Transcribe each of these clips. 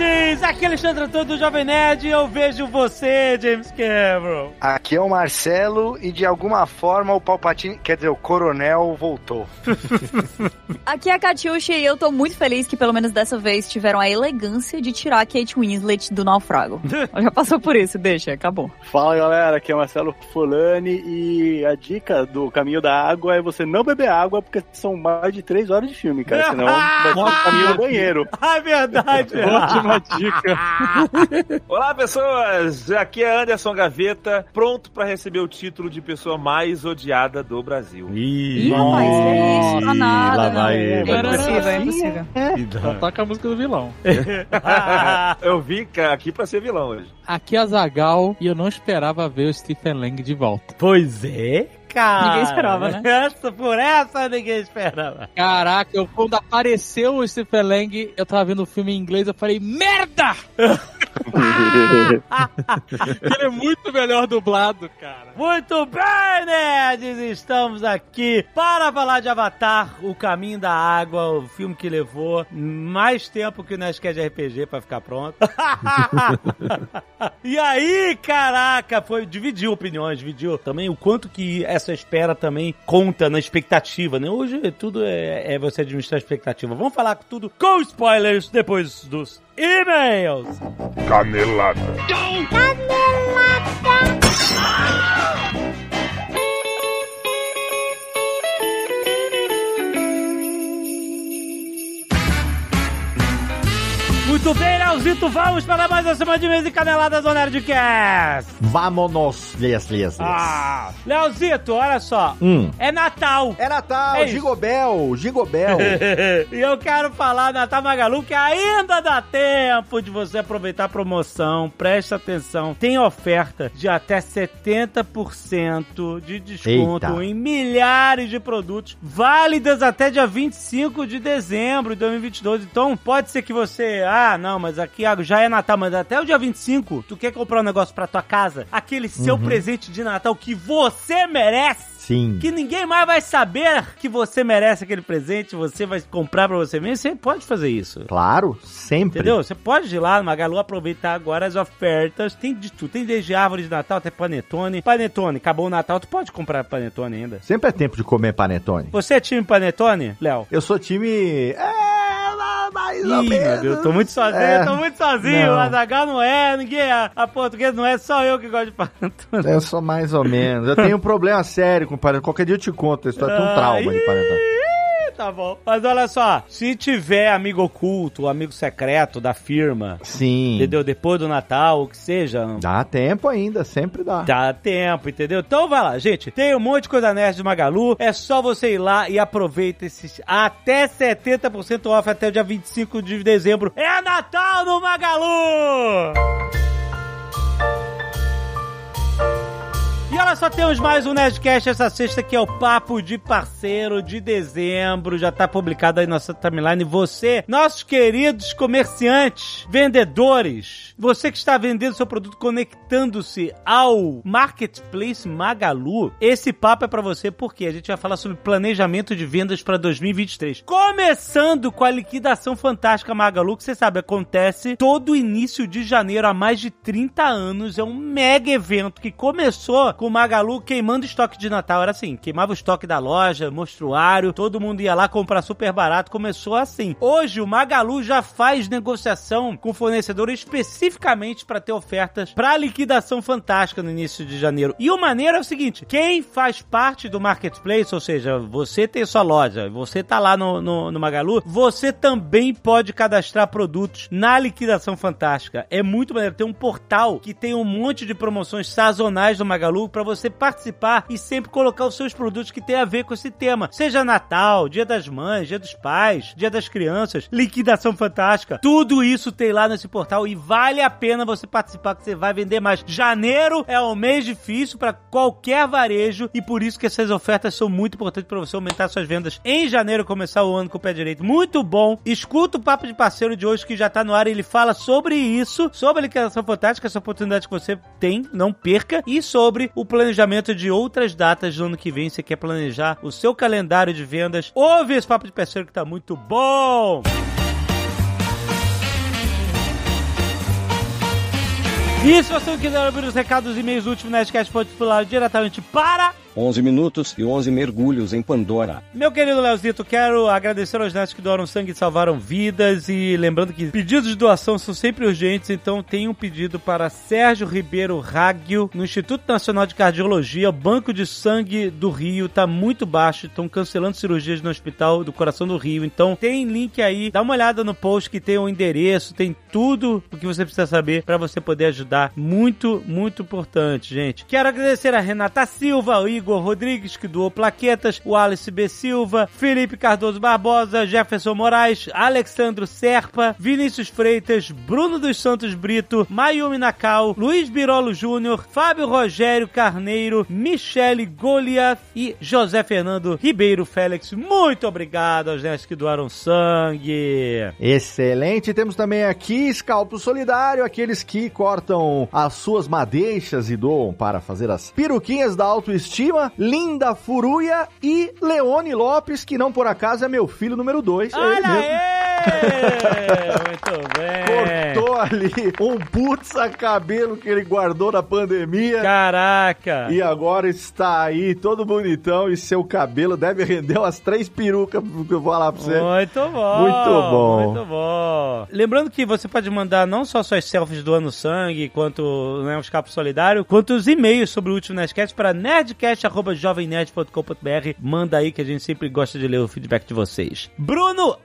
Nerds! Aqui é Alexandre Antônio do Jovem Nerd e eu vejo você, James Cameron. Aqui é o Marcelo e de alguma forma o Palpatine, quer dizer, o Coronel voltou. Aqui é a Katiusha e eu tô muito feliz que pelo menos dessa vez tiveram a elegância de tirar a Kate Winslet do naufrago. Ela já passou por isso, deixa, acabou. Fala galera, aqui é o Marcelo Folani e a dica do caminho da água é você não beber água porque são mais de três horas de filme, cara. Senão vai ser o caminho do banheiro. Ah, é verdade. Ótima dica. Olá, pessoas! Aqui é Anderson Gaveta, pronto pra receber o título de pessoa mais odiada do Brasil. Ih, rapaz, que é isso? Tá nada, lá não. vai É ele. impossível, é impossível. Só toca a música do vilão. Eu vim aqui pra ser vilão hoje. Aqui é a Zagal e eu não esperava ver o Stephen Lang de volta. Pois é, cara. Ninguém esperava, né? Essa, por essa ninguém esperava. Caraca, eu, quando apareceu o Stephen Lang, eu tava vendo o filme em inglês, eu falei, merda! Ele é muito melhor dublado, cara. Muito bem, nerds! Estamos aqui para falar de Avatar, O Caminho da Água, o filme que levou mais tempo que o Nerdcast RPG pra ficar pronto. e aí, caraca, foi dividiu opiniões, dividiu também o quanto que essa espera também conta na expectativa, né? Hoje tudo é, é você administrar a expectativa. Vamos falar tudo com spoilers depois dos e-mails. Canelada. Muito bem, Leozito, vamos para mais uma semana de mês e caneladas do Nerdcast. Vámonos, lias, lias, lias. Ah, Leozito, olha só. Hum. É Natal. É Natal, É. Gigobel, Gigobel. e eu quero falar Natal Magalu que ainda dá tempo de você aproveitar a promoção. Preste atenção. Tem oferta de até 70% de desconto Eita. em milhares de produtos, válidas até dia 25 de dezembro de 2022. Então, pode ser que você, ah, não, mas aqui ah, já é Natal, mas até o dia 25, tu quer comprar um negócio pra tua casa, aquele seu presente de Natal que você merece Sim. que ninguém mais vai saber que você merece aquele presente, você vai comprar pra você mesmo, você pode fazer isso. Claro, sempre. Entendeu? Você pode ir lá no Magalu aproveitar agora as ofertas. Tem de tudo. Tem desde árvore de Natal até panetone. Panetone, acabou o Natal, tu pode comprar panetone ainda. Sempre é tempo de comer panetone. Você é time panetone, Léo? Eu sou time... É, mais ou Ih, menos. meu Deus, tô muito sozinho, É. tô muito sozinho. Não. O não é, ninguém é. A portuguesa não é, só eu que gosto de panetone. Eu sou mais ou menos. Eu tenho um problema sério com panetone. Qualquer dia eu te conto a história. Eu tenho um trauma de panetone. Tá bom. Mas olha só, se tiver amigo oculto, amigo secreto da firma, Sim. entendeu? Depois do Natal, o que seja, Dá tempo ainda, sempre dá. Dá tempo, entendeu? Então vai lá, gente. Tem um monte de coisa nerd do Magalu. É só você ir lá e aproveita esses até 70% off até o dia 25 de dezembro. É Natal no Magalu! Olha só, temos mais um Nerdcast essa sexta que é o Papo de Parceiro de dezembro. Já tá publicado aí nossa timeline. Você, nossos queridos comerciantes, vendedores, você que está vendendo seu produto conectando-se ao Marketplace Magalu, esse papo é pra você porque a gente vai falar sobre planejamento de vendas para 2023. Começando com a liquidação fantástica Magalu, que você sabe, acontece todo início de janeiro há mais de 30 anos. É um mega evento que começou com o Magalu queimando estoque de Natal. Era assim, queimava o estoque da loja, mostruário, todo mundo ia lá comprar super barato. Começou assim. Hoje o Magalu já faz negociação com fornecedor especificamente para ter ofertas para liquidação fantástica no início de janeiro. E o maneiro é o seguinte: quem faz parte do marketplace, ou seja, você tem sua loja, você tá lá no, no, no Magalu, você também pode cadastrar produtos na liquidação fantástica. É muito maneiro. Tem um portal que tem um monte de promoções sazonais do Magalu para você participar e sempre colocar os seus produtos que tem a ver com esse tema. Seja Natal, Dia das Mães, Dia dos Pais, Dia das Crianças, liquidação fantástica. Tudo isso tem lá nesse portal e vale a pena você participar, que você vai vender mais. Janeiro é um mês difícil para qualquer varejo e por isso que essas ofertas são muito importantes para você aumentar suas vendas em janeiro, começar o ano com o pé direito. Muito bom. Escuta o papo de parceiro de hoje que já tá no ar. Ele fala sobre isso, sobre a liquidação fantástica, essa oportunidade que você tem, não perca, e sobre o planejamento de outras datas do ano que vem. Você quer planejar o seu calendário de vendas? Ouve esse papo de parceiro que tá muito bom. E se você quiser ouvir os recados e e-mails do último Nerdcast, pode pular diretamente para 11 minutos e 11 mergulhos em Pandora. Meu querido Leozito, quero agradecer aos netos que doaram sangue e salvaram vidas. E lembrando que pedidos de doação são sempre urgentes, então tem um pedido para Sérgio Ribeiro Rágio, no Instituto Nacional de Cardiologia. Banco de sangue do Rio está muito baixo, estão cancelando cirurgias no Hospital do Coração do Rio. Então tem link aí, dá uma olhada no post que tem o endereço, tem tudo o que você precisa saber para você poder ajudar. Muito, muito importante, gente. Quero agradecer a Renata Silva, o Igor Rodrigues, que doou plaquetas, o Alice B. Silva, Felipe Cardoso Barbosa, Jefferson Moraes, Alexandro Serpa, Vinícius Freitas, Bruno dos Santos Brito, Mayumi Nakao, Luiz Birolo Júnior, Fábio Rogério Carneiro, Michele Goliath e José Fernando Ribeiro Félix. Muito obrigado aos nerds que doaram sangue. Excelente. Temos também aqui Escalpo Solidário, aqueles que cortam as suas madeixas e doam para fazer as peruquinhas da autoestima. Linda Furuia e Leone Lopes, que não por acaso é meu filho número 2. Olha aí! Muito bem. Cortou ali um putza cabelo que ele guardou na pandemia. Caraca! E agora está aí todo bonitão e seu cabelo deve render umas três perucas que eu vou falar pra você. Muito bom. Muito bom. Muito bom. Lembrando que você pode mandar não só suas selfies doando sangue, quanto né, os capos solidários, quanto os e-mails sobre o último Nerdcast para nerdcast.jovemnerd.com.br. Manda aí que a gente sempre gosta de ler o feedback de vocês. Bruno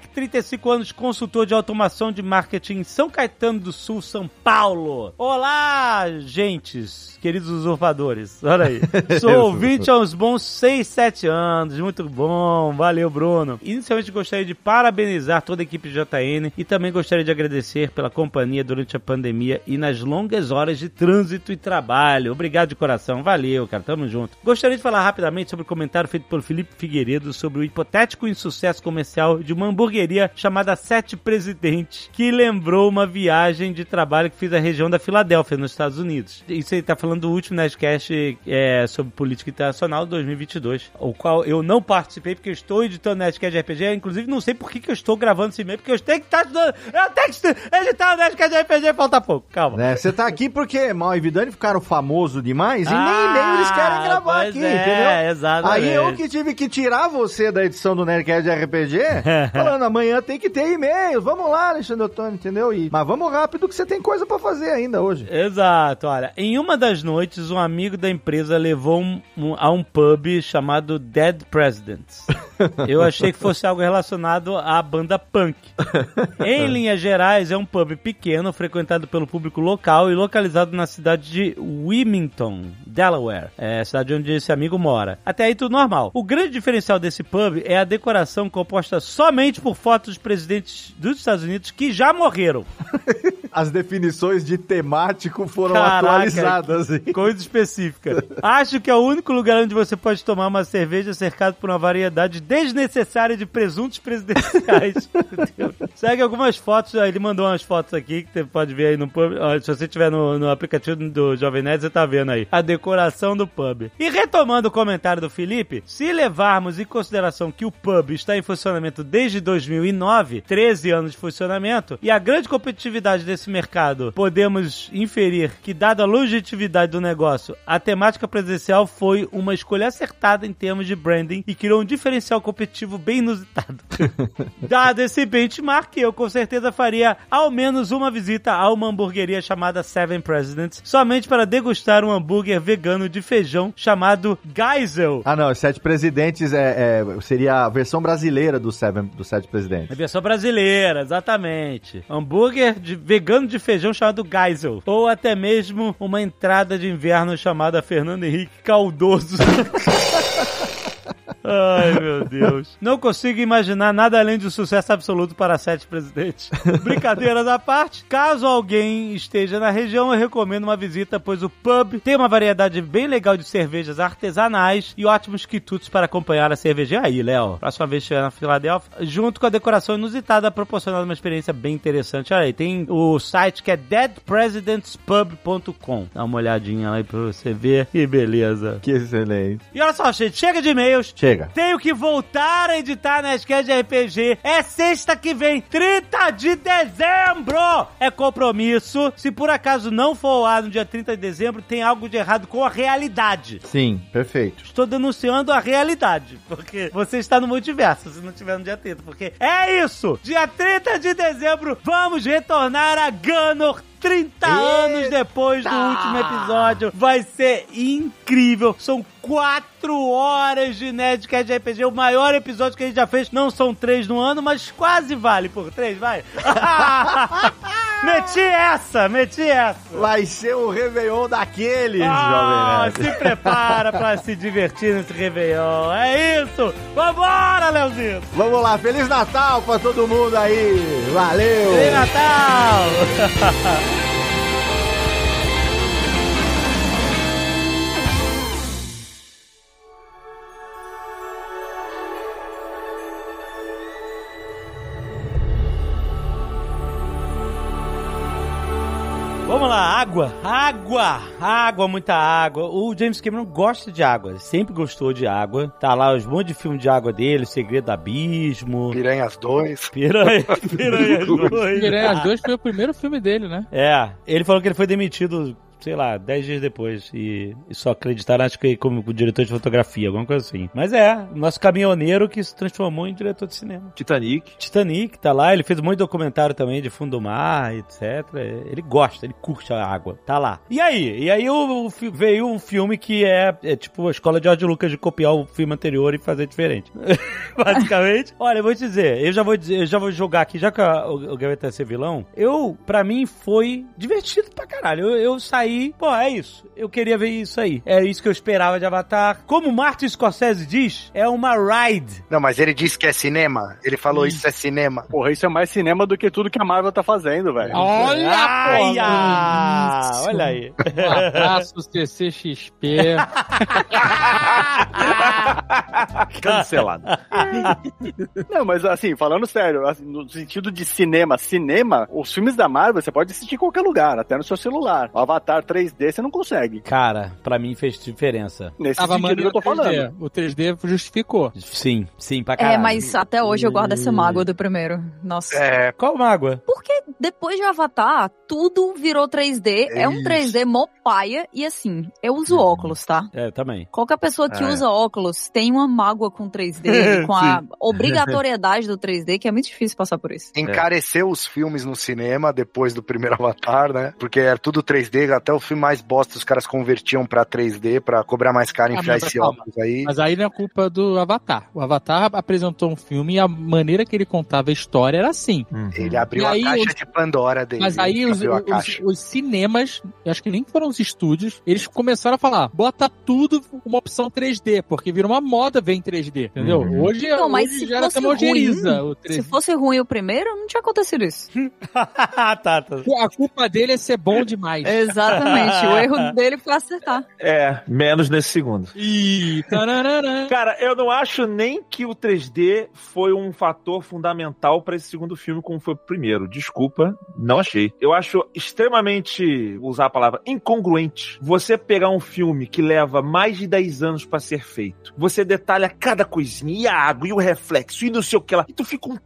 Aberbeck, 35 anos, consultor de automação de marketing em São Caetano do Sul, São Paulo. Olá, gentes, queridos usurpadores. Olha aí. Sou ouvinte há uns bons 6, 7 anos. Muito bom. Valeu, Bruno. Inicialmente gostaria de parabenizar toda a equipe de JN e também gostaria de agradecer pela companhia durante a pandemia e nas longas horas de trânsito e trabalho. Obrigado de coração. Valeu, cara. Tamo junto. Gostaria de falar rapidamente sobre o comentário feito pelo Felipe Figueiredo sobre o hipotético insucesso comercial de uma hamburgueria chamada Sete Presidentes, que lembrou uma viagem de trabalho que fiz à região da Filadélfia, nos Estados Unidos. Isso aí tá falando do último Nerdcast é, sobre política internacional de 2022, o qual eu não participei porque eu estou editando Nerdcast de RPG. Inclusive, não sei por que, que eu estou gravando esse e-mail, porque eu tenho que estar estudando. Eu tenho que editar o Nerdcast de RPG, falta pouco. Calma. É, você tá aqui porque Mal e Vidani ficaram famosos demais e Ah, nem e-mail eles querem gravar aqui, é, entendeu? exatamente. Aí eu que tive que tirar você da edição do Nerdcast de RPG, falando amanhã tem que ter e-mail, vamos lá, Alexandre Ottoni, entendeu? E, mas vamos rápido que você tem coisa pra fazer ainda hoje. Exato, olha. Em uma das noites, um amigo da empresa levou um- um- a um pub chamado Dead Presidents. Eu achei que fosse algo relacionado à banda punk. Em linhas gerais, é um pub pequeno, frequentado pelo público local e localizado na cidade de Wilmington, Delaware. É a cidade onde esse amigo mora. Até aí tudo normal. O grande diferencial desse pub é a decoração composta somente por fotos dos presidentes dos Estados Unidos que já morreram. As definições de temático foram Caraca, atualizadas. hein? Coisa específica. Acho que é o único lugar onde você pode tomar uma cerveja cercado por uma variedade desnecessária de presuntos presidenciais. Segue algumas fotos, ele mandou umas fotos aqui que você pode ver aí no pub. Se você tiver no, no aplicativo do Jovem Nerd, você tá vendo aí a decoração do pub. E retomando o comentário do Felipe, se levarmos em consideração que o pub está em funcionamento desde 2009, 13 anos de funcionamento, e a grande competitividade desse mercado, podemos inferir que, dada a longevidade do negócio, a temática presencial foi uma escolha acertada em termos de branding e criou um diferencial competitivo bem inusitado. Dado esse benchmark, eu com certeza faria ao menos uma visita a uma hamburgueria chamada Seven Presidents, somente para degustar um hambúrguer vegano de feijão chamado Geisel. Ah, não, Sete Presidentes é, é- seria a versão brasileira do, Seven, do Sete Presidentes. A versão brasileira, exatamente. Hambúrguer de, vegano de feijão chamado Geisel. Ou até mesmo uma entrada de inverno chamada Fernando Henrique Caldoso. Ai, meu Deus. Não consigo imaginar nada além de um sucesso absoluto para sete presidentes. Brincadeiras à parte, caso alguém esteja na região, eu recomendo uma visita, pois o pub tem uma variedade bem legal de cervejas artesanais e ótimos quitutos para acompanhar a cerveja. E aí, Léo, próxima vez que estiver na Filadélfia, junto com a decoração inusitada, proporcionando uma experiência bem interessante. Olha aí, tem o site que é deadpresidentspub.com. Dá uma olhadinha lá aí pra você ver. Que beleza. Que excelente. E olha só, gente, chega de e-mails. Chega. Tenho que voltar a editar Nerdcast de RPG. É sexta que vem, 30 de dezembro! É compromisso. Se por acaso não for ao ar no dia 30 de dezembro, tem algo de errado com a realidade. Sim, perfeito. Estou denunciando a realidade, porque você está no multiverso se não tiver no dia 30. Porque é isso! Dia 30 de dezembro, vamos retornar a Ganor 30 anos depois do último episódio. Vai ser incrível. São quatro horas de Nerdcast de RPG. O maior episódio que a gente já fez. Não são três no ano, mas quase vale por três, vai. meti essa, meti essa. Vai ser o Réveillon daqueles, Ah, Jovem Nerd. se prepara pra se divertir nesse Réveillon. É isso. Vambora, Leozinho. Vamos lá, Feliz Natal pra todo mundo aí. Valeu! Feliz Natal. água, água, água, muita água. O James Cameron gosta de água, sempre gostou de água. Tá lá os montes de filme de água dele, Segredo do Abismo, Piranhas 2. Piranha, Piranhas 2. Piranhas 2 foi o primeiro filme dele, né? É, ele falou que ele foi demitido, sei lá, 10 dias depois. E, e só acreditaram, acho que como diretor de fotografia, alguma coisa assim. Mas é, nosso caminhoneiro que se transformou em diretor de cinema. Titanic. Titanic tá lá, ele fez um monte de documentário também de fundo do mar, etc. Ele gosta, ele curte a água, tá lá. E aí? E aí o, o veio um filme que é, é tipo a escola de George Lucas de copiar o filme anterior e fazer diferente. Basicamente. Olha, eu vou te dizer, eu já vou eu já vou jogar aqui, já que o, o Gaveta ia ser vilão, eu, pra mim, foi divertido pra caralho. Eu, eu saí, pô, é isso. Eu queria ver isso aí. É isso que eu esperava de Avatar. Como Martin Scorsese diz, é uma ride. Não, mas ele disse que é cinema. Ele falou isso é cinema. Porra, isso é mais cinema do que tudo que a Marvel tá fazendo, velho. Olha, Ai, ah, isso. olha aí. Um abraço, CCXP. Cancelado. Não, mas assim, falando sério, assim, no sentido de cinema, cinema, os filmes da Marvel você pode assistir em qualquer lugar, até no seu celular. O Avatar 3D você não consegue. Cara, pra mim fez diferença. Nesse Tava sentido que eu tô o 3D. falando. O 3D justificou. Sim, sim, pra caralho. É, mas até hoje eu guardo essa mágoa do primeiro. Nossa. É, Qual mágoa? Porque depois de Avatar, tudo virou 3D. É, um isso. 3D mó paia. E assim, eu uso óculos, tá? É, também. Qualquer pessoa que É. usa óculos tem uma mágoa com 3D, com a obrigatoriedade do 3D, que é muito difícil passar por isso. encareceu os filmes no cinema depois do primeiro Avatar, né? Porque era tudo 3D, até o filme mais bosta os caras convertiam pra 3D pra cobrar mais caro e Ah, enfiar mas esse calma. óculos aí. Mas aí não é culpa do Avatar. O Avatar apresentou um filme e a maneira que ele contava a história era assim. Ele abriu E a aí caixa os- de Pandora dele. Mas aí os, abriu a os- caixa. os cinemas, eu acho que nem foram os estúdios, eles começaram a falar, bota tudo uma opção 3D, porque virou uma moda ver em 3D, entendeu? Uhum. Hoje, Não, mas hoje se já fosse ruim, o 3D. Se fosse ruim o primeiro, não tinha acontecido isso. tá, tá. A culpa dele é ser bom demais. Exatamente. o erro dele foi acertar. É, menos nesse segundo. Ih, tararara. Cara, eu não acho nem que o 3D foi um fator fundamental pra esse segundo filme como foi o primeiro. Desculpa, não achei. Eu acho extremamente, vou usar a palavra, incongruente você pegar um filme que leva mais de 10 anos pra ser feito. Você detalha cada coisinha, e a água, e o reflexo, e não sei o que lá. E tu fica um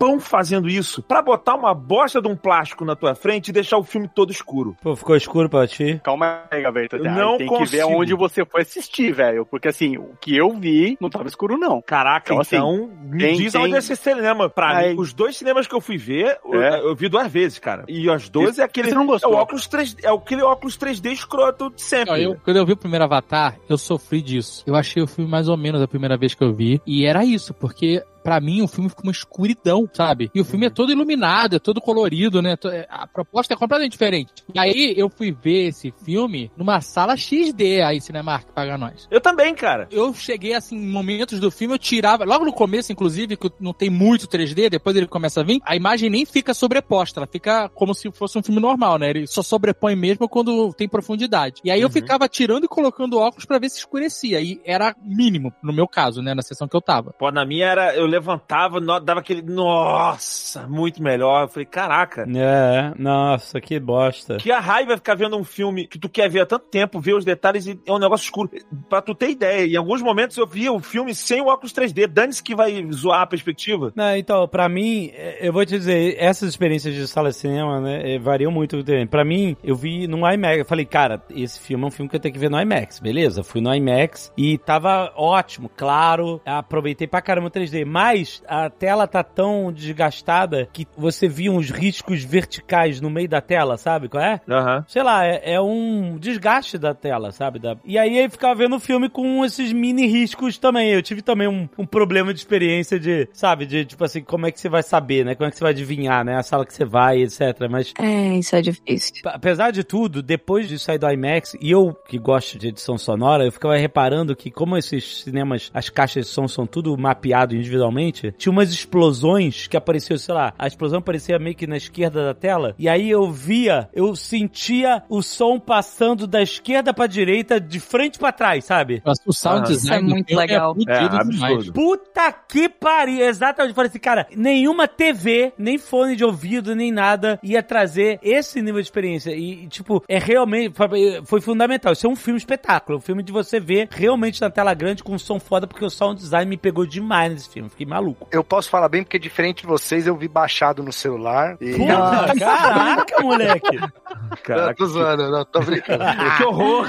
tempão fazendo isso pra botar uma bosta de um plástico na tua frente e deixar o filme todo escuro. Pô, ficou escuro pra ti? Calma aí, Gaveta. Não tem que ver consigo. onde você foi assistir, velho. Porque assim, o que eu vi não tava escuro, não. Caraca, Então, então, assim, me tem- diz tem- onde é esse cinema. Pra Aí. mim, os dois cinemas que eu fui ver, eu- É. eu, vi duas vezes, cara. E as duas é aquele. esse não é gostou? o óculos 3D, é aquele óculos 3D escroto de sempre. eu- quando eu vi o primeiro Avatar, eu sofri disso. Eu achei o filme mais ou menos a primeira vez que eu vi. E era isso, porque pra mim o filme fica uma escuridão, sabe? E o filme é todo iluminado, é todo colorido, né? É- A proposta é completamente diferente. E aí eu fui ver esse filme numa sala XD aí, Cinemark, paga nós. Eu também, cara. Eu cheguei, assim, em momentos do filme, eu tirava, logo no começo, inclusive, que não tem muito 3D, depois ele começa a vir, a imagem nem fica sobreposta, ela fica como se fosse um filme normal, né? Ele só sobrepõe mesmo quando tem profundidade. E aí eu Uhum. ficava tirando e colocando óculos pra ver se escurecia, e era mínimo, no meu caso, né, na sessão que eu tava. Pô, na minha era, eu levantava, dava aquele, nossa, muito melhor. Eu falei, caraca. É, nossa, que bosta. Que a raiva ficar vendo um filme que tu quer ver há tanto tempo, ver os detalhes e é um negócio escuro. Pra tu ter ideia, em alguns momentos eu via o filme sem o óculos 3D. Dane-se que vai zoar a perspectiva. Não, então, pra mim, eh, eu vou te dizer, essas experiências de sala de cinema, né, eh, variam muito também. Pra mim, eu vi no IMAX, eu falei, cara, esse filme é um filme que eu tenho que ver no IMAX, beleza? Fui no IMAX e tava ótimo, claro, aproveitei pra caramba o 3D, mas a tela tá tão desgastada que você via uns riscos verticais no meio da tela, sabe qual é? Aham. sei lá, é, é um desgaste da tela, sabe? Da- E aí eu ficava vendo o filme com esses mini riscos também. Eu tive também um, um problema de experiência de, sabe, de tipo assim, como é que você vai saber, né? Como é que você vai adivinhar, né? A sala que você vai, etc. Mas É, isso é difícil. Apesar de tudo, depois de sair do IMAX, e eu que gosto de edição sonora, eu ficava reparando que como esses cinemas, as caixas de som são tudo mapeado individualmente, tinha umas explosões que apareciam, sei lá, a explosão aparecia meio que na esquerda da tela, e aí eu via, eu sentia o som passando da esquerda pra direita, de frente pra trás, sabe? O sound Ah, design isso é muito filme legal. É, demais. absurdo. Puta que pariu, exatamente. Eu falei assim, cara, nenhuma TV, nem fone de ouvido, nem nada ia trazer esse nível de experiência. E, tipo, é realmente, foi, foi fundamental. Isso é um filme espetáculo, um filme de você ver realmente na tela grande com um som foda, porque o sound design me pegou demais nesse filme. Fiquei maluco. Eu posso falar bem porque diferente de vocês, eu vi baixado no celular. E... Puta, caraca, moleque. Não, tô zoando, não, tô brincando. que horror.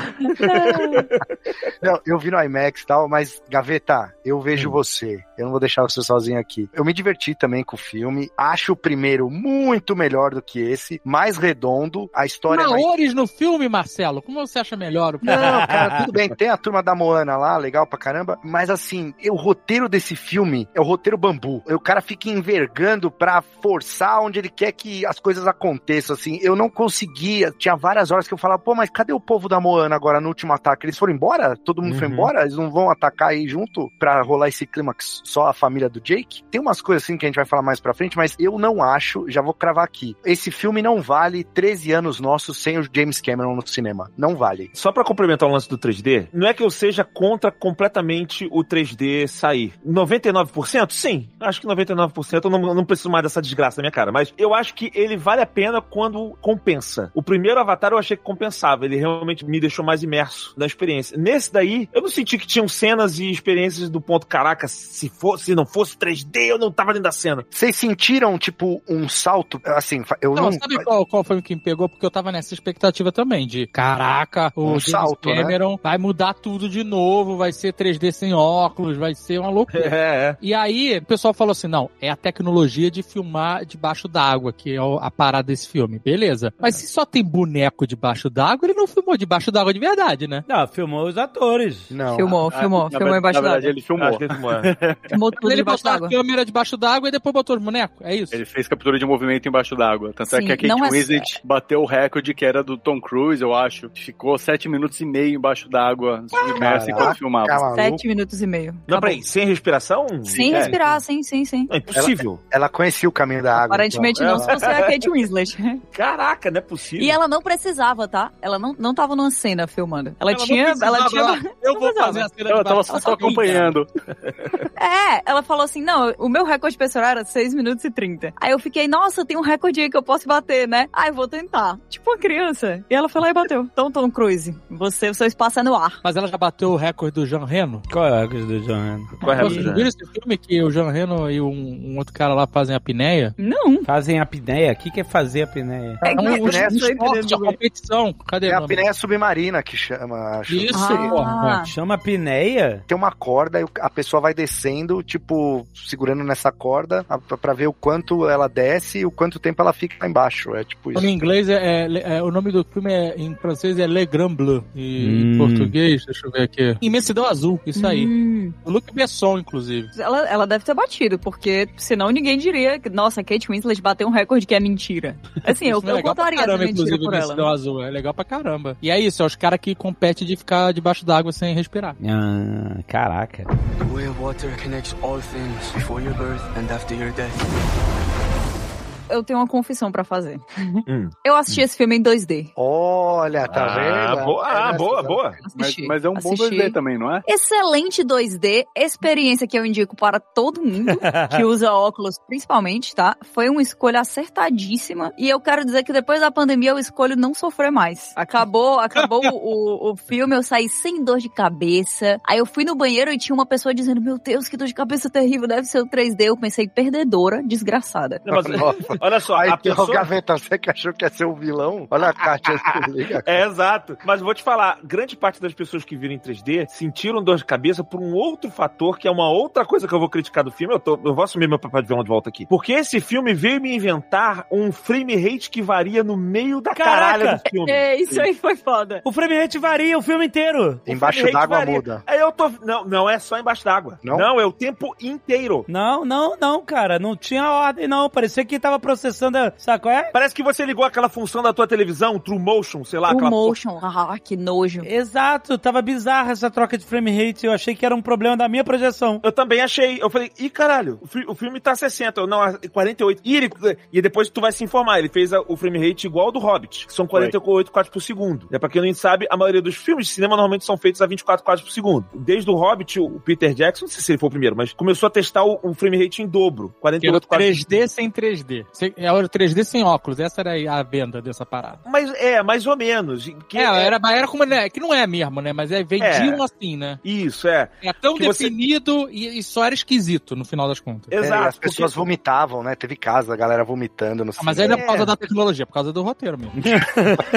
Não, eu vi no IMAX e tal, mas, Gaveta, eu vejo Hum. você. Eu não vou deixar você sozinho aqui. Eu me diverti também com o filme. Acho o primeiro muito melhor do que esse, mais redondo. A história é mais. No filme, Marcelo, como você acha melhor? o? Não, cara, tudo bem. Tem a turma da Moana lá, legal pra caramba. Mas assim, o roteiro desse filme é o roteiro bambu. O cara fica envergando pra forçar onde ele quer que as coisas aconteçam. Assim, eu não conseguia. Tinha várias horas que eu falava, pô, mas cadê o povo da Moana agora no último ataque? Eles foram embora? Todo mundo foi Uhum. embora? Eles não vão atacar aí junto pra rolar esse clímax só a família do Jake? Tem umas coisas assim que a gente vai falar mais pra frente, mas eu não acho, já vou cravar aqui. Esse filme não vale 13 anos nossos sem o James Cameron no cinema. Não vale. Só pra complementar o lance do 3D, não é que eu seja contra completamente o 3D sair. 99%? Sim. Acho que 99% eu não, não preciso mais dessa desgraça na minha cara. Mas eu acho que ele vale a pena quando compensa. O primeiro Avatar eu achei que compensava. Ele realmente me deixou mais imerso na experiência. Nesse daí, eu não senti que tinham cenas e experiências do ponto, caraca, se, fosse, se não fosse 3D, eu não tava dentro da cena. Vocês sentiram, tipo, um salto? Assim, eu Não, não. sabe qual, qual foi o que me pegou? Porque eu tava nessa expectativa também, de caraca, o Um James salto, né? Cameron vai mudar tudo de novo, vai ser 3D sem óculos, vai ser uma loucura. É, é. E aí, o pessoal falou assim: não, é a tecnologia de filmar debaixo d'água, que é a parada desse filme. Beleza. Mas se só tem boneco debaixo d'água, ele não filmou debaixo d'água de verdade, né? Não, filmou os atores. Não. Filmou, filmou, na filmou verdade- embaixo Na verdade, d'água. ele filmou. Ele ele debaixo botou a câmera debaixo d'água e depois botou os bonecos. É isso? Ele fez captura de movimento embaixo d'água. Tanto é Sim, que a Kate é- Winslet bateu o recorde que era do Tom Cruise, eu acho. Ficou sete minutos e meio embaixo d'água, submerso enquanto filmava. Sete minutos e meio. Não, peraí, sem respiração? Sem É. respirar, sim, sim, sim. É impossível. Ela conhecia o caminho da água. Aparentemente então. não, se você é a Kate Winslet. Caraca, não é possível. E ela não precisava, tá? Ela não, não tava numa cena filmando. Ela, não tinha. Ela tinha. ela- Eu vou fazer a cena Ela tava só, só acompanhando. É, ela falou assim: não, o meu recorde pessoal era 6 minutos e 30. Aí eu fiquei, nossa, tem um recorde aí que eu posso bater, né? Aí eu vou tentar. Tipo uma criança. E ela foi lá e bateu. Então, Tom Cruise, você, o seu espaço é no ar. Mas ela já bateu o recorde do Jean Reno? Qual é a coisa do John? Qual é a Vocês razão? viram esse filme que o Jean Reno e um, um outro cara lá fazem a apneia? Não. Fazem a apneia? O que, que é fazer a apneia? É, É um, um, apneia, um esporte, uma competição. Cadê É o a nome? apneia submarina que chama, acho. Isso, Ah. porra. Chama apneia? Tem uma corda e a pessoa vai descendo descendo, tipo, segurando nessa corda a- pra pra ver o quanto ela desce e o quanto tempo ela fica lá embaixo. É tipo isso. em inglês é, é- é- O nome do filme é, em francês é Le Grand Bleu. E Hum. em português, deixa eu ver aqui. Imensidão Azul, isso aí. Hum. O Luc Besson, inclusive. Ela, ela deve ter batido, porque senão ninguém diria que, nossa, Kate Winslet bateu um recorde que é mentira. Assim, eu, é eu contaria essa caramba, mentira inclusive, por o ela. Imensidão Azul. É legal pra caramba. E é isso, é os caras que competem de ficar debaixo d'água sem respirar. Ah, caraca. The way water connects all things before your birth and after your death. Eu tenho uma confissão pra fazer. Hum. Eu assisti esse filme em 2D. Olha, tá Ah, vendo? boa, ah, É, boa, essa- boa. Mas, Assisti. mas é um bom Assisti. 2D também, não é? Excelente 2D, experiência que eu indico para todo mundo que usa óculos, principalmente, tá? Foi uma escolha acertadíssima e eu quero dizer que depois da pandemia eu escolho não sofrer mais. Acabou, acabou o, o filme, eu saí sem dor de cabeça. Aí eu fui no banheiro e tinha uma pessoa dizendo: Meu Deus, que dor de cabeça terrível, deve ser o 3D. Eu pensei, perdedora, desgraçada. Não, mas, Nossa. olha só, Aí a tem pessoa... o Gaveta, você que achou que ia ser o vilão? Olha a Kátia, liga. É, exato. Mas vou te falar, grande parte das pessoas que viram em 3D sentiram dor de cabeça por um outro fator, que é uma outra coisa que eu vou criticar do filme. Eu, tô, eu vou assumir meu papel de vilão de volta aqui. Porque esse filme veio me inventar um frame rate que varia no meio da Caraca! caralha do filme. É, isso aí foi foda. O frame rate varia o filme inteiro. Embaixo d'água muda. Aí eu tô. Não, não é só embaixo d'água. Não? é o tempo inteiro. Não, não, não, cara. Não tinha ordem, não. Parecia que tava processando. a- Sabe qual é? Parece que você ligou aquela função da tua televisão, True Motion, sei lá, aquela motion, ah, que nojo. Exato, tava bizarra essa troca de frame rate. Eu achei que era um problema da minha projeção. Eu também achei. Eu falei, ih, caralho, o, fi- o filme tá 60, eu, não, é 48. E, ele, e depois tu vai se informar, ele fez a- o frame rate igual ao do Hobbit, que são 48 quadros por segundo. É pra quem não sabe, a maioria dos filmes de cinema normalmente são feitos a 24 quadros por segundo. Desde o Hobbit, o Peter Jackson, não sei se ele foi o primeiro, mas começou a testar o, o frame rate em dobro, Que era 48 quadros. 3D sem 3D. Sem- É o 3D sem óculos. Essa era a venda dessa parada. Mas é, mais ou menos. Que é, era, era como. né, Que não é mesmo, né? Mas é, vendiam É. assim, né? Isso, é. É tão Que você- definido e, e só era esquisito no final das contas. É, Exato. as pessoas vomitavam, né? Teve casa, a galera vomitando no Ah, mas não é por causa É. da tecnologia, é por causa do roteiro mesmo.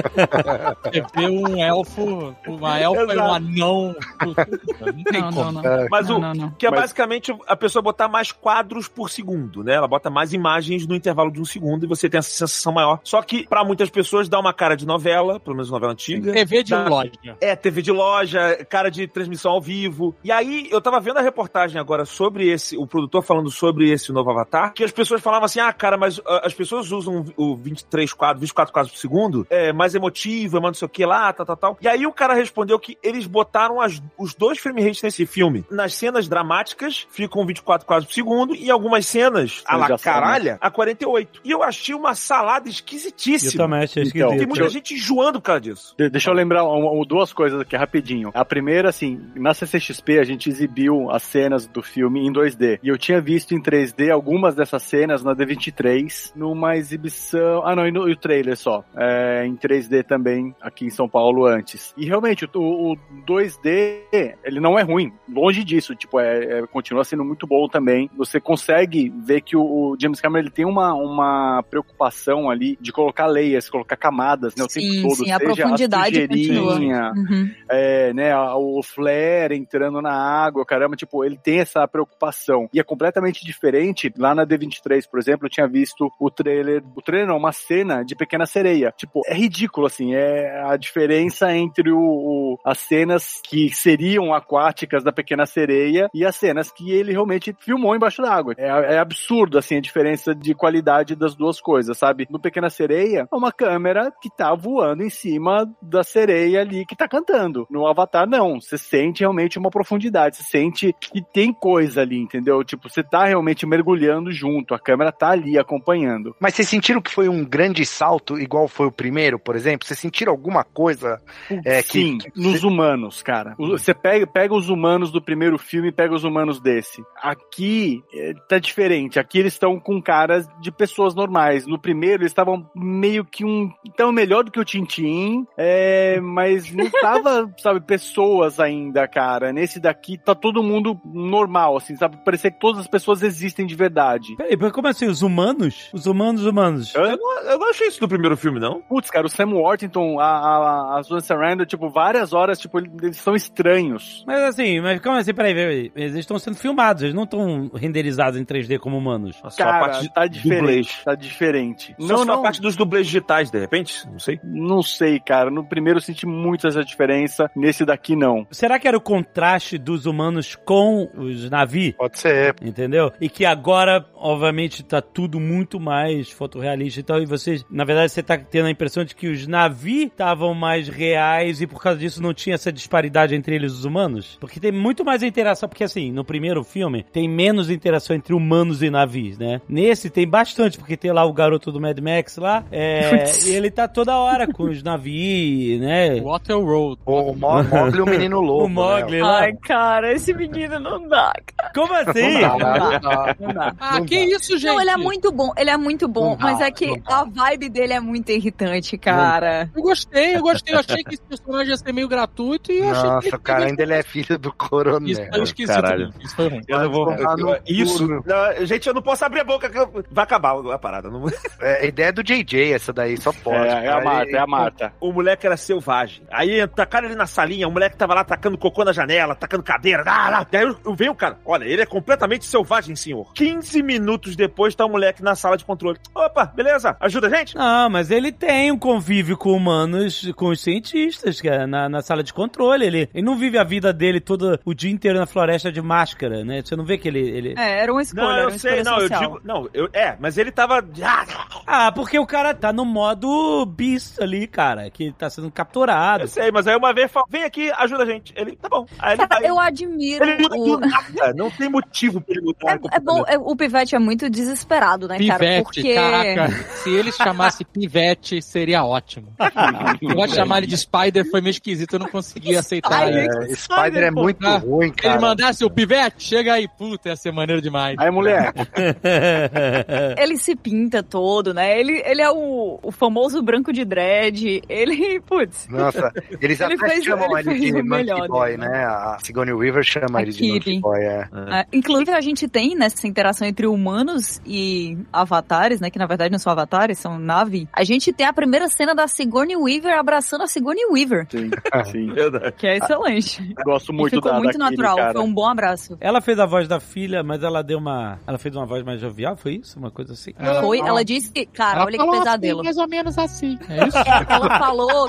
Você vê um elfo, uma elfa e um anão. Não tem Não, como. não, não. Mas não, o, não, não. Que é Mas- basicamente a pessoa botar mais quadros por segundo, né? Ela bota mais imagens no intervalo de um segundo e você tem essa sensação maior. Só que, pra muitas pessoas, dá uma cara de novela, pelo menos novela antiga. TV de Dá- loja. É, TV de loja, cara de transmissão ao vivo. E aí, eu tava vendo a reportagem agora sobre esse, o produtor falando sobre esse novo Avatar, que as pessoas falavam assim, ah, cara, mas ah, as pessoas usam o 23 quadros, 24 quadros por segundo, é mais emotivo, é mais não sei o que lá, tal, tal, tal. E aí o cara respondeu que eles botaram as- os dois frame rates nesse filme. Nas cenas dramáticas, ficam 24 quadros por segundo, e algumas cenas, a la caralha, a 48. E eu achei uma salada Eu esquisitíssima. também achei Então, esquisito. Tem muita gente enjoando por causa disso. De- deixa eu lembrar um- um- duas coisas aqui rapidinho. A primeira, assim, na CCXP a gente exibiu as cenas do filme em 2D. E eu tinha visto em 3D algumas dessas cenas na D23, numa exibição. Ah, não, e, no, e o trailer só. É, em 3D também, aqui em São Paulo antes. E realmente, o, o 2D, ele não é ruim. Longe disso. Tipo, é, é- continua sendo muito bom também. Você consegue ver que o, o James Cameron ele tem uma, uma preocupação ali de colocar layers, colocar camadas, né? O Sim, tempo todo. sim, a profundidade continua. sujeirinha, Uhum. é, né, a- o flare entrando na água, caramba, tipo, ele tem essa preocupação. E é completamente diferente. Lá na D23, por exemplo, eu tinha visto o trailer, o trailer não, uma cena de Pequena Sereia. Tipo, é ridículo, assim, é a diferença entre o, o- as cenas que seriam aquáticas da Pequena Sereia e as cenas que ele realmente filmou embaixo d'água. É, é absurdo, assim, a diferença de qualidade das duas coisas, sabe? No Pequena Sereia, é uma câmera que tá voando em cima da sereia ali que tá cantando. No Avatar, não. Você sente realmente uma profundidade. Você sente que tem coisa ali, entendeu? Tipo, você tá realmente mergulhando junto. A câmera tá ali acompanhando. Mas vocês sentiram que foi um grande salto, igual foi o primeiro, por exemplo? Vocês sentiram alguma coisa? É, que- Sim, que- nos humanos, cara. Você pega, pega os humanos do primeiro filme e pega os humanos desse. Aqui é, tá diferente. Aqui eles estão com caras de pessoas normais. No primeiro, eles estavam meio que um. Tão melhor do que o Tintin, é, mas não tava, sabe, pessoas ainda, cara. Nesse daqui tá todo mundo normal, assim, sabe? Parecia que todas as pessoas existem de verdade. Peraí, mas como assim? Os humanos? Os humanos humanos. Eu não, eu não achei isso no primeiro filme, não. Putz, cara, o Sam Worthington, a, a, a Susan Sarandon, tipo, várias horas, tipo, eles são estranhos. Mas assim, mas como assim? Peraí, peraí. Eles estão sendo filmados, eles não estão renderizados em 3D como humanos. Só a Cara, parte de tá diferente. Dublês. Tá diferente. Não, só não, a parte dos dublês digitais, de repente? Não sei. não sei, cara. No primeiro eu senti muito essa diferença, nesse daqui não. Será que era o contraste dos humanos com os navios? Pode ser. Entendeu? E que agora, obviamente, tá tudo muito mais fotorrealista e tal. E vocês, na verdade, você tá tendo a impressão de que os navios estavam mais reais e por causa disso não tinha essa disparidade entre eles e os humanos? Porque tem muito mais interação. Porque assim, no primeiro filme, tem menos interação entre humanos e navios, né? Nesse tem bastante, porque tem lá o garoto do Mad Max lá. É, e ele tá toda hora com os navios, né? Water Road. O Mo- Mogli e o menino lobo. O Mogli né? lá. Ai, cara, esse menino não dá, cara. Como assim? Não dá, não dá. Não dá. Ah, Não que dá. isso, gente? Não, ele é muito bom, ele é muito bom, Não dá, mas é que a vibe dele é muito irritante, cara. Eu gostei, eu gostei. Eu achei que esse personagem ia ser meio gratuito e eu achei que cara, ainda ele é filho do coronel. Isso foi esquisito. Caralho. Isso foi ruim. Eu não vou. Eu- isso. não, gente, eu não posso abrir a boca vai acabar a parada. Não- É, a ideia do JJ, essa daí, só pode. É, é a Ele- é a Marta. O moleque era selvagem. Aí tacaram ele na salinha, o moleque tava lá tacando cocô na janela, tacando cadeira. Ah, lá. Daí eu, eu vejo o cara, olha, ele é completamente selvagem, senhor. 15 minutos depois tá o moleque na sala de controle. Opa, beleza? Ajuda a gente? Não, mas ele tem um convívio com humanos, com os cientistas, cara, na, na sala de controle. Ele, ele não vive a vida dele todo o dia inteiro na floresta de máscara, né? Você não vê que ele. ele... É, era uma escolha, Não, era eu uma sei, não, eu social. digo. Não, eu, é, mas ele tava. Ah, Ah, porque o cara tá no modo beast ali, cara, que tá sendo capturado. eu sei, mas aí uma vez fala, vem aqui, ajuda a gente. Ele, tá bom. Aí ele Cara, vai. eu admiro Ele muda o... do nada, não tem motivo pra ele mudar. É, é bom, é- o Pivete é muito desesperado, né, cara? Pivete, Porque... caraca, se ele chamasse Pivete, seria ótimo. Eu gosto de chamar ele de Spider, foi meio esquisito, eu não consegui aceitar. É, Spider é muito Ah, ruim, Se ele cara. mandasse o Pivete, chega aí, puta, ia ser maneiro demais. Aí, mulher, Ele se pinta todo, né? Ele, ele é o, o famoso branco de dread. Ele, putz, Nossa, eles Ele até fez- chamam ele ele, de Monkey Boy, dele, né? A Sigourney Weaver chama A ele de. Monkey Boy, é. É, inclusive, a gente tem nessa interação entre humanos e avatares, né? Que na verdade não são avatares, são nave. A gente tem a primeira cena da Sigourney Weaver abraçando a Sigourney Weaver, sim, sim. Verdade. que é excelente. Gosto E muito ficou da muito da Kitty, natural, cara. foi um bom abraço. Ela fez a voz da filha, mas ela deu uma. Ela fez uma voz mais jovial, foi isso? Uma coisa assim? Ela- Foi, ela- ela disse que, cara, Ela olha que pesadelo. assim, mais ou menos assim. É isso? É, ela falou,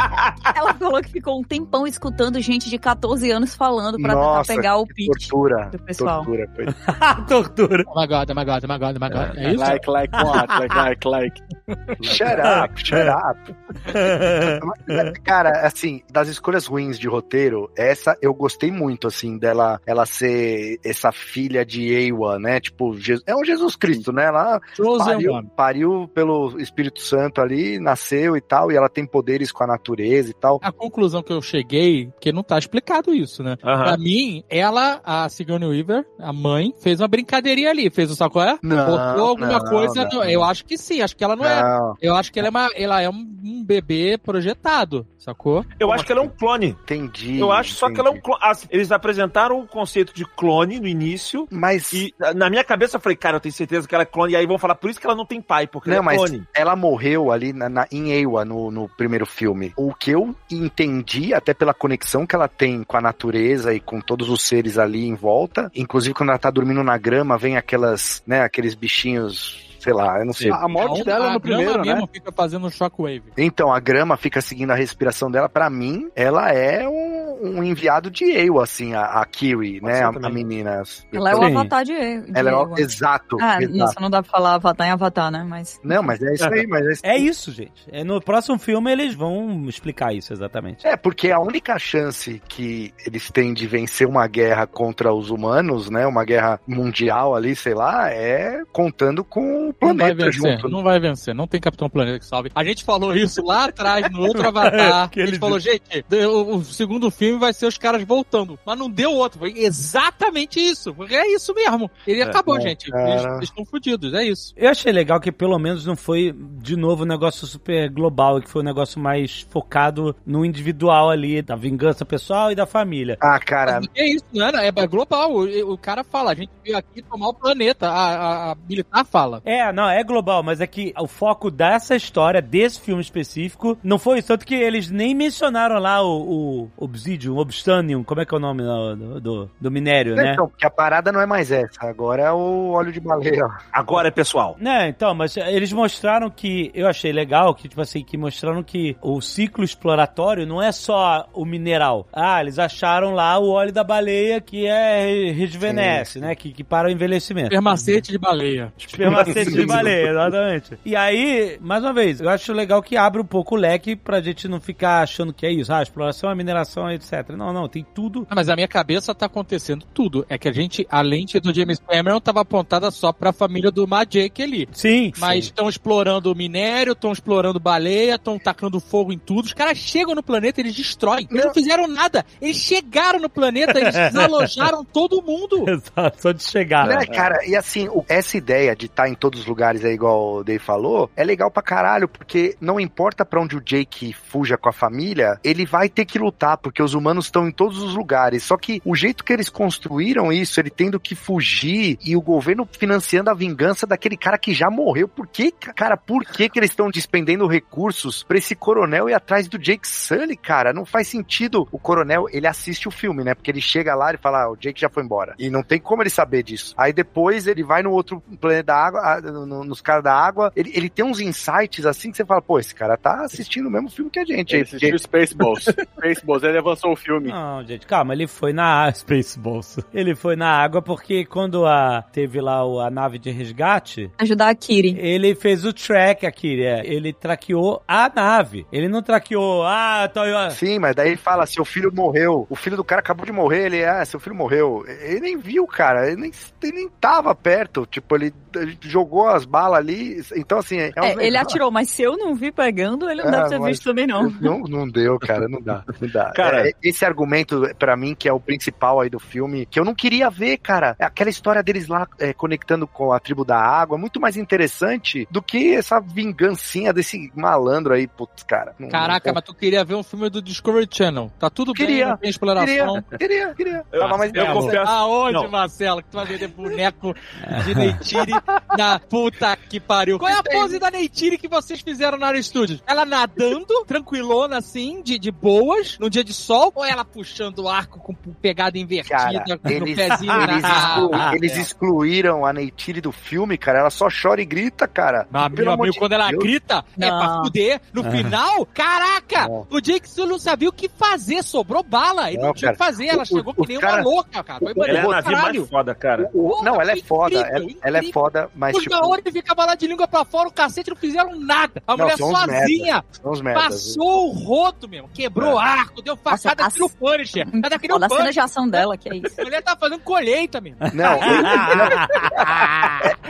ela falou que ficou um tempão escutando gente de 14 anos falando pra Nossa, tentar pegar o pitch. tortura. do pessoal. Tortura, coisa. Tortura. Oh my god, oh my god, oh my god, oh my god. É isso? Like, like what? Like, like, like. Shut up, shut up. Cara, assim, das escolhas ruins de roteiro, essa eu gostei muito, assim, dela ela ser essa filha de Ewa, né? Tipo, é um Jesus Cristo, né? Ela Chosen pariu, pariu pelo Espírito Santo ali, nasceu e tal, e ela tem poderes com a natureza e tal. A conclusão que eu cheguei, porque não tá explicado isso, né? Aham. Pra mim, ela, a Sigourney Weaver, a mãe, fez uma brincadeirinha ali. Fez o saco é? Não, Botou alguma não, coisa. não. Eu acho que sim, acho que ela não, é. Não, Eu acho que ela é, uma, ela é um, bebê projetado, sacou? Eu acho que ela é um clone. entendi. Eu acho só que ela é um clone. Eles apresentaram o conceito de clone no início. Mas. E na- na minha cabeça eu falei, cara, eu tenho certeza que ela é clone. E aí vão falar, por isso que ela não tem pai, porque Não, ela é mas clone. ela morreu ali na, na- em Ewa, no, no primeiro filme. O que eu entendi, até pela conexão que ela tem com a natureza e com todos os seres ali em volta, inclusive quando ela tá dormindo na grama, vem aquelas, né, aqueles bichinhos, sei lá, eu não sei. A morte dela a no grama primeiro, né? mesmo fica fazendo um shockwave. Então, a grama fica seguindo a respiração dela. Pra mim, ela é um, um enviado de Ewa, assim, a, a Kiwi, Pode né, a, a menina. Ela é o Sim. avatar de, de Ela é o, exato. Ah, exato. nossa, não dá pra falar avatar em avatar, né? Mas. Não, mas é isso aí, mas é isso É isso, gente. É, no próximo filme eles vão explicar isso exatamente. É, porque a única chance que eles têm de vencer uma guerra contra os humanos, né? Uma guerra mundial ali, sei lá, é contando com o Não vai planeta vencer, junto. não vai vencer, não tem Capitão Planeta que salve. A gente falou isso lá atrás, no outro Avatar. Que a ele gente falou, gente, o, o segundo filme vai ser os caras voltando. Mas não deu outro. Foi exatamente isso. Porque é isso mesmo. Ele acabou, gente. Eles, cara. eles estão fodidos, é isso. Eu achei legal que pelo menos não foi, de novo, um negócio super global, que foi um negócio mais focado no individual ali, da vingança pessoal e da família. Ah, cara, Mas É isso, não é, é global. O, o cara fala, a gente veio aqui tomar o planeta. A, a- a militar fala. É, não, é global, mas é que o foco dessa história, desse filme específico, não foi isso. Tanto que eles nem mencionaram lá o, o Obsidian, Obstanium, como é que é o nome do, do, do minério, né? Então, porque a parada não é mais essa. Agora é o óleo de baleia. Agora é pessoal. Né, então, mas eles mostraram que, eu achei legal, que tipo assim, que mostraram que o ciclo exploratório não é só o mineral. Ah, eles acharam lá o óleo da baleia que é rejuvenesce, né, que, que para o envelhecimento. Permacete de baleia. Espermacete de baleia, exatamente. E aí, mais uma vez, eu acho legal que abre um pouco o leque pra gente não ficar achando que é isso, ah, exploração, a mineração, etc. Não, não, tem tudo. Ah, Mas a minha cabeça tá acontecendo tudo. É que a gente, a lente do James Cameron tava apontada só pra família do Majek ali. Sim, Mas estão explorando o minério, estão explorando baleia, estão tacando fogo em tudo. Os caras chegam no planeta, eles destroem. Eles não fizeram nada. Eles chegaram no planeta, eles desalojaram todo mundo. Exato, só de chegar. Né, cara? E assim, essa ideia de estar em todos os lugares aí, igual o Dave falou, é legal pra caralho, porque não importa pra onde o Jake fuja com a família, ele vai ter que lutar, porque os humanos estão em todos os lugares. Só que o jeito que eles construíram isso, ele tendo que fugir e o governo financiando a vingança daquele cara que já morreu. Por que, cara, por que que eles estão despendendo recursos pra esse coronel ir atrás do Jake Sully, cara? Não faz sentido. O coronel, ele assiste o filme, né? Porque ele chega lá e fala, ah, o Jake já foi embora. E não tem como ele saber disso. Aí depois ele vai no outro planeta da água, ah, no- nos caras da água, ele, ele tem uns insights assim que você fala, pô, esse cara tá assistindo o mesmo filme que a gente. Ele aí, assistiu Spaceballs. Spaceballs, ele avançou o filme. Não, gente, calma, ele foi na Spaceballs. Ele foi na água porque quando a, teve lá o- a nave de resgate, Ajudar a Kiri. ele fez o track aqui, é, ele traqueou a nave. Ele não traqueou, ah, tô, eu- Sim, mas daí ele fala, seu filho morreu. O filho do cara acabou de morrer, ele, ah, seu filho morreu. Ele nem viu, cara, ele nem, ele nem tava perto. Tipo, ele, ele jogou as balas ali. Então, assim, é, um É, ele negócio- atirou, mas se eu não vi pegando, ele não É, deve ter visto também, não. Não, não deu, cara, não dá. Não dá. Cara- É, esse argumento, pra mim, que é o principal aí do filme, que eu não queria ver, cara. Aquela história deles lá é, conectando com a tribo da água, muito mais interessante do que essa vingancinha desse malandro aí, putz, cara. Não- Caraca, não- mas tu queria ver um filme do Discovery Channel. Tá tudo Queria, bem, tem exploração. Queria, queria, queria. Eu- Tava mais eu confesso- Aonde, Não. Marcelo, que tu vai vender boneco de Neytiri na puta que pariu? Qual é a pose da Neytiri que vocês fizeram na área Studios? Ela nadando, tranquilona assim, de, de boas, num dia de sol, ou ela puxando o arco com pegada invertida, Cara, no eles, pezinho eles, na... exclu- Ah, eles é. excluíram a Neytiri do filme, cara. Ela só chora e grita, cara. Mas, Pelo meu amor amigo, de quando ela Deus. grita, é pra Não. fuder. No final, caraca, Não. o Jake Sully não sabia o que fazer, sobrou bala. Ele não, Não, tinha o que fazer, ela O- chegou o- que nem cara- uma louca, cara. Foi Ela é a mais foda, cara. O- não, ela é incrível, foda. Ela, ela é incrível. foda, mas Os tipo. Gaúchos ficava lá de língua pra fora, o cacete não fizeram nada. A Não, mulher sozinha passou o roto mesmo, quebrou o arco, deu facada Nossa, aqui no Punisher. Ela que nem Olha o a cena de ação dela, que é isso. A mulher tá fazendo colheita mesmo. Não,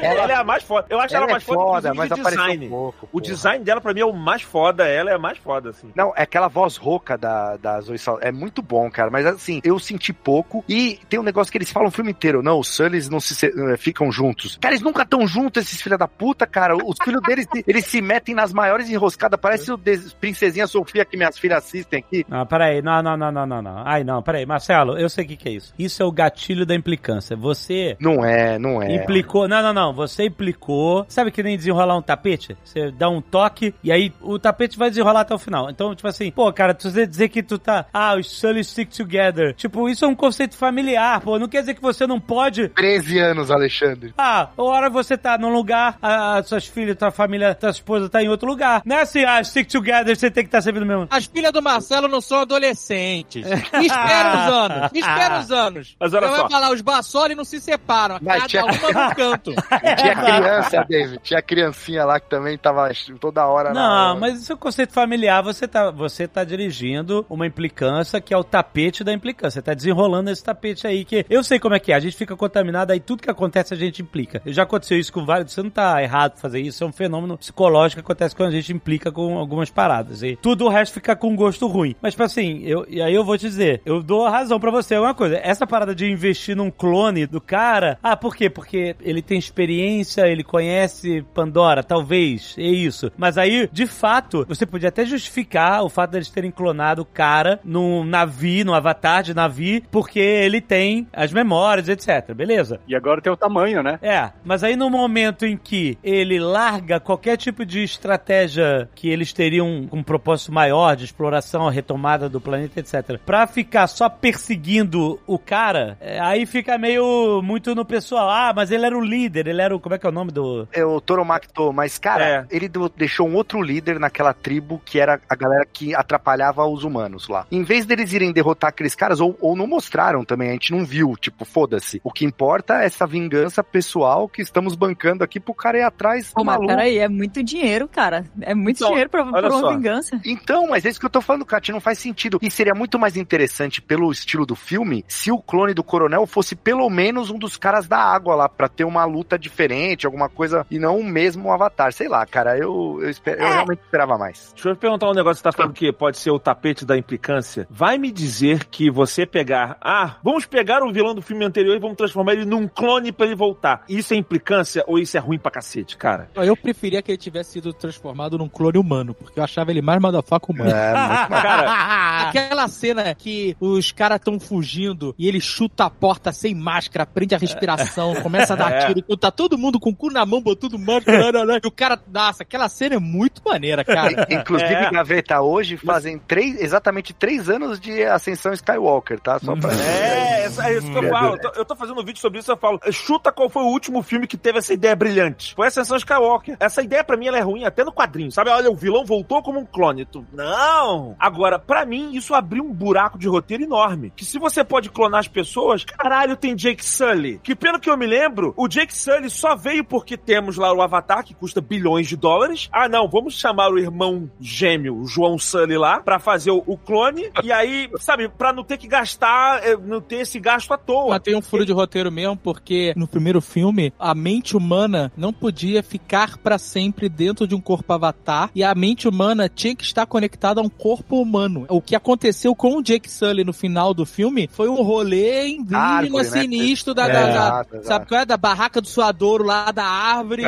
Ela é a mais foda. Eu acho ela, ela é mais foda, foda, mas de apareceu design. um pouco. O design dela, pra mim, é o mais foda. Ela é a mais foda, assim. Não, é aquela voz rouca da, da Zoe Sal- É muito bom, cara. Mas assim, eu senti pouco. E tem um negócio que eles falam o filme inteiro. Não, os Sullys não se, se- eh, ficam juntos. Cara, eles nunca estão juntos, esses filha da puta, cara. Os filhos deles, eles se metem nas maiores enroscadas. Parece o Princesinha Sofia que minhas filhas assistem aqui. Não, peraí, não, não, não, não, não, não. Ai, não, peraí, Marcelo, eu sei o que, que é isso. Isso é o gatilho da implicância. Você Não é, não é. implicou. Não, não, não. Você implicou. Sabe que nem desenrolar um tapete? Você dá um toque e aí o tapete vai desenrolar até o final. Então, tipo assim, pô, cara, tu dizer- dizer que tu tá. Ah, os Sully stick together. Tipo, isso é um conceito familiar, pô. Não quer dizer que você não pode 13 anos, Alexandre. ah, a hora você tá num lugar, a, a suas filhas, tua família, tua esposa tá em outro lugar. Não é assim, ah, stick together, você tem que estar sempre no mesmo. As filhas do Marcelo não são adolescentes. Espera uns anos. Espera uns anos. Mas olha Eu só. vou falar, os Bassoli não se separam. Mas Cada tinha- uma no canto. Tinha criança, David. Tinha criancinha lá que também tava toda hora na. Não, mas isso é um conceito familiar. Você tá, você tá dirigindo uma implicância que é o tapete da implicância. Você tá desenrolando esse tapete aí que eu sei como é que é. A gente fica contaminado aí tudo que acontece a gente implica. Já aconteceu isso com vários. Você não tá errado fazer isso. É um fenômeno psicológico que acontece quando a gente implica com algumas paradas. E tudo o resto fica com gosto ruim. Mas, tipo assim, eu, e aí eu vou te dizer, eu dou a razão pra você, é uma coisa, essa parada de investir num clone do cara, ah, por quê? Porque ele tem experiência, ele conhece Pandora, talvez, é isso. Mas aí, de fato, você podia até justificar o fato deles terem clonado o cara num navio, num avatar de navio, porque ele tem as memórias, etc. Beleza? E agora tem o tamanho, né? É, mas aí no momento em que ele larga qualquer tipo de estratégia que eles teriam um propósito maior de exploração, retomada do planeta, etc., pra ficar só perseguindo o cara, é, aí fica meio muito no pessoal. Ah, mas ele era o líder, ele era o. Como é que é o nome do. É o Toromakto, mas, cara, É. ele deixou um outro líder naquela tribo que era a galera que atrapalhava os humanos lá. Em vez deles irem derrotar aqueles caras, ou, ou não mostraram também, a gente não viu, tipo, foda-se. O que importa é essa vingança pessoal que estamos bancando aqui pro cara ir atrás Pô, do mas maluco. peraí, é muito dinheiro, cara. É muito Então, dinheiro pra, pra uma só. vingança. Então, mas é isso que eu tô falando, Kat, não faz sentido. E seria muito mais interessante pelo estilo do filme se o clone do coronel fosse pelo menos um dos caras da água lá, pra ter uma luta diferente, alguma coisa, e não o mesmo avatar. Sei lá, cara, eu, eu, esper- eu É. realmente esperava mais. Deixa eu perguntar um negócio, você tá falando que pode ser o tapete da implicância. Vai me dizer que você pegar, ah, vamos pegar o vilão do filme anterior e vamos transformar ele num clone pra ele voltar. Isso é implicância ou isso é ruim pra cacete, cara? Eu preferia que ele tivesse sido transformado num clone humano, porque eu achava ele mais motherfucker humano. É, muito Cara, Aquela cena que os caras estão fugindo e ele chuta a porta sem máscara, prende a respiração, começa a dar É. tiro, e tá todo mundo com o cu na mão, botando máscara, né, né, e o cara, nossa, aquela cena é muito maneira, cara. Inclusive, É. Gaveta, hoje fazem três, exatamente três anos de Ascensão Skywalker, tá? Só pra... É, é, é isso que eu falo. Eu tô, eu tô fazendo um vídeo sobre isso, eu falo, chuta qual foi o último filme que teve essa ideia brilhante. Foi Ascensão Skywalker. Essa ideia pra mim ela é ruim até no quadrinho, sabe? Olha, o vilão voltou como um clone. Tu, não! Agora, pra mim, isso abriu um buraco de roteiro enorme. Que se você pode clonar as pessoas, caralho, tem Jake Sully. Que pelo que eu me lembro, o Jake Sully só veio porque temos lá o Avatar, que custa bilhões de dólares. Ah, não, vamos chamar o irmão gêmeo, o João Sully lá, pra fazer o, o clone. E aí, sabe, pra não ter que gastar, eh, não ter esse gasto à toa. Mas tem um furo de roteiro mesmo, porque no primeiro filme, a mente humana não podia ficar pra sempre dentro de um corpo avatar, e a mente humana tinha que estar conectada a um corpo humano. O que aconteceu com o Jake Sully no final do filme foi um rolê indígena Árvore, né? sinistro da, É, da- da- sabe qual é? Da barraca do suadouro lá da árvore.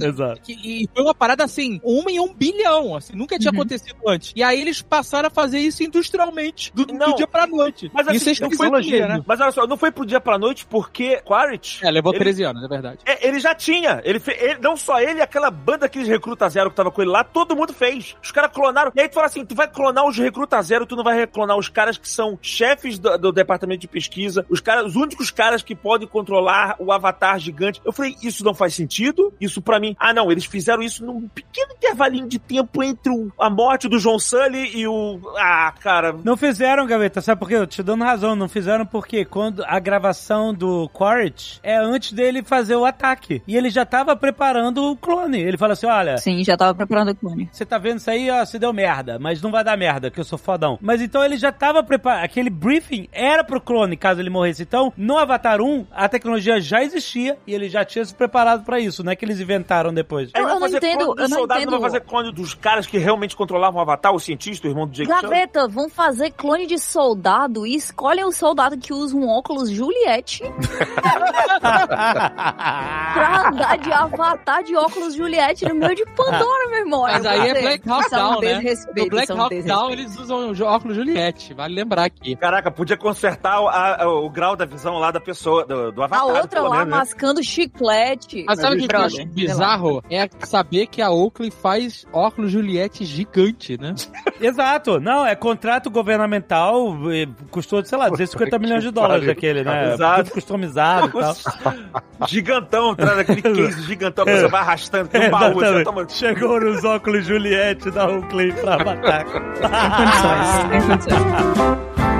Exato. e foi uma parada assim, uma em um bilhão, assim, nunca tinha Uhum. acontecido antes. E aí eles passaram a fazer isso industrialmente, do, do Não. dia pra noite. Mas assim, isso é não foi tecnologia, porque- né? Mas olha só, não foi pro dia pra noite porque Quaritch. É, levou Ele- 13 anos, é verdade. É, ele já tinha. Ele, fe- ele- Não só ele, aquela banda, aqueles recruta zero que tava com ele lá, todo mundo fez. Os caras clonaram. E aí tu fala assim: tu vai clonar os recruta zero, tu não vai clonar os caras que são chefes do, do departamento de pesquisa, os caras, os únicos caras que podem controlar o avatar gigante. Eu falei, isso não faz sentido. Isso pra mim. Ah, não, eles fizeram isso num pequeno intervalinho de tempo entre o- a morte do John Sully e o. Ah, cara. Não fizeram, Gaveta, sabe por quê? Eu te dando razão, não fizeram porque quando a gravação do Quaritch é antes dele fazer o ataque. E ele já tava preparando o clone. Ele fala assim: olha, Sim, já tava preparando o clone. você tá vendo isso aí, ó, se deu merda, mas não vai dar merda, que eu sou fodão. Mas então ele já tava preparado, aquele briefing era pro clone, caso ele morresse. Então, no Avatar 1, a tecnologia já existia e ele já tinha se preparado pra isso, não é que eles inventaram depois. Eu- eu não fazer entendo- eu não soldado, entendo- não vai fazer clone dos caras que realmente controlavam o avatar, o cientista, o irmão do Jake. Gaveta, vão fazer clone de soldado e escolhem o soldado que usa um óculos Juliette pra andar de avatar de óculos Juliette no meio de Pandora, meu irmão. Mas aí é Black Hawk é Down, né? No Black é um Hawk. Down eles usam o óculos Juliette, vale lembrar aqui. Caraca, podia consertar o, a- a- o grau da visão lá da pessoa, do, do A avatar. outra pelo lá menos, né? mascando chiclete. Mas sabe o que eu acho bizarro? É saber que a Oakley faz óculos Juliette gigante, né? Exato, não, é contrato governamental, eh, custou, sei lá, 250 milhões de dólares aquele, né? Exato. Tudo customizado e tal. Gigantão, traz aquele case gigantão que você vai arrastando, tem um baú, toma... Chegou nos óculos Juliette da Oakley pra Avatar. Tem condições, tem condições.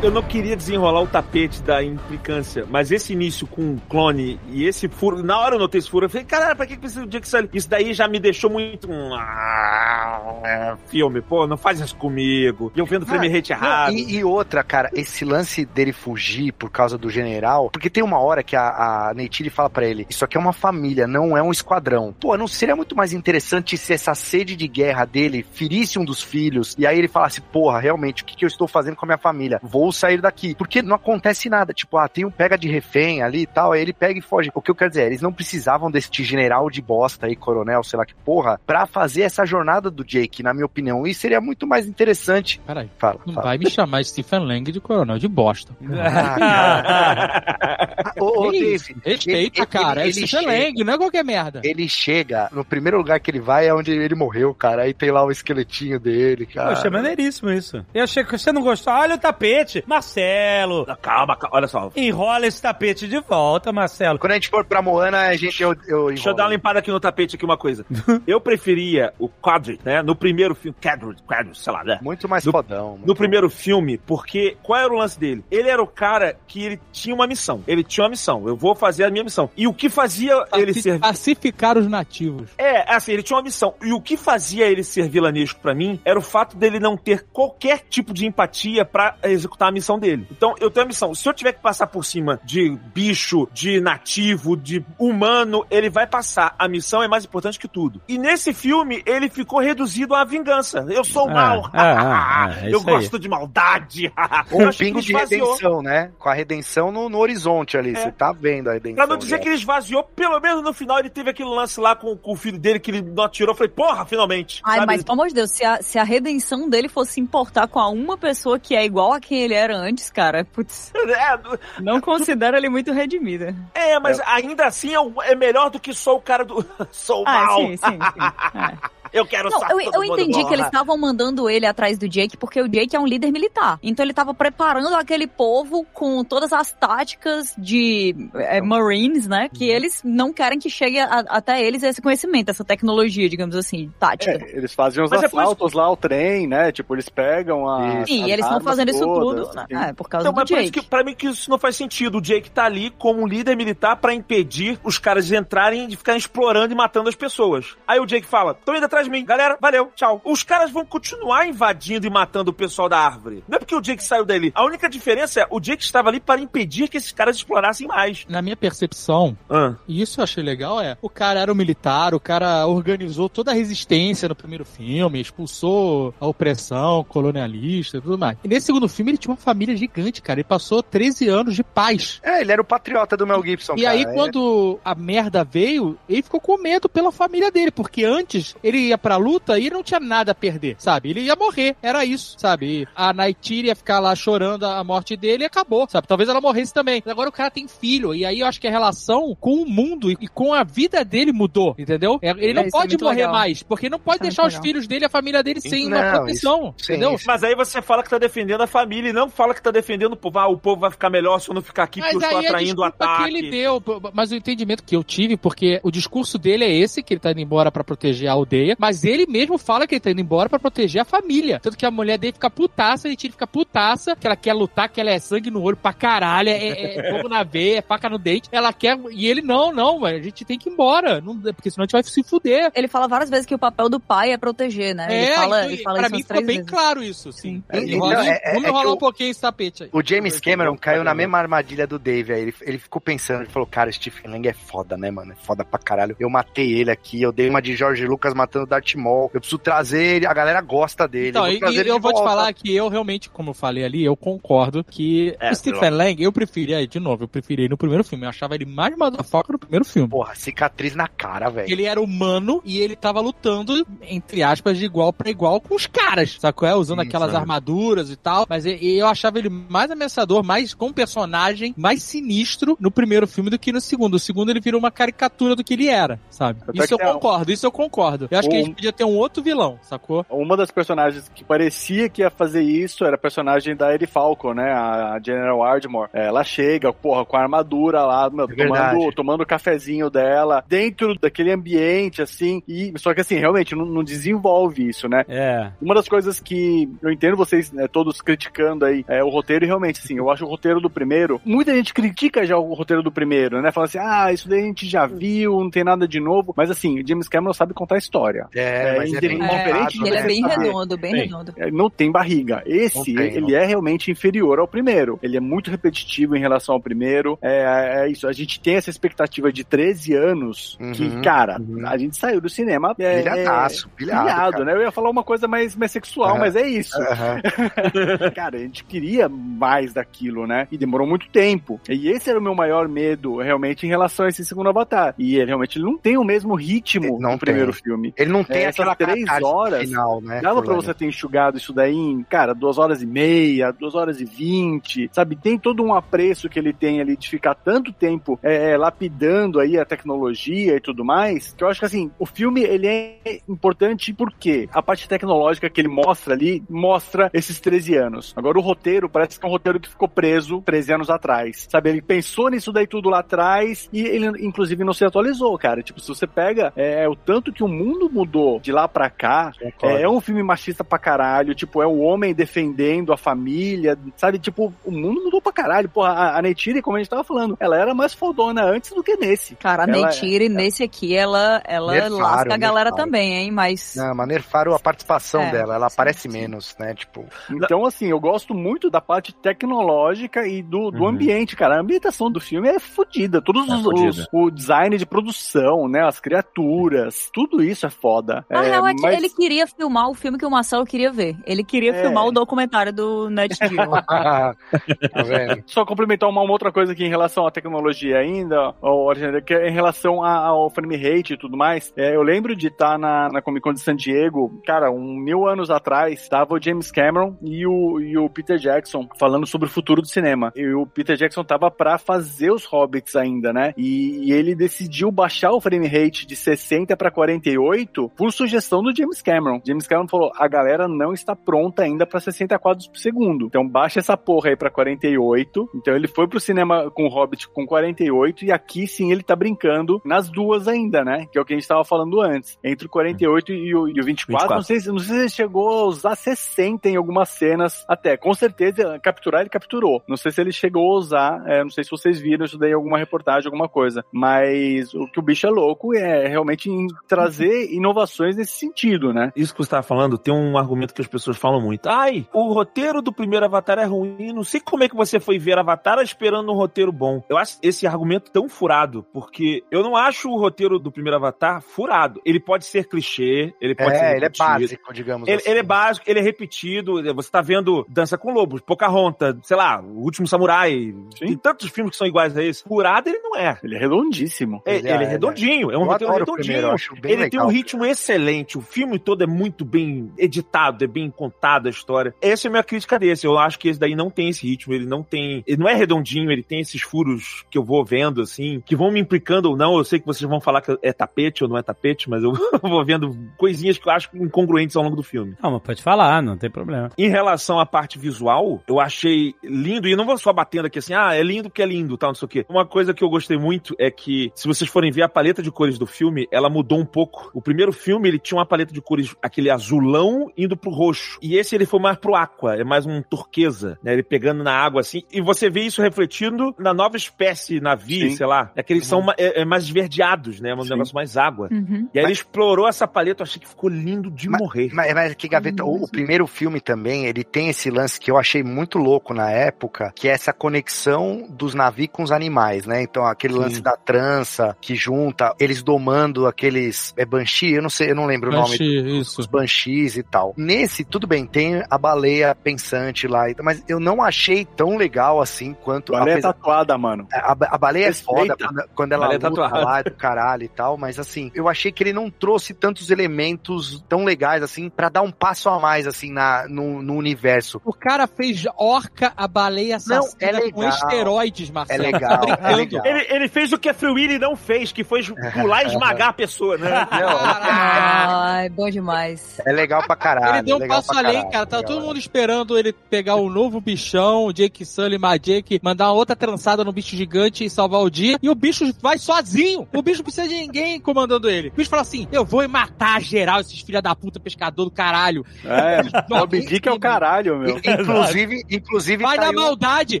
Eu não queria desenrolar o tapete da implicância, mas esse início com um clone e esse furo, na hora eu notei esse furo, eu falei, caralho, pra que precisa do Sully? Isso daí já me deixou muito um ah, filme, pô, não faz isso comigo. E eu vendo frame rate Não, errado. E, e outra, cara, esse lance dele fugir por causa do general, porque tem uma hora que a, a Neytiri fala pra ele, isso aqui é uma família, não é um esquadrão. Pô, não seria muito mais interessante se essa sede de guerra dele ferisse um dos filhos, e aí ele falasse, porra, realmente, o que, que eu estou fazendo com a minha família? Vou sair daqui. Porque não acontece nada, tipo, ah, tem um pega de refém ali e tal, aí ele pega e foge. O que eu quero dizer, eles não precisavam deste general de bosta aí, coronel, sei lá que porra, pra fazer essa jornada do Jake, na minha opinião, e seria muito mais interessante. Peraí. Fala, Não fala. vai me chamar Stephen Lang de coronel de bosta. Ô, ô, isso? Respeita, ele- cara. ele- é Stephen ele Lang, não é qualquer merda. Ele chega, no primeiro lugar que ele vai é onde ele morreu, cara. Aí tem lá o esqueletinho dele, cara. Poxa, é maneiríssimo isso. Eu achei que você não gostou. Olha o tapete. Marcelo, Calma, calma, olha só. enrola esse tapete de volta, Marcelo. Quando a gente for pra Moana, a gente eu, eu Deixa eu dar uma limpada aqui no tapete aqui uma coisa. Eu preferia o Quadri, né? No primeiro filme, Quadri, Quadri, sei lá, né? Muito mais No- fodão. mano. No primeiro filme, porque qual era o lance dele? Ele era o cara que ele tinha uma missão. Ele tinha uma missão. Eu vou fazer a minha missão. E o que fazia ele ser Pacificar os nativos. É, assim, ele tinha uma missão. E o que fazia ele ser vilanesco pra mim era o fato dele não ter qualquer tipo de empatia pra executar a missão dele. Então, eu tenho a missão. Se eu tiver que passar por cima de bicho, de nativo, de humano, ele vai passar. A missão é mais importante que tudo. E nesse filme, ele ficou reduzido à vingança. Eu sou o Ah, mal. ah, ah, é eu isso aí. gosto de maldade. Um pingo de esvaziou. redenção, né? Com a redenção no, no horizonte ali. É. Você tá vendo a redenção. Pra não dizer já. que ele esvaziou, pelo menos no final ele teve aquele lance lá com, com o filho dele que ele não atirou. Eu falei, porra, finalmente. Ai, Sabe? mas pelo amor de Deus, se a, se a redenção dele fosse se importar com a uma pessoa que é igual a quem ele era antes, cara, putz, É, não considero ele muito redimida. É, mas ainda assim é, é melhor do que só o cara do. sou o Ah, mal. sim, sim, sim. É. Eu quero Não, só eu, todo eu mundo entendi que eles morra. estavam mandando ele atrás do Jake porque o Jake é um líder militar. Então ele tava preparando aquele povo com todas as táticas de é, Marines, né? Que eles não querem que chegue a- até eles esse conhecimento, essa tecnologia, digamos assim, tática. É, eles faziam os Mas é assaltos lá ao trem, né? Tipo, eles pegam a. Sim, e eles estão fazendo isso tudo né? assim. é, por causa Então, do mas por isso Jake. que, pra mim, que isso não faz sentido. O Jake tá ali como um líder militar pra impedir os caras de entrarem e de ficarem explorando e matando as pessoas. Aí o Jake fala: tão indo atrás Galera, valeu, tchau. Os caras vão continuar invadindo e matando o pessoal da árvore. Não é porque o Jake saiu dali. A única diferença é o Jake estava ali para impedir que esses caras explorassem mais. Na minha percepção, Ah. e isso eu achei legal, é o cara era um militar, o cara organizou toda a resistência no primeiro filme, expulsou a opressão colonialista e tudo mais. E nesse segundo filme ele tinha uma família gigante, cara. Ele passou 13 anos de paz. É, ele era o patriota do Mel Gibson, E cara. aí, É. quando a merda veio, ele ficou com medo pela família dele, porque antes ele ia pra luta e não tinha nada a perder, sabe? Ele ia morrer, era isso, sabe? E a Nightiri ia ficar lá chorando a morte dele e acabou, sabe? Talvez ela morresse também. Mas agora o cara tem filho, e aí eu acho que a relação com o mundo e com a vida dele mudou, entendeu? É, Ele É, não isso é pode muito morrer legal. mais, porque não pode Isso é deixar os legal. filhos dele e a família dele sem Não, uma isso- proteção, sim, entendeu? isso. Mas aí você fala que tá defendendo a família e não fala que tá defendendo o povo. Ah, o povo vai ficar melhor se eu não ficar aqui porque eu estou atraindo o ataque. que ele deu, mas o entendimento que eu tive, porque o discurso dele é esse, que ele tá indo embora pra proteger a aldeia, mas ele mesmo fala que ele tá indo embora pra proteger a família. Tanto que a mulher dele fica putaça, ele tira fica putaça, que ela quer lutar, que ela é sangue no olho pra caralho, é, é, é fogo na veia, é faca no dente. Ela quer, e ele não, não, a gente tem que ir embora, não, porque senão a gente vai se fuder. Ele fala várias vezes que o papel do pai é proteger, né? ele É, fala, então, ele fala pra isso mim ficou bem vezes. claro isso, sim. Então, é- é- vamos que rolar o- um pouquinho esse tapete aí. O James Cameron caiu na mesma armadilha do Dave aí. Ele, ele ficou pensando, ele falou, cara, Stephen Lang é foda, né, mano? É foda pra caralho. Eu matei ele aqui, eu dei uma de George Lucas matando o Darth Maul. Eu preciso trazer ele, a galera gosta dele. Então, eu e, vou e eu vou te falar que eu realmente, como eu falei ali, eu concordo que É, o Stephen Lang, eu preferia, de novo, eu preferia no primeiro filme. Eu achava ele mais motherfucker no primeiro filme. Porra, cicatriz na cara, velho. Ele era humano e ele tava lutando, entre aspas, de igual pra igual com os caras, sacou? É, usando Sim, aquelas sabe. armaduras e tal. Mas e- e eu achava ele mais ameaçador, mais com personagem, mais sinistro no primeiro filme do que no segundo. O segundo ele virou uma caricatura do que ele era, sabe? Até Isso eu que é concordo, isso eu concordo. Eu acho O- que a gente podia ter um outro vilão, sacou? Uma das personagens que parecia que ia fazer isso era a personagem da Eddie Falco, né? A General Ardmore. É, Ela chega, porra, com a armadura lá, meu, tomando, tomando o cafezinho dela, dentro daquele ambiente, assim. E, só que assim, realmente, não, não desenvolve isso, né? É. Uma das coisas que eu entendo vocês né, todos criticando aí é o roteiro, e realmente, assim, eu acho o roteiro do primeiro. Muita gente critica já o roteiro do primeiro, né? Falando assim, ah, isso daí a gente já viu, não tem nada de novo. Mas assim, o James Cameron sabe contar a história. É, mas é bem diferente montado, Ele é né? bem redondo, bem Sim. redondo. É, Não tem barriga. Esse, Não tem, ele não. é realmente inferior ao primeiro. Ele é muito repetitivo em relação ao primeiro. É, é isso. A gente tem essa expectativa de 13 anos que, Uhum, cara, uhum. a gente saiu do cinema. É, Pilhadaço, é, pilhado, pilhado, né? Eu ia falar uma coisa mais, mais sexual, Aham. mas é isso. Cara, a gente queria mais daquilo, né? E demorou muito tempo. E esse era o meu maior medo, realmente, em relação a esse segundo Avatar. E ele realmente ele não tem o mesmo ritmo Não do primeiro filme. Ele não tem É, essas aquela três horas, final, né? Dava pra Orlando? você ter enxugado isso daí em, cara, duas horas e meia, duas horas e vinte, sabe? Tem todo um apreço que ele tem ali de ficar tanto tempo é, é, lapidando aí a tecnologia e tudo mais, que eu acho que assim, o filme ele é importante porque a parte tecnológica que ele mostra ali, mostra esses 13 anos. Agora o roteiro parece que é um roteiro que ficou preso 13 anos atrás, sabe? Ele pensou nisso daí tudo lá atrás e ele, inclusive, não se atualizou, cara. Tipo, se você pega é, o tanto que o mundo mudou de lá pra cá, é, é um filme machista pra caralho, tipo, é o homem defendendo a família, sabe? Tipo, o mundo mudou pra caralho. Porra, a, a Neytiri, como a gente tava falando, ela era mais fodona antes do que nesse. Cara, a Ela- Neytiri, nesse aqui, ela, ela Nerfaram, lasca a galera nerfaram. também, hein? Mas. Não, mas nerfaram a participação É, dela, ela sim, aparece sim. menos, né? Tipo, Então, assim, eu gosto muito da parte tecnológica e do, do Uhum. ambiente, cara. A ambientação do filme é fodida. Todos É os, os- o design de produção, né? As criaturas, tudo isso é foda. Na é, real é que mas- ele queria filmar o filme que o Marcelo queria ver. Ele queria É. filmar o documentário do Net Geo. tá vendo? Só complementar uma, uma outra coisa aqui em relação à tecnologia ainda, ó, que é em relação a- ao frame rate e tudo mais. É, eu lembro de estar na, na Comic Con de San Diego, cara, um mil anos atrás, estava o James Cameron e o, e o Peter Jackson falando sobre o futuro do cinema. E o Peter Jackson tava pra fazer os Hobbits ainda, né? E, e ele decidiu baixar o frame rate de 60 pra 48 por sugestão do James Cameron. James Cameron falou: a galera não está pronta ainda pra 60 quadros por segundo. Então baixa essa porra aí pra 48. Então ele foi pro cinema com o Hobbit com 48 e aqui sim ele tá brincando nas duas ainda, né? Que é o que a gente tava falando antes. Entre o 48 e o, e o 24, 24. Não, sei, se- não sei se ele chegou a usar 60 em algumas cenas até. Com certeza, capturar ele capturou. Não sei se ele chegou a usar, é, não sei se vocês viram isso daí alguma reportagem, alguma coisa. Mas o que o bicho é louco é realmente em trazer inovações nesse sentido, né? Isso que você estava falando, tem um argumento que as pessoas falam muito. Ai, o roteiro do primeiro Avatar é ruim. Não sei como é que você foi ver Avatar esperando um roteiro bom. Eu acho esse argumento tão furado, porque eu não acho o roteiro do primeiro Avatar furado. Ele pode ser clichê, ele pode ser É, ele é básico, digamos Ele, assim. ele é básico, ele é repetido. Você tá vendo Dança com Lobos, Pocahontas, sei lá, O Último Samurai. Tem tantos filmes que são iguais a esse. Furado ele não é. Ele é redondíssimo. É, Ele ele, é, é redondinho, é um Eu roteiro redondinho. primeiro, ele tem legal. um ritmo excelente, o filme todo é muito bem editado, é bem contada a história. Essa é a minha crítica desse. Eu acho que esse daí não tem esse ritmo, ele não tem. Ele não é redondinho, ele tem esses furos que eu vou vendo, assim, que vão me implicando ou não. Eu sei que vocês vão falar que é tapete ou não é tapete, mas eu vou vendo coisinhas que eu acho incongruentes ao longo do filme. Não, mas pode falar, não tem problema. Em relação à parte visual, eu achei lindo, e não vou só batendo aqui assim, ah, é lindo porque é lindo, tal, não sei o quê. Uma coisa que eu gostei muito é que, se vocês forem ver a paleta de cores do filme, ela mudou um pouco. O primeiro filme, ele tinha uma paleta de cores, aquele azulão indo pro roxo. E esse ele foi mais pro aqua, é mais um turquesa, né? Ele pegando na água assim. E você vê isso refletindo na nova espécie, navi, Sim. sei lá. É que eles são ma- é- é mais esverdeados, né? É um Sim. negócio mais água. Uhum. E aí ele explorou essa paleta, eu achei que ficou lindo de morrer. Mas, mas que gaveta, o, o primeiro filme também, ele tem esse lance que eu achei muito louco na época, que é essa conexão dos navios com os animais, né? Então, aquele Sim. lance da trança que junta eles domando aqueles. É Banshee? Eu não sei, eu não lembro o nome. Banshee, isso. Os Banshees e tal. Nesse, tudo bem, tem a baleia pensante lá, mas eu não achei tão legal assim quanto. Baleia apesar- tatuada, mano. a, a baleia é Respeita. foda quando, quando ela luta tatuada. lá é do caralho e tal, mas assim, eu achei que ele não trouxe tantos elementos tão legais assim pra dar um passo a mais assim na, no, no universo. O cara fez orca, a baleia Não, assassina é com legal. esteroides, Marcelo. É legal, Tá é legal. Ele, ele fez o que a Free Willy não fez, que foi pular e esmagar a pessoa, né? Não, Ai, bom demais. É legal pra caralho. Ele deu um legal passo além, caralho, cara. Tá legal. todo mundo esperando ele pegar o novo bichão, o Jake Sully, Majek, mandar uma outra trançada no bicho gigante e salvar o dia. E o bicho vai sozinho. O bicho não precisa de ninguém comandando ele. O bicho fala assim: eu vou matar geral esses filha da puta pescador do caralho. É, Mob Dick é o caralho, meu. Inclusive, inclusive Vai na saiu- maldade.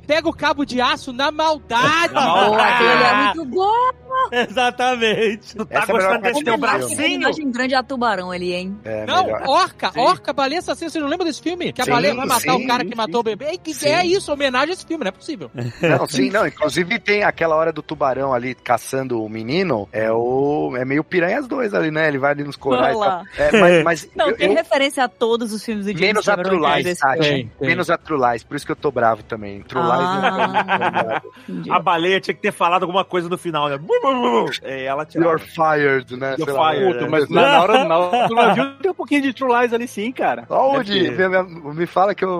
Pega o cabo de aço na maldade. Pô, aquele é muito bom. Exatamente. Tá Essa é gostando desse teu bracinho? Homenagem grande a tubarão ali, hein? É, Não, melhor. orca, Sim. orca, baleia assassina. Vocês não lembram desse filme? Que a Sim, baleia vai matar sim, o cara que sim, matou o bebê. Que Sim. é isso, homenagem a esse filme, não é possível. Não, sim, não. Inclusive tem aquela hora do tubarão ali caçando o menino. É o. É meio piranhas dois ali, né? Ele vai ali nos corais. lá. É, mas, mas Não, eu- tem eu- referência a todos os filmes do James menos a. True Lies, Tati. Menos a True Lies, por isso que eu tô bravo também. True Lies Ah. eu Entendi. A baleia tinha que ter falado alguma coisa no final, né? É, ela. You're fired, né? You're fired, Puta, é. na, na hora, na hora do navio tem um pouquinho de True Lies ali sim, cara. Onde? Me, me- fala que eu,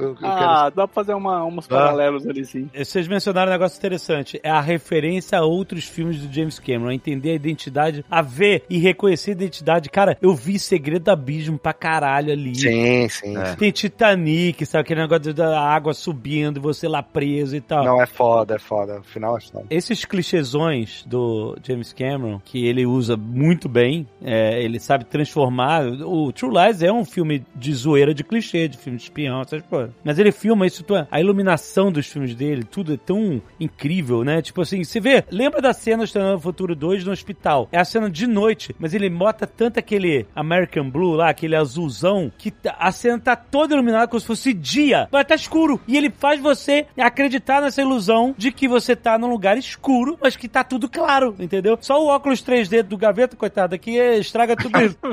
eu, eu quero. Ah, dá pra fazer uma, uns paralelos ali sim. Vocês mencionaram um negócio interessante. É a referência a outros filmes do James Cameron. A entender a identidade, a ver e reconhecer a identidade. Cara, eu vi Segredo do Abismo pra caralho ali. Sim, sim. Tem Titanic, sabe? Aquele negócio da água subindo e você lá preso e tal. Não, é foda, é foda. O final é foda. Esses clichêsões do James Cameron, que ele usa muito bem, é, ele sabe transformar. O True Lies é um filme de zoeira de clichê, de filme de espião, essas coisas. Mas ele filma isso, a iluminação dos filmes dele, tudo é tão incrível, né? Tipo assim, você vê, lembra da cena do Futuro 2 no hospital? É a cena de noite, mas ele bota tanto aquele American Blue lá, aquele azulzão, que tá- a cena tá toda iluminada como se fosse dia, mas tá escuro. E ele faz você acreditar nessa ilusão de que você tá num lugar escuro, mas que tá tudo claro, entendeu? Só o óculos 3D do gaveta, coitado, aqui estraga tudo isso.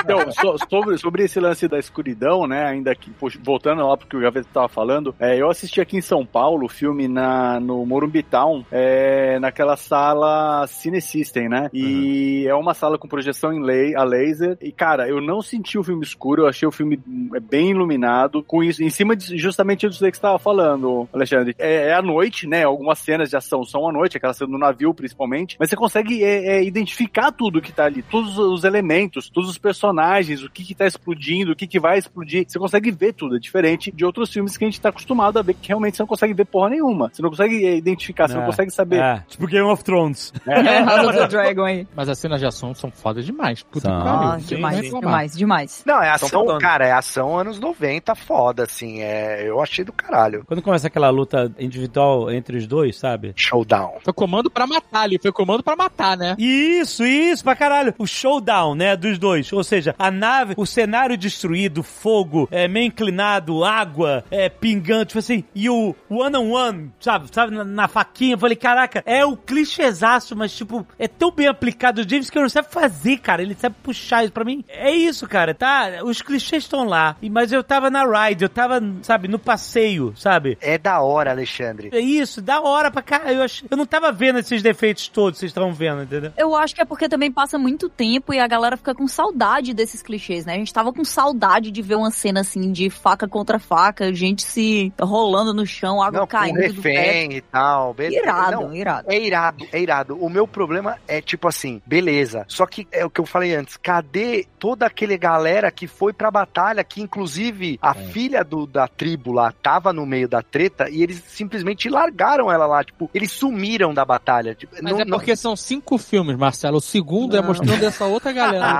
Então, so- sobre, sobre esse lance da escuridão, né? Ainda que, poxa, voltando lá porque o Gaveta tava falando, é, eu assisti aqui em São Paulo o filme na, no Morumbi Town, é, naquela sala Cine System, né? E é uma sala com projeção em lei, a laser. E, cara, eu não senti o filme escuro, eu achei o filme hum, bem iluminado, com isso, em cima de, justamente disso que você tava falando, Alexandre. É, é à noite, né? Algumas cenas de ação são à noite, aquela cena do navio, principalmente, mas você consegue é, é, identificar tudo que tá ali, todos os elementos, todos os personagens, o que que tá explodindo, o que que vai explodir. Você consegue ver tudo, é diferente de outros filmes que a gente tá acostumado a ver, que realmente você não consegue ver porra nenhuma. Você não consegue é, identificar, você não É. consegue saber. É, tipo Game of Thrones. É, House of the Dragon aí. Mas as cenas de ação são fodas demais. Puta São. que pariu. Ah, Sim, demais, reclamar. demais, demais. Não, é ação, cara, é ação anos 90, foda, assim. É, eu achei do caralho. Quando começa aquela luta individual entre os dois, sabe? Showdown. Foi comando pra matar ali, foi comando pra matar, né? Isso, isso, pra caralho. O showdown, né, dos dois. Ou seja, a nave, o cenário destruído, fogo, é, meio inclinado, água, é, pingando, tipo assim, e o one-on-one, sabe, sabe, na, na faquinha. Eu falei, caraca, é o clichêzaço, mas, tipo, é tão bem aplicado. O James Cameron sabe fazer, cara, ele sabe puxar isso pra mim. É isso, cara, tá? Os clichês estão lá, e- mas eu tava na ride, eu tava, sabe, no passeio, sabe? É da hora, Alexandre. É isso, da hora pra cá. Eu, ach... eu não tava vendo esses defeitos todos, vocês estão vendo, entendeu? Eu acho que é porque também passa muito tempo e a galera fica com saudade desses clichês, né? A gente tava com saudade de ver uma cena assim de faca contra faca, gente se rolando no chão, água Não, caindo do teto. refém e tal. Beleza. Irado, Não, irado. É irado, é irado. O meu problema é tipo assim, beleza. Só que é o que eu falei antes. Cadê toda aquele galera que foi pra batalha, que inclusive a filha do, da tribo lá tava no meio da treta e eles simplesmente largaram ela lá. Tipo, eles sumiram da batalha. Tipo, Mas não- é porque são cinco filmes, Marcelo. O segundo é mostrando essa outra galera.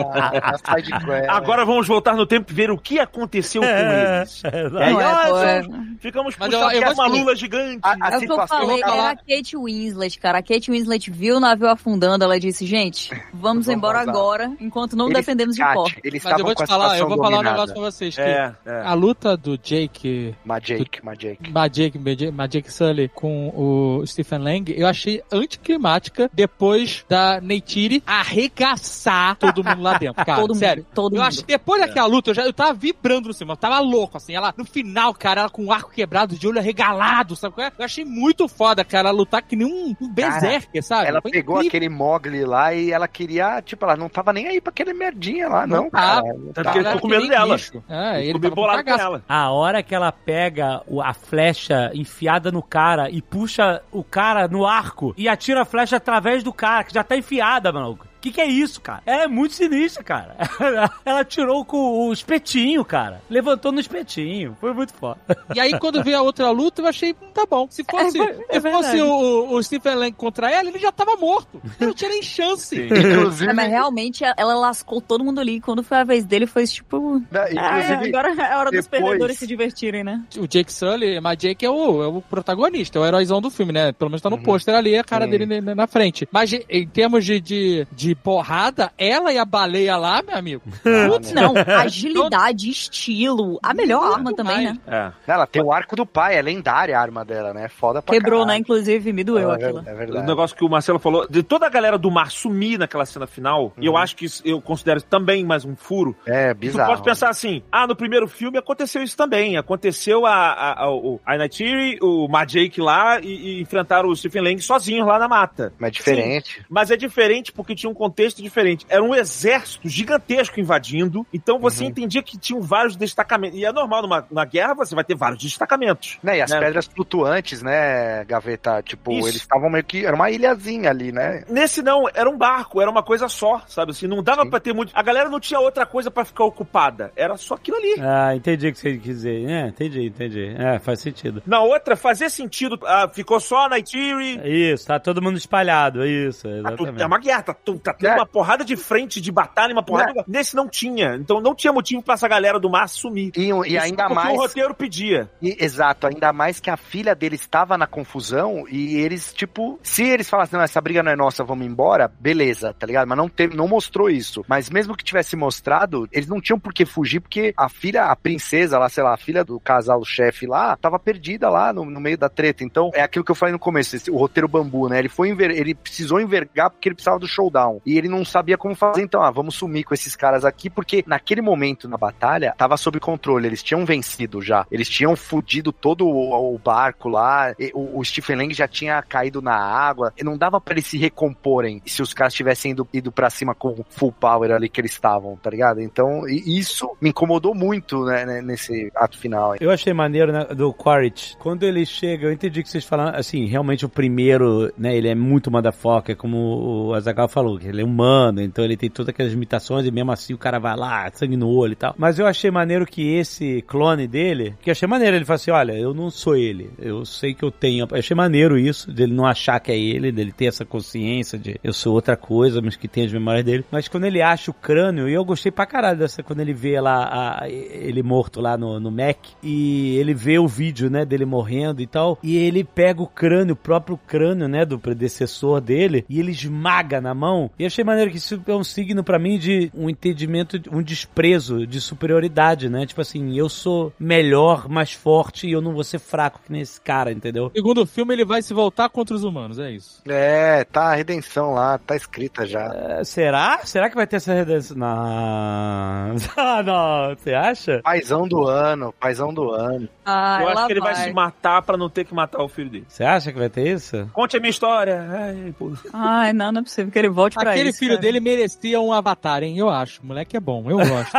Ah. Agora vamos voltar no tempo e ver o que aconteceu com eles. É, E Não é, pô, é. somos- ficamos Mas puxando eu- eu aqui vou uma lula gigante. A- a É o que eu situação falei, tá- era a Kate Winslet, cara. A Kate Winslet viu o navio afundando, ela disse, gente, vamos Vamos embora vazar. agora, enquanto não Eles- defendemos de. Eles Mas eu vou com a te falar, eu vou falar um dominada. negócio pra vocês. Que É, é. A luta do Jake Majake, Majake. Majek, Majek, Majek Sully com o Stephen Lang, eu achei anticlimática depois da Neytiri arregaçar todo mundo lá dentro, cara. Todo mundo, sério. todo eu mundo. acho que depois daquela luta, eu já eu tava vibrando no cima, eu tava louco, assim. Ela, no final, cara, ela com o arco quebrado, de olho arregalado, sabe qual é? Eu achei muito foda, cara, ela lutar que nem um, um berserker, sabe? Ela Foi pegou incrível. aquele Mogli lá e ela queria, tipo, ela não tava nem aí pra aquele merdinha lá, não, Não cara. ele Ela ficou com medo dela. É, ele Ficou bolado com ela. A hora que ela pega o- a flecha enfiada no cara e puxa o cara no arco e atira a flecha através do cara, que já tá enfiada, maluco. O que, que é isso, cara? Ela é muito sinistra, cara. Ela tirou com o espetinho, cara. Levantou no espetinho. Foi muito foda. E aí, quando veio a outra luta, eu achei, tá bom. Se fosse, É, é se fosse o, o Stephen Lang contra ela, ele já tava morto. Eu não tinha nem chance. Inclusive, É, mas realmente ela lascou todo mundo ali. Quando foi a vez dele, foi tipo. né, Ah, agora é hora dos depois- perdedores se divertirem, né? O Jake Sully, mas Jake é o, é o protagonista, é o heróizão do filme, né? Pelo menos tá no pôster ali, a cara Sim. dele na, na frente. Mas em termos de, de, de porrada, ela e a baleia lá, meu amigo. Putz, não. Agilidade, estilo. A melhor arma também, né? É. ela tem o arco do pai, é lendária a arma dela, né? Foda pra Quebrou, né? caralho. Inclusive, me doeu é, aquilo. É O verdade. negócio que o Marcelo falou, de toda a galera do mar sumir naquela cena final, e eu acho que isso, eu considero também mais um furo. É, Tu bizarro. pode pensar assim, ah, no primeiro filme aconteceu isso também. Aconteceu a, a, a, o a Neytiri, o Majake lá e, e enfrentaram o Stephen Lang sozinhos lá na mata. Mas é diferente. Mas é diferente porque tinha um contexto diferente. Era um exército gigantesco invadindo, então você Uhum. entendia que tinham vários destacamentos. E é normal, numa, na guerra você vai ter vários destacamentos. Né, e as né? pedras flutuantes, né, Gaveta? Tipo, Isso. eles estavam meio que. Era uma ilhazinha ali, né? Nesse não, era um barco, era uma coisa só, sabe assim? Não dava Sim. pra ter muito. A galera não tinha outra coisa pra ficar ocupada. Era só aquilo ali. Ah, entendi o que você quis dizer. É, entendi, entendi. É, faz sentido. Na outra, fazia sentido. ah, ficou só a Neytiri. Isso, tá todo mundo espalhado, é isso, Tá tudo- exatamente. É uma guerra, tá, tu- tá tendo É. uma porrada de frente, de batalha, uma porrada. Nesse não tinha. Então não tinha motivo pra essa galera do mar sumir. E, e ainda mais. o roteiro pedia. E- exato, ainda mais que a filha dele estava na confusão e eles, tipo, se eles falassem, não, essa briga não é nossa, vamos embora, beleza, tá ligado? Mas não teve, não mostrou isso. Mas mesmo que tivesse mostrado, eles não tinham por que fugir, porque a filha, a princesa lá, sei lá, a filha do casal chefe lá, tava perdida lá no, no meio da treta. Então, é aquilo que eu falei no começo, esse- o roteiro bambu, né? Ele foi ele precisou envergar porque ele precisava do showdown. E ele não sabia como fazer, então, ah, vamos sumir com esses caras aqui, porque naquele momento na batalha, tava sob controle, eles tinham vencido já. Eles tinham fudido todo o, o barco lá, o, o Stephen Lang já tinha caído na água, e não dava pra eles se recomporem se os caras tivessem ido, ido pra cima com full power ali que eles estavam, tá ligado? Então, isso me incomodou muito, né, né, nesse ato final. Eu achei maneiro né, do Quaritch. Quando ele chega, eu entendi que vocês falaram, assim, realmente o primeiro, né, ele é muito motherfucker, como o Azaghal falou, que ele é humano, então ele tem todas aquelas imitações e mesmo assim o cara vai lá, sangue no olho e tal. Mas eu achei maneiro que esse clone dele, que eu achei maneiro, ele fala assim, olha, eu não sou ele, eu sei que eu tenho, eu achei maneiro isso, dele não achar que é ele, dele ter essa consciência de eu sou outra coisa, mas que tem as memórias dele. Mas quando ele acha o crânio, e eu gostei pra caralho dessa, quando ele vê lá a- ele morto lá no, no Mac, e ele vê o vídeo, né, dele morrendo e tal, e ele pega o crânio, o próprio crânio, né, do predecessor dele, e ele esmaga na mão. E achei maneiro que isso é um signo pra mim de um entendimento, um desprezo de superioridade, né? Tipo assim, eu sou melhor, mais forte, e eu não vou ser fraco que nem esse cara, entendeu? Segundo o filme, ele vai se voltar contra os humanos, é isso. É, tá a redenção lá, tá escrita já. É, será? Será que vai ter essa redenção? Não. Ah, não. Você acha? Paizão do ano, paizão do ano. Ah, eu acho que ele vai. se matar pra não ter que matar o filho dele. Você acha que vai ter isso? Conte a minha história. Ai, pô. Ai, não, não é possível que ele volte pra Aquele isso. filho cara. dele merecia um avatar, hein? Eu acho. O moleque é bom, eu gosto.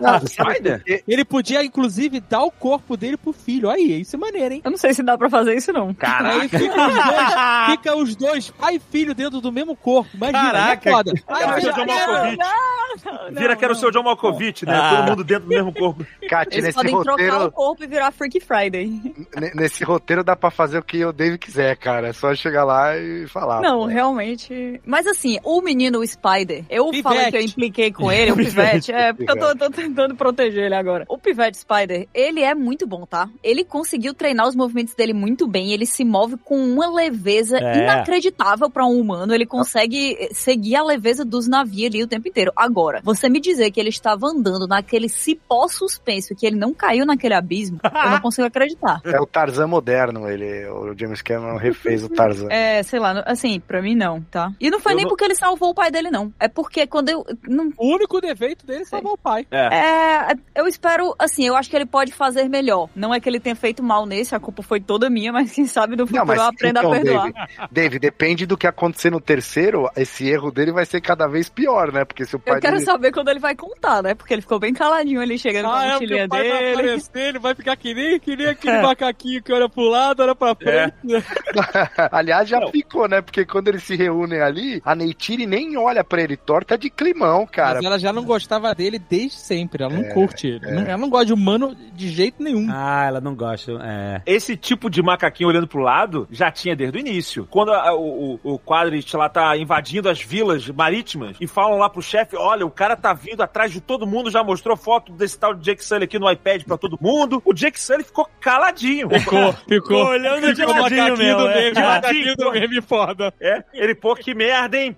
Não, sabe Spider? ele podia, inclusive, dar o corpo dele pro filho. Aí, isso é maneiro, hein? Eu não sei se dá pra fazer isso, não. Aí fica os, dois, fica os dois, pai e filho, dentro do mesmo corpo. Imagina, Caraca, é foda. Cara, Aí, o seu vira- John Malkovich. Vira que era o seu John Malkovich, né? Ah. Todo mundo dentro do mesmo corpo. Kat, Eles nesse podem trocar o roteiro, corpo e virar Freaky Friday. n- nesse roteiro dá pra fazer o que o Dave quiser, cara. É só chegar lá e falar. Não, realmente. Mas assim, o menino o Spider, eu Pivete. falei que eu impliquei com ele, o Pivete, é, porque eu tô, tô tentando proteger ele agora. O Pivete Spider, ele é muito bom, tá? Ele conseguiu treinar os movimentos dele muito bem, ele se move com uma leveza É. inacreditável pra um humano, ele consegue seguir a leveza dos navios ali o tempo inteiro. Agora, você me dizer que ele estava andando naquele cipó suspenso, que ele não caiu naquele abismo, eu não consigo acreditar. É o Tarzan moderno, ele. O James Cameron refez o Tarzan. É, sei lá, assim, pra mim não, tá? E não foi Eu nem não- porque ele salvou o pai dele, não. É porque quando eu. Não, O único defeito dele é salvar o pai. é, eu espero, assim, eu acho que ele pode fazer melhor. Não é que ele tenha feito mal nesse, a culpa foi toda minha, mas quem sabe no futuro eu aprenda então, a perdoar. Dave, Dave, depende do que acontecer no terceiro, esse erro dele vai ser cada vez pior, né? Porque se o pai Eu quero dele... saber quando ele vai contar, né? Porque ele ficou bem caladinho ali, chegando com a Ah, é, porque mochilinha o pai vai dele. aparecer, ele vai ficar que nem, que nem aquele macaquinho que olha pro lado, olha pra frente. Aliás, já ficou, né? Porque quando eles se reúnem ali, a Neytiri Nem olha pra ele torta de climão, cara. Mas ela já não gostava dele desde sempre. Ela não É, curte ele. é. Não- Ela não gosta de humano de jeito nenhum. Ah, ela não gosta. É. Esse tipo de macaquinho olhando pro lado já tinha desde o início. Quando a- o, o, o Quadrit lá tá invadindo as vilas marítimas e falam lá pro chefe: olha, o cara tá vindo atrás de todo mundo, já mostrou foto desse tal de Jake Sully aqui no iPad pra todo mundo. O Jake Sully ficou caladinho. Ficou, ficou. olhando de Ficou o ladinho mesmo, do é. meme, De ladinho, do pô. meme foda. É, ele, pô, que merda, hein?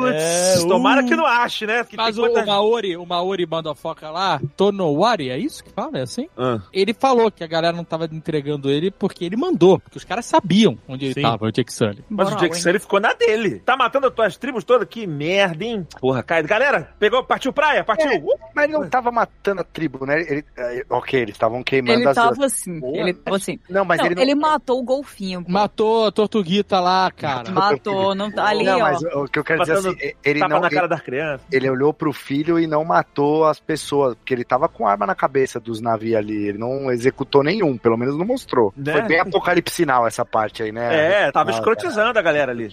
Putz, É, uh. tomara que não ache, né? Que Mas tem o, o coisas- Maori, o Maori Bandofoca lá, Tonowari, é isso que fala? É assim? Ah. Ele falou que a galera não tava entregando ele porque ele mandou, porque os caras sabiam onde ele Sim. tava, o Jake Sully. Mas Moral, o Jake hein? Sully ficou na dele. Tá matando as tuas tribos todas? Que merda, hein? Porra, cara. Galera, pegou, partiu praia? Partiu. É. Uh! Mas ele não tava matando a tribo, né? Ele, é, ok, eles estavam queimando Ele as tava assim. Boa. Ele tava assim. Não, mas não, ele ele, não. matou o golfinho. pô. Matou a Tortuguita lá, cara. Matou, não tá ali, não, ó. mas o que eu quero Matando assim, ele Tapa não. na Ele, cara das crianças. ele olhou pro filho e não matou as pessoas, porque ele tava com arma na cabeça dos navios ali. Ele não executou nenhum, pelo menos não mostrou. Né? Foi bem apocalipsinal essa parte aí, né? É, tava Ah, escrotizando a galera ali.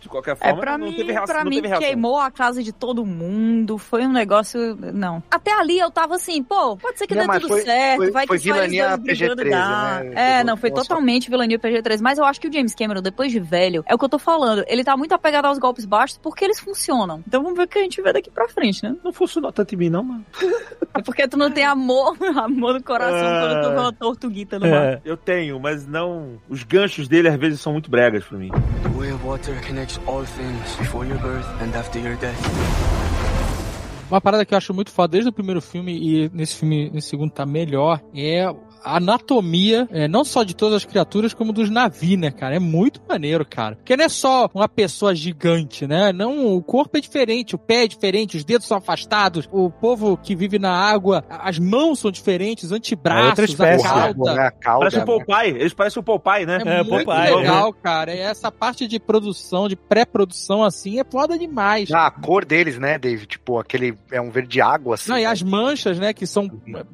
De qualquer É, forma, pra não mim, teve reação. pra não mim teve reação. queimou a casa de todo mundo. Foi um negócio. Não. Até ali eu tava assim, pô, pode ser que Não, dê tudo foi- certo. foi- vai foi que vilania dois brigando PG-13, dá. né? É, não, foi nossa. totalmente vilania PG-13. Mas eu acho que o James Cameron, depois de velho, é o que eu tô falando. Ele tá muito apegado aos golpes baixos porque eles funcionam. Então vamos ver o que a gente vê daqui pra frente, né? Não funcionou tanto em mim, não, mano. É porque tu não tem amor, amor no coração quando tu vê uma tortuguita no mar. É. Eu tenho, mas não. Os ganchos dele às vezes são muito bregas pra mim. The way of water connects all things before your birth and after your death. Uma parada que eu acho muito foda desde o primeiro filme e nesse filme, nesse segundo tá melhor, é anatomia, é, não só de todas as criaturas, como dos navios, né, cara? É muito maneiro, cara. Porque não é só uma pessoa gigante, né? Não, o corpo é diferente, o pé é diferente, os dedos são afastados, o povo que vive na água, as mãos são diferentes, os É antebraços, a cauda. né? A cauda, Parece o né? Popeye. Eles parecem o Popeye, né? É, É, muito Popeye, legal, cara. E essa parte de produção, de pré-produção, assim, é foda demais. Ah, a cor deles, né, Dave? Tipo, aquele é um verde água, assim. Não, e né? as manchas, né, que são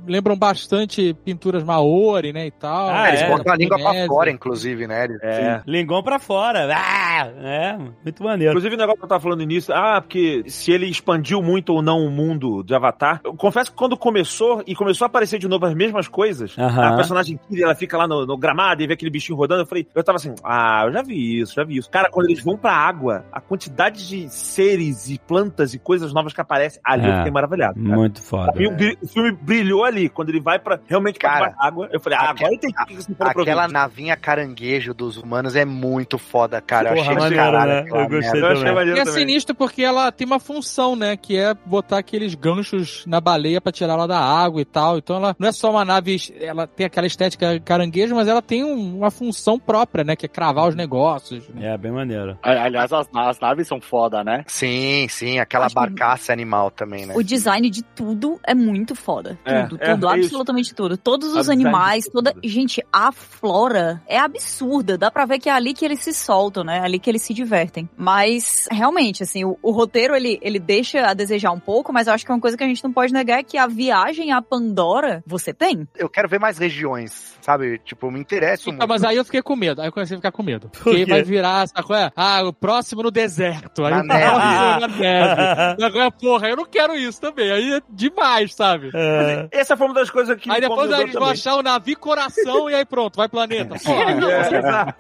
lembram bastante pinturas maori, né, e tal. Ah, Eles é, botam a língua pra fora, inclusive, né? Eles- É. Lingão pra fora. Ah, é, muito maneiro. Inclusive, o negócio que eu tava falando no início, ah, porque se ele expandiu muito ou não o mundo de Avatar, eu confesso que quando começou e começou a aparecer de novo as mesmas coisas, Aham. a personagem Kiri, ela fica lá no, no gramado e vê aquele bichinho rodando, eu falei, eu tava assim, ah, eu já vi isso, já vi isso. Cara, quando eles vão pra água, a quantidade de seres e plantas e coisas novas que aparecem, ali eu É. fiquei maravilhado. cara. Muito foda. Mim, o filme brilhou ali, quando ele vai pra realmente pra Cara, água. Eu falei, ah, agora eu entendi que falou Aquela navinha caranguejo dos humanos é muito foda, cara. eu Porra, achei do maneiro, caralho né? Eu gostei merda. Eu achei também. maneiro E é sinistro porque ela tem uma função, né? Que é botar aqueles ganchos na baleia pra tirar ela da água e tal. Então ela não é só uma nave, ela tem aquela estética caranguejo, mas ela tem um- uma função própria, né? Que é cravar os negócios. né? É, bem maneiro. Aliás, as, as naves são foda, né? Sim, sim, aquela Acho que- barcaça animal também, né? O design de tudo é muito foda. É, Tudo, é, tudo, é isso. absolutamente tudo. Todos os animais, toda. Gente, a flora é absurda. Dá pra ver que é ali que eles se soltam, né? Ali que eles se divertem. Mas, realmente, assim, o, o roteiro ele, ele deixa a desejar um pouco, mas eu acho que uma coisa que a gente não pode negar é que a viagem a Pandora você tem. Eu quero ver mais regiões, sabe? Tipo, me interessa Então, muito. mas aí eu fiquei com medo. Aí eu comecei a ficar com medo. Por Porque vai virar, sabe qual é? Ah, o próximo no deserto. Aí Na o neve. próximo na neve. Agora, porra, eu não quero isso também. Aí é demais, sabe? É. Essa foi uma das coisas que Aí depois incomodou eles vão achar o navio coração e aí pronto, vai planeta. É, exato.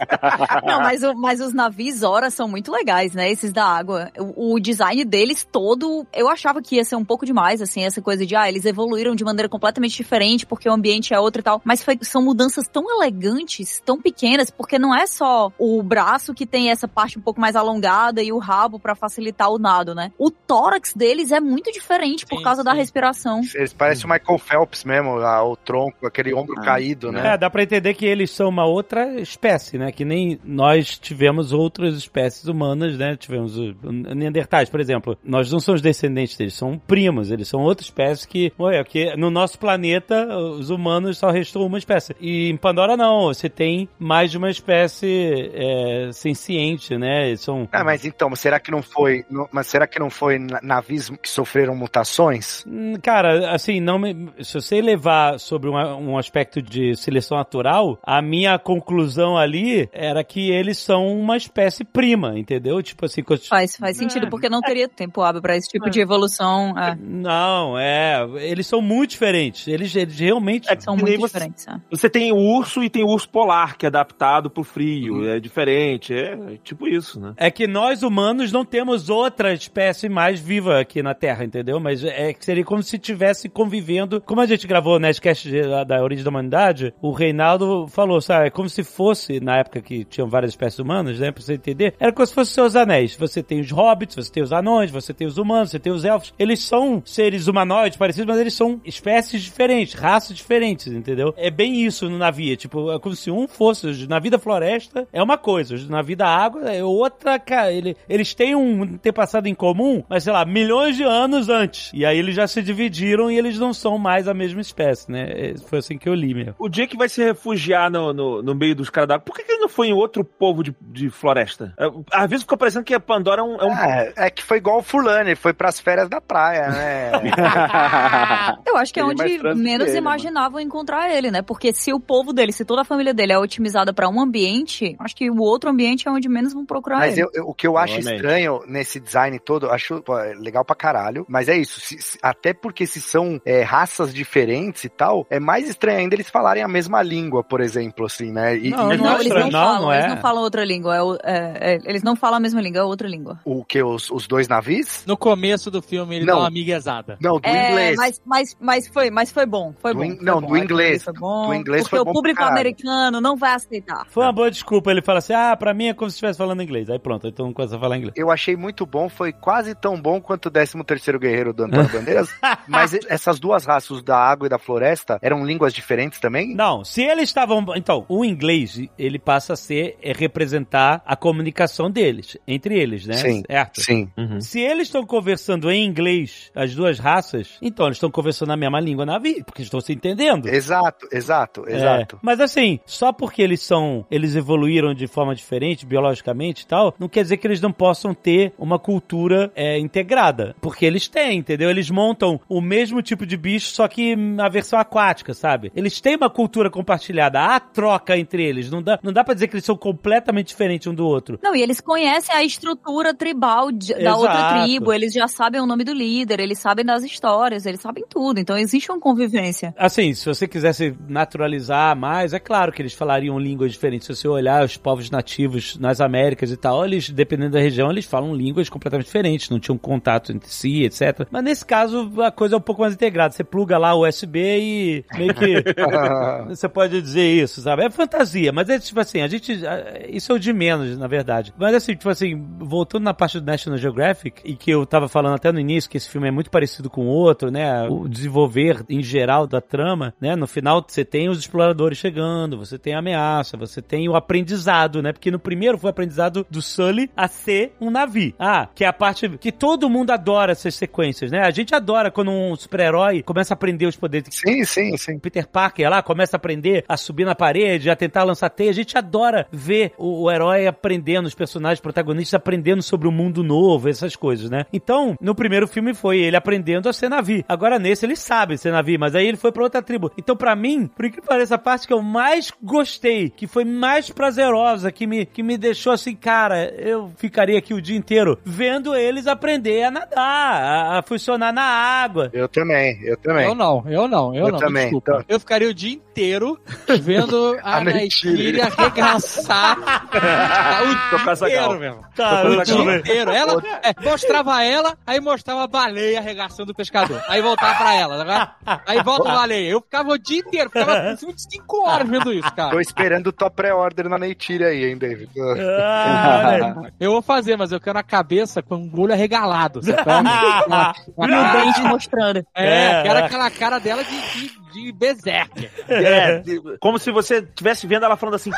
Não, mas, o- mas os navios Zora são muito legais, né? Esses da água. O, o design deles todo, eu achava que ia ser um pouco demais, assim, essa coisa de, ah, eles evoluíram de maneira completamente diferente porque o ambiente é outro e tal. Mas foi- são mudanças tão elegantes, tão pequenas, porque não é só o braço que tem essa parte um pouco mais alongada e o rabo pra facilitar o nado, né? O tórax deles é muito diferente por Sim, causa da sim. respiração. Eles parecem o Michael Phelps mesmo, lá, o tronco, aquele ombro caído, né? É, dá pra entender que eles são uma outra espécie, né? Que nem nós tivemos outras espécies humanas, né? Tivemos o o Neandertais, por exemplo. Nós não somos descendentes deles, são primos. Eles são outra espécie que, ué, que no nosso planeta, os humanos só restou uma espécie. E em Pandora não, você tem mais de uma espécie é, senciente, né? Eles São... Ah, mas então, será que não foi. não- mas será que não foi na- navios que sofreram mutações? Hum, Cara, assim, não me- se você levar sobre uma- um aspecto de seleção natural, a minha conclusão ali era que eles são uma espécie prima, entendeu? Tipo assim, quando- Faz, faz sentido, porque não teria tempo hábil pra esse tipo de evolução. é. não, é, eles são muito diferentes. Eles, eles realmente São que muito você- diferentes. é. Você tem o urso e tem o urso polar, que é adaptado pro frio, é diferente, é tipo isso, né? É que nós humanos não temos outra espécie mais viva aqui na Terra, entendeu? Mas é que seria como se tivesse convivendo. Como a gente gravou o Nerdcast de- da, da origem da humanidade, o Reinaldo falou, sabe? É como se fosse, na época que tinham várias espécies humanas, né? Pra você entender, era como se fossem seus anéis. Você tem os hobbits, você tem os anões, você tem os humanos, você tem os elfos. Eles são seres humanoides parecidos, mas eles são espécies diferentes, raças diferentes, entendeu? É bem isso no navio. Tipo, é como se um fosse. os Na vida floresta é uma coisa, na vida água é outra. Cara, ele, eles têm um ter passado em comum, mas sei lá, milhões de anos antes. E aí eles já se dividiram e eles não são mais a mesma espécie, né? É, Foi assim que eu li mesmo. O Jake vai se refugiar no, no, no meio dos caras d'água. Por que, que ele não foi em outro povo de, de floresta? É, Às vezes fica parecendo que a Pandora é um. é um- É, é que foi igual o fulano, ele foi pras férias da praia, né? Eu acho que é é onde menos ele, imaginavam encontrar ele, né? Porque se o povo dele, se toda a família dele é otimizada pra um ambiente, acho que o outro ambiente é onde menos vão procurar Mas ele. eu- eu- o que eu acho Provavelmente. estranho nesse design todo, eu acho pô, é legal pra caralho, mas é isso, se- se- até porque se são é, raças diferentes e tal, é mais estranho ainda eles falarem a mesma língua, por exemplo, assim, né? E, Não, e- Não, eles estranho, não, não, falam, não eles é. não falam outra língua. é o- é- é- eles não falam a mesma língua, é outra língua. o que? Os, os dois navios? No começo do filme, ele Não. dá uma miguezada. Não, do é, inglês. Mas, mas, mas, foi, mas foi bom. Foi Do bom. in- foi não, bom, do é, inglês. Foi bom, Do inglês porque foi o bom pra público caralho. americano não vai aceitar. Foi uma boa desculpa. Ele fala assim: ah, pra mim é como se estivesse falando inglês. Aí pronto, então não começa a falar inglês. Eu achei muito bom, foi quase tão bom quanto o 13º Guerreiro do Antônio Bandeiras, mas essas duas raças da água e da floresta eram línguas diferentes também? Não, se eles estavam. Então, o inglês, ele passa a ser é representar a comunicação deles, entre eles, né? Sim. Certo? Sim. Uhum. Se eles estão conversando em inglês, as duas raças, então eles estão conversando a mesma língua na vida, porque estão se entendendo. Exato, exato, É. exato. Mas assim, só porque eles são. Eles evoluíram de forma diferente, biologicamente e tal, não quer dizer que eles não possam ter uma cultura é, integrada. Porque eles têm, entendeu? Eles montam o mesmo tipo de bicho, só que a versão aquática, sabe? Eles têm uma cultura compartilhada. Há troca entre eles. Não dá, não dá pra dizer que eles são completamente diferentes um do outro. Não, e eles conhecem a estrutura tribal de- da Exato. outra tribo, eles já sabem o nome do líder, eles sabem das histórias, eles sabem tudo. Então existe uma convivência. Assim, se você quisesse naturalizar mais, é claro que eles falariam línguas diferentes. Se você olhar os povos nativos nas Américas e tal, eles, dependendo da região, eles falam línguas completamente diferentes, não tinham contato entre si, etc. Mas nesse caso, a coisa é um pouco mais integrada. Você pluga lá o USB e meio que você pode dizer isso, sabe? É fantasia, mas é tipo assim, a gente. Isso é o de menos, na verdade. Mas assim, tipo assim, voltando na parte do National Geographic, e que eu tava falando até no início, que esse filme é muito parecido com o outro, né? O desenvolver em geral da trama, né? No final você tem os exploradores chegando, você tem a ameaça, você tem o aprendizado, né? Porque no primeiro foi o aprendizado do Sully a ser um navio. Ah, que é a parte que todo mundo adora essas sequências, né? A gente adora quando um super-herói começa a aprender os poderes. Sim, sim, sim. Peter Parker lá começa a aprender a subir na parede, a tentar lançar teia. A gente adora ver o, o herói aprendendo, os personagens protagonistas aprendendo sobre o mundo novo, essas coisas, né? Então, no primeiro filme foi ele aprendendo a ser navio. Agora nesse ele sabe ser navio, mas aí ele foi pra outra tribo. Então, pra mim, por que pareça a parte que eu mais gostei, que foi mais prazerosa, que me, que me deixou assim, cara, eu ficaria aqui o dia inteiro vendo eles aprender a nadar, a, a funcionar na água. Eu também, eu também. Eu não, eu não, eu, Eu não. também, desculpa. então. Eu ficaria o dia inteiro vendo a, A Neytiri. arregaçar o dia inteiro, sacal. meu. Tá, Tô O dia inteiro. Ela é, mostrava ela, aí mostrava a baleia arregaçando o pescador. Aí voltava pra ela, tá vendo? Aí volta a baleia. Eu ficava o dia inteiro, ficava em cima de 5 horas vendo isso, Tô cara. esperando tua pré-order na Neytiri aí, hein, David? Ah, aí. Eu vou fazer, mas eu quero na cabeça com o olho arregalado. Sabe? Uma E o cara dente de- mostrando. É, É, quero aquela cara dela de, de, de berserker. É, como se você estivesse vendo ela falando assim.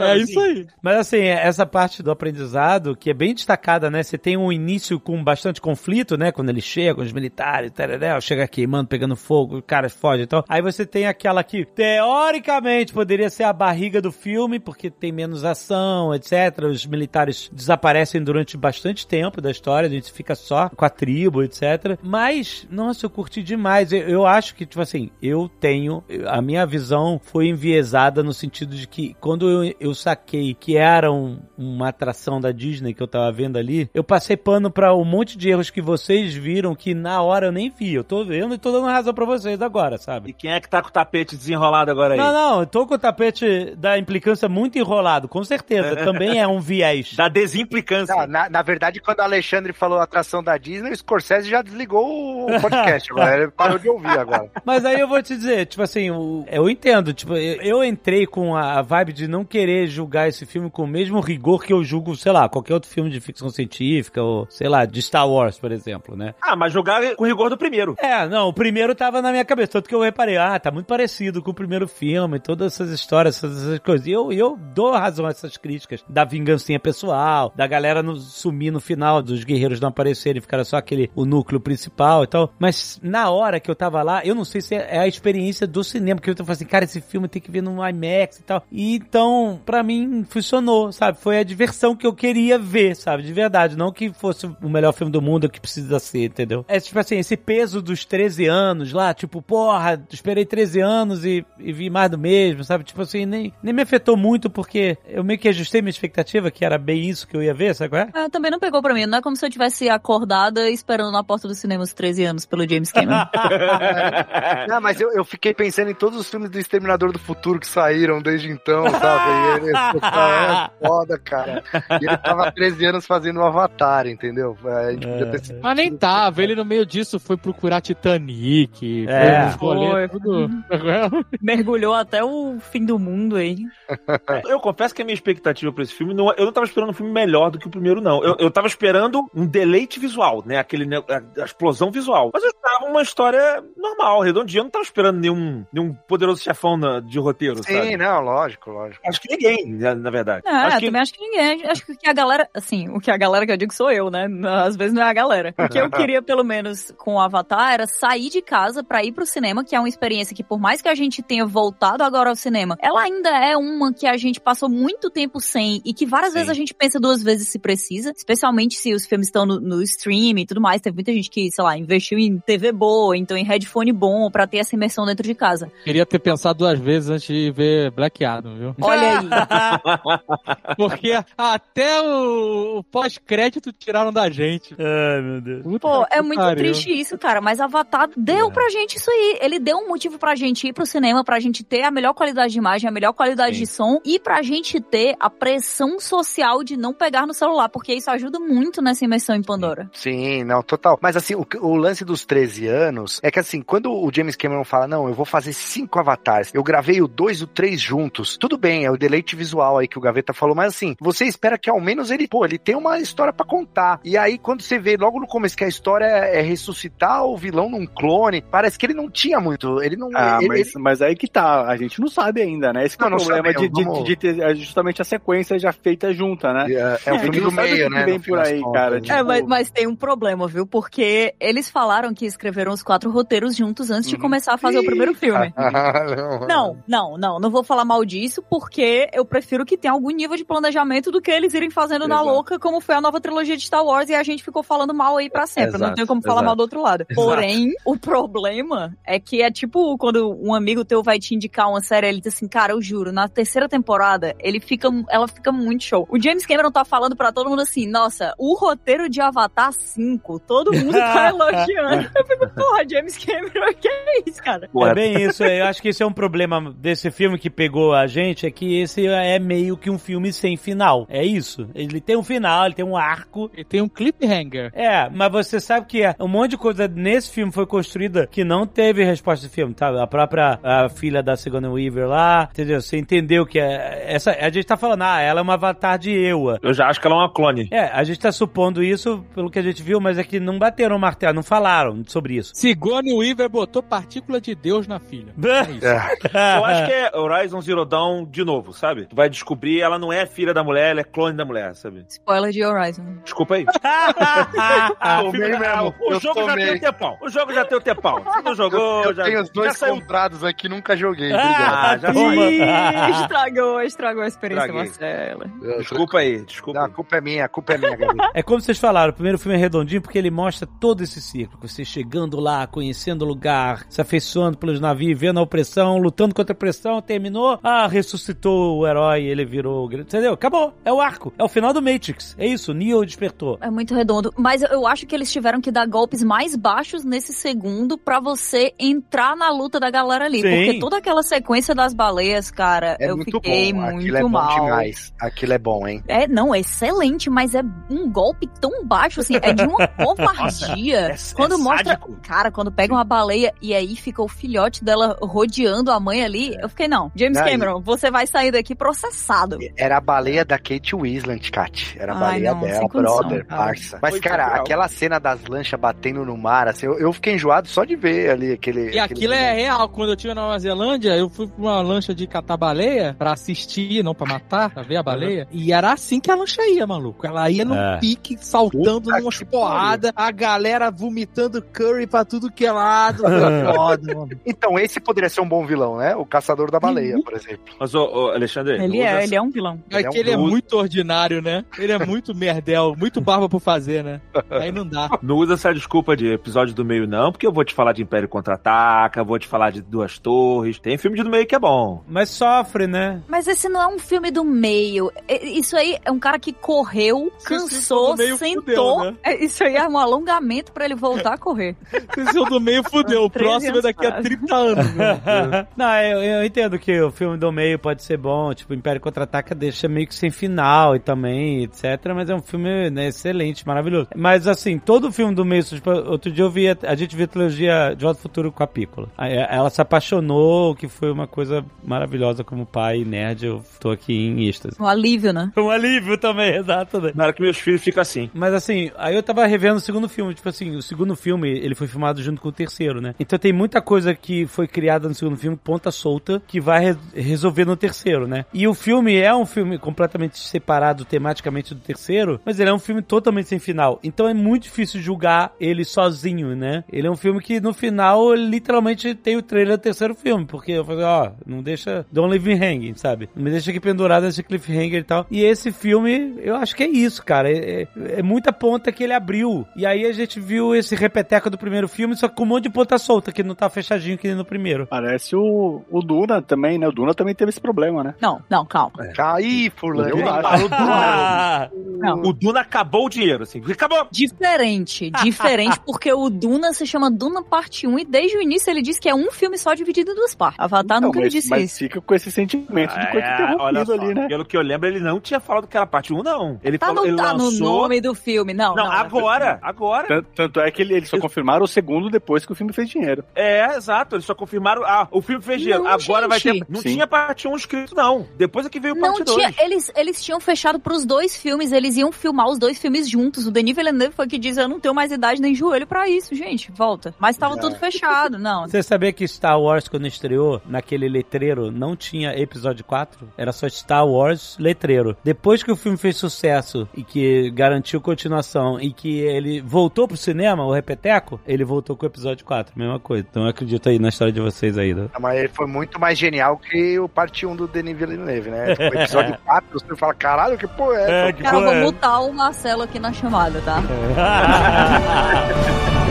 É isso aí. Mas assim, essa parte do aprendizado, que é bem destacada, né? Você tem um início com bastante conflito, né? Quando eles chegam, os militares, tarará, chega queimando, pegando fogo, o cara foge e tal. Aí você tem aquela que, teoricamente, poderia ser a barriga do filme, porque tem menos ação, etc. Os militares desaparecem durante bastante tempo da história, a gente fica só com a tribo, etc. Mas, nossa, eu curti demais. Eu, eu acho que, tipo assim, eu tenho. A minha visão foi enviesada no sentido de que quando eu, eu saquei que era um- uma atração da Disney que eu tava vendo ali, eu passei pano pra um monte de erros que vocês viram que na hora eu nem vi. Eu tô vendo e tô dando razão pra vocês agora, sabe? E quem é que tá com o tapete desenrolado agora aí? Não, não, eu tô com o tapete da implicância muito enrolado, com certeza. Também é um viés. Da desimplicância. Não, na, na verdade, quando o Alexandre falou atração da Disney, o Scorsese já desligou o podcast agora. Ele parou de ouvir agora. Mas aí eu vou te dizer, tipo assim, o- eu entendo, tipo, eu, eu entrei com a vibe de não querer julgar esse filme com o mesmo rigor que eu julgo, sei lá, qualquer outro filme de ficção científica, ou, sei lá, de Star Wars, por exemplo, né? Ah, mas jogar com rigor do primeiro. É, não, o primeiro tava na minha cabeça, tanto que eu reparei, ah, tá muito parecido com o primeiro filme, todas essas histórias, essas, essas coisas. E eu, eu dou razão a essas críticas da vingancinha pessoal, da galera no, sumir no final, dos guerreiros não aparecerem, ficar só aquele, o núcleo principal e tal. Mas na hora que eu tava lá, eu não sei se é a experiência do cinema, porque eu falei assim, cara, esse filme tem que ver no IMAX e tal. E então, pra mim, funcionou, sabe? Foi a diversão que eu queria ver, sabe? De verdade, não que fosse o melhor filme do mundo que precisa ser, entendeu? É tipo assim, esse peso dos 13 anos lá, tipo, porra, esperei 13 anos e, e vi mais do mesmo, sabe? Tipo assim, nem, nem me afetou muito porque eu meio que ajustei minha expectativa, que era bem isso que eu ia ver, sabe qual é? É, também não pegou pra mim. Não é como se eu tivesse acordada esperando na porta do cinema os 13 anos pelo James Cameron. Não, mas eu, eu fiquei pensando em todos os filmes do Exterminador do Futuro que saíram desde então, sabe? Ele, é foda, cara. E ele tava há 13 anos fazendo o Avatar, entendeu? A gente podia ter sido. Mas nem tava, ele no meio disso foi procurar Titanic, É. foi Foi. tudo. Mergulhou até o fim do mundo aí. Eu confesso que a minha expectativa pra esse filme, não, eu não tava esperando um filme melhor do que o primeiro, não. Eu, eu tava esperando um deleite visual, né? Aquele, a, a explosão visual. Mas eu esperava uma história normal, redondinha. Eu não tava esperando nenhum, nenhum poderoso chefão na- de roteiro, Sim, sabe? não, lógico, lógico. Acho que ninguém, na, verdade. É, acho eu que também acho que ninguém. Acho que a galera. Assim, o que a galera que eu digo sou eu, né? Às vezes não é a galera. O que eu queria, pelo menos, com o Avatar, era sair de casa pra ir pro cinema, que é uma experiência que, por mais que a gente tenha voltado agora ao cinema, ela ainda é uma que a gente passou muito tempo sem e que várias Sim. vezes a gente pensa duas vezes se precisa, especialmente se os filmes estão no, no stream e tudo mais. Teve muita gente que, sei lá, investiu em TV boa, então em headphone bom pra ter essa imersão dentro de casa. Queria ter pensado duas vezes antes de ver Black Adam, viu? Olha aí. Porque até o, o pós-crédito tiraram da gente. Ai, meu Deus. Puta Pô, é muito pariu. triste isso, cara. Mas Avatar deu pra gente isso aí. Ele deu um motivo pra gente ir pro cinema, pra gente ter a melhor qualidade de imagem, a melhor qualidade Sim. de som e pra gente ter a pressão social de não pegar no celular, porque isso ajuda muito nessa imersão em Pandora. Sim, não, total. Mas assim, o, o lance dos 13 anos é que assim, quando o James Cameron fala, não, eu vou fazer cinco avatares, eu gravei o dois e o três juntos, tudo bem, é o deleite visual aí que o Gaveta falou, mas assim, você espera que ao menos ele, pô, ele tem uma história pra contar. E aí, quando você vê logo no começo que a história é ressuscitar o vilão num clone, parece que ele não tinha muito, ele não... Ah, ele, mas, mas aí que tá, a gente não sabe ainda, né? Esse que é Não, o não problema de, sabemos, de, vamos- de ter é, justamente a sequência já feita junta, né? ele- é, é o filme do não sabe meio, né? vem por aí, contas, cara, né? tipo- É, mas, mas tem um problema, viu? Porque eles falaram que escreveram os quatro roteiros juntos antes de Uhum. começar a fazer o primeiro filme. Ah, Não, não, não, não vou falar mal disso, porque eu prefiro que tenha algum nível de planejamento do que eles irem fazendo na Exato. louca, como foi a nova trilogia de Star Wars, e a gente ficou falando mal aí pra sempre. não Exato, tenho como falar exato. mal do outro lado. Exato. Porém, o problema é que é tipo quando um amigo teu vai te indicar uma série, ele diz assim, cara, eu juro, na terceira temporada, ele fica, ela fica muito show. O James Cameron tá falando pra todo mundo assim, nossa, o roteiro de Avatar 5, todo mundo tá elogiando. Eu fico, porra, James Cameron, que é isso, cara? É bem isso, eu acho que esse é um problema desse filme que pegou a gente, é que esse é meio que um filme sem final. É isso. Ele tem um final, ele tem um arco. E tem um cliffhanger. É, mas você sabe que um monte de coisa nesse filme foi construída que não teve resposta do filme, tá? A própria a filha da Sigourney Weaver lá, entendeu? Você entendeu que é, essa, a gente tá falando, ah, ela é uma avatar de Ewa. Eu já acho que ela é uma clone. É, a gente tá supondo isso pelo que a gente viu, mas é que não bateram o martelo, não falaram sobre isso. Sigourney Weaver botou partícula de Deus na filha. É isso. É. Eu acho que é Horizon Zero Dawn de novo, sabe? Tu vai descobrir, ela não é filha da mulher, ela é clone da mulher, sabe? Spoiler de Horizon. Desculpa aí. Ah, o, filme- mesmo. o Eu jogo já tem o tempão. O jogo já tem o tempão. Se não jogou, eu já, tenho os já dois saiu. comprados aqui, nunca joguei. Ah, já Ih, estragou, estragou a experiência, Estraguei. Marcela. Eu- Desculpa aí, desculpa. Não, a culpa é minha, a culpa é minha. É como vocês falaram, o primeiro filme é redondinho porque ele mostra todo esse ciclo. Você chegando lá, conhecendo o lugar, se afeiçoando pelos navios, vendo a opressão, lutando contra a opressão, terminou, ah, ressuscitou o herói, ele virou... o grande- Entendeu? Acabou. É o arco. É o final do Matrix. É isso, Neo despertou. É muito redondo. Mas eu- acho que eles tiveram que dar golpes mais baixos nesse segundo pra você entrar na luta da galera ali. Sim. Porque toda aquela sequência das baleias, cara, É eu muito fiquei bom. muito Aquilo é bom demais. Aquilo é bom, hein? É, não, é excelente, mas é um golpe tão baixo, assim, é de uma covardia. é- quando é mostra. sádico. Cara, quando pega uma baleia e aí fica o filhote dela rodeando a mãe ali, eu fiquei, não, James. Cameron, você vai sair daqui processado. Era a baleia da Kate Winslet, Kat. Era a Ai, baleia não, dela, brother, parça. Mas, Foi cara, legal. aquela cena das lanchas batendo no mar, assim, eu, eu fiquei enjoado só de ver ali aquele... E aquele aquilo é real. Quando eu estive na Nova Zelândia, eu fui pra uma lancha de catar baleia pra assistir, não pra matar, pra ver a baleia. E era assim que a lancha ia, maluco. Ela ia num É. pique, saltando Puta numas que porradas, a galera vomitando curry pra tudo que é lado. Foda, mano. Então, esse poderia ser um bom vilão, né? O caçador da baleia, por exemplo. Mas, ô, ô, Alexandre, Ele usa é, ele é um vilão. É Ele é que um ele é muito ordinário, né? Ele é muito merdel, muito barba por fazer, né? Aí não dá. Não usa essa desculpa de episódio do meio, não, porque eu vou te falar de Império Contra-Ataca, vou te falar de Duas Torres. Tem filme de do meio que é bom. Mas sofre, né? Mas esse não é um filme do meio. Isso aí é um cara que correu, Se cansou, sentou. fudeu, né? É, Isso aí é um alongamento pra ele voltar a correr. Esse o do meio fudeu. O 13 próximo é daqui a anos 30 anos. né? não, eu, eu entendo que o filme do meio pode ser bom, tipo, Império Contra-Ataca deixa meio que sem final e também, etc. Mas é um filme né, excelente, maravilhoso. Mas assim, todo filme do meio, tipo, outro dia eu vi, a, a gente viu a trilogia De Volta ao Futuro com a Pícola. Aí, Ela se apaixonou, que foi uma coisa maravilhosa como pai nerd, eu tô aqui em êxtase. Um alívio, né? Um alívio também, exato, né? Na hora que meus filhos ficam assim. Mas assim, aí eu tava revendo o segundo filme, tipo assim, o segundo filme, ele foi filmado junto com o terceiro, né? Então tem muita coisa que foi criada no segundo filme, ponta solta, que vai re- resolver no terceiro, né? E o filme é um filme completamente separado tematicamente do terceiro, mas ele é um filme totalmente sem final. Então é muito difícil julgar ele sozinho, né? Ele é um filme que no final, literalmente, tem o trailer do terceiro filme, porque eu falei, ó, não deixa, don't leave me hanging, sabe? Não me deixa aqui pendurado nesse cliffhanger e tal. E esse filme, eu acho que é isso, cara. É, é- é muita ponta que ele abriu. E aí a gente viu esse repeteco do primeiro filme, só com um monte de ponta solta, que não tá fechadinho que nem no primeiro. Parece o, o Duna também, né? O Duna também teve esse problema, né? Não, não, calma. Aí, fulano. Eu acho. Ah, Não. O Duna acabou o dinheiro, assim. Acabou! Diferente, diferente, porque o Duna se chama Duna Parte 1 e desde o início ele disse que é um filme só dividido em duas partes. Avatar Não, nunca me mas, disse mas isso. fica com esse sentimento de coisa É, olha só, ali, né? Pelo que eu lembro, ele não tinha falado que era parte 1, não. Ele, Tá, falou, no, ele tá no lançou... nome do filme, não. Não, não, agora, agora. Tanto, tanto é que ele- eles só confirmaram o segundo depois que o filme fez dinheiro. É, exato. Eles só confirmaram. Ah, o filme fez dinheiro. Não, Agora vai ter. gente. Não Sim. tinha parte 1 escrito, não. Depois é que veio parte Não 2. tinha, eles, eles tinham fechado pros dois filmes, eles iam filmar os dois filmes juntos. O Denis Villeneuve foi que diz: Eu não tenho mais idade nem joelho pra isso, gente, volta. Mas tava tudo fechado, não. Você sabia que Star Wars, quando estreou, naquele letreiro, não tinha episódio 4? Era só Star Wars letreiro. Depois que o filme fez sucesso e que garantiu continuação e que ele voltou pro cinema, o Repeteco, ele voltou com o episódio 4, mesma coisa. Então eu acredito aí na história de vocês aí. né? Mas ele foi muito mais genial que o parte 1 do Denis Villeneuve, né? Tipo, episódio 4, você fala, caralho, que porra é essa? Cara, eu vou mutar o Marcelo aqui na chamada, tá?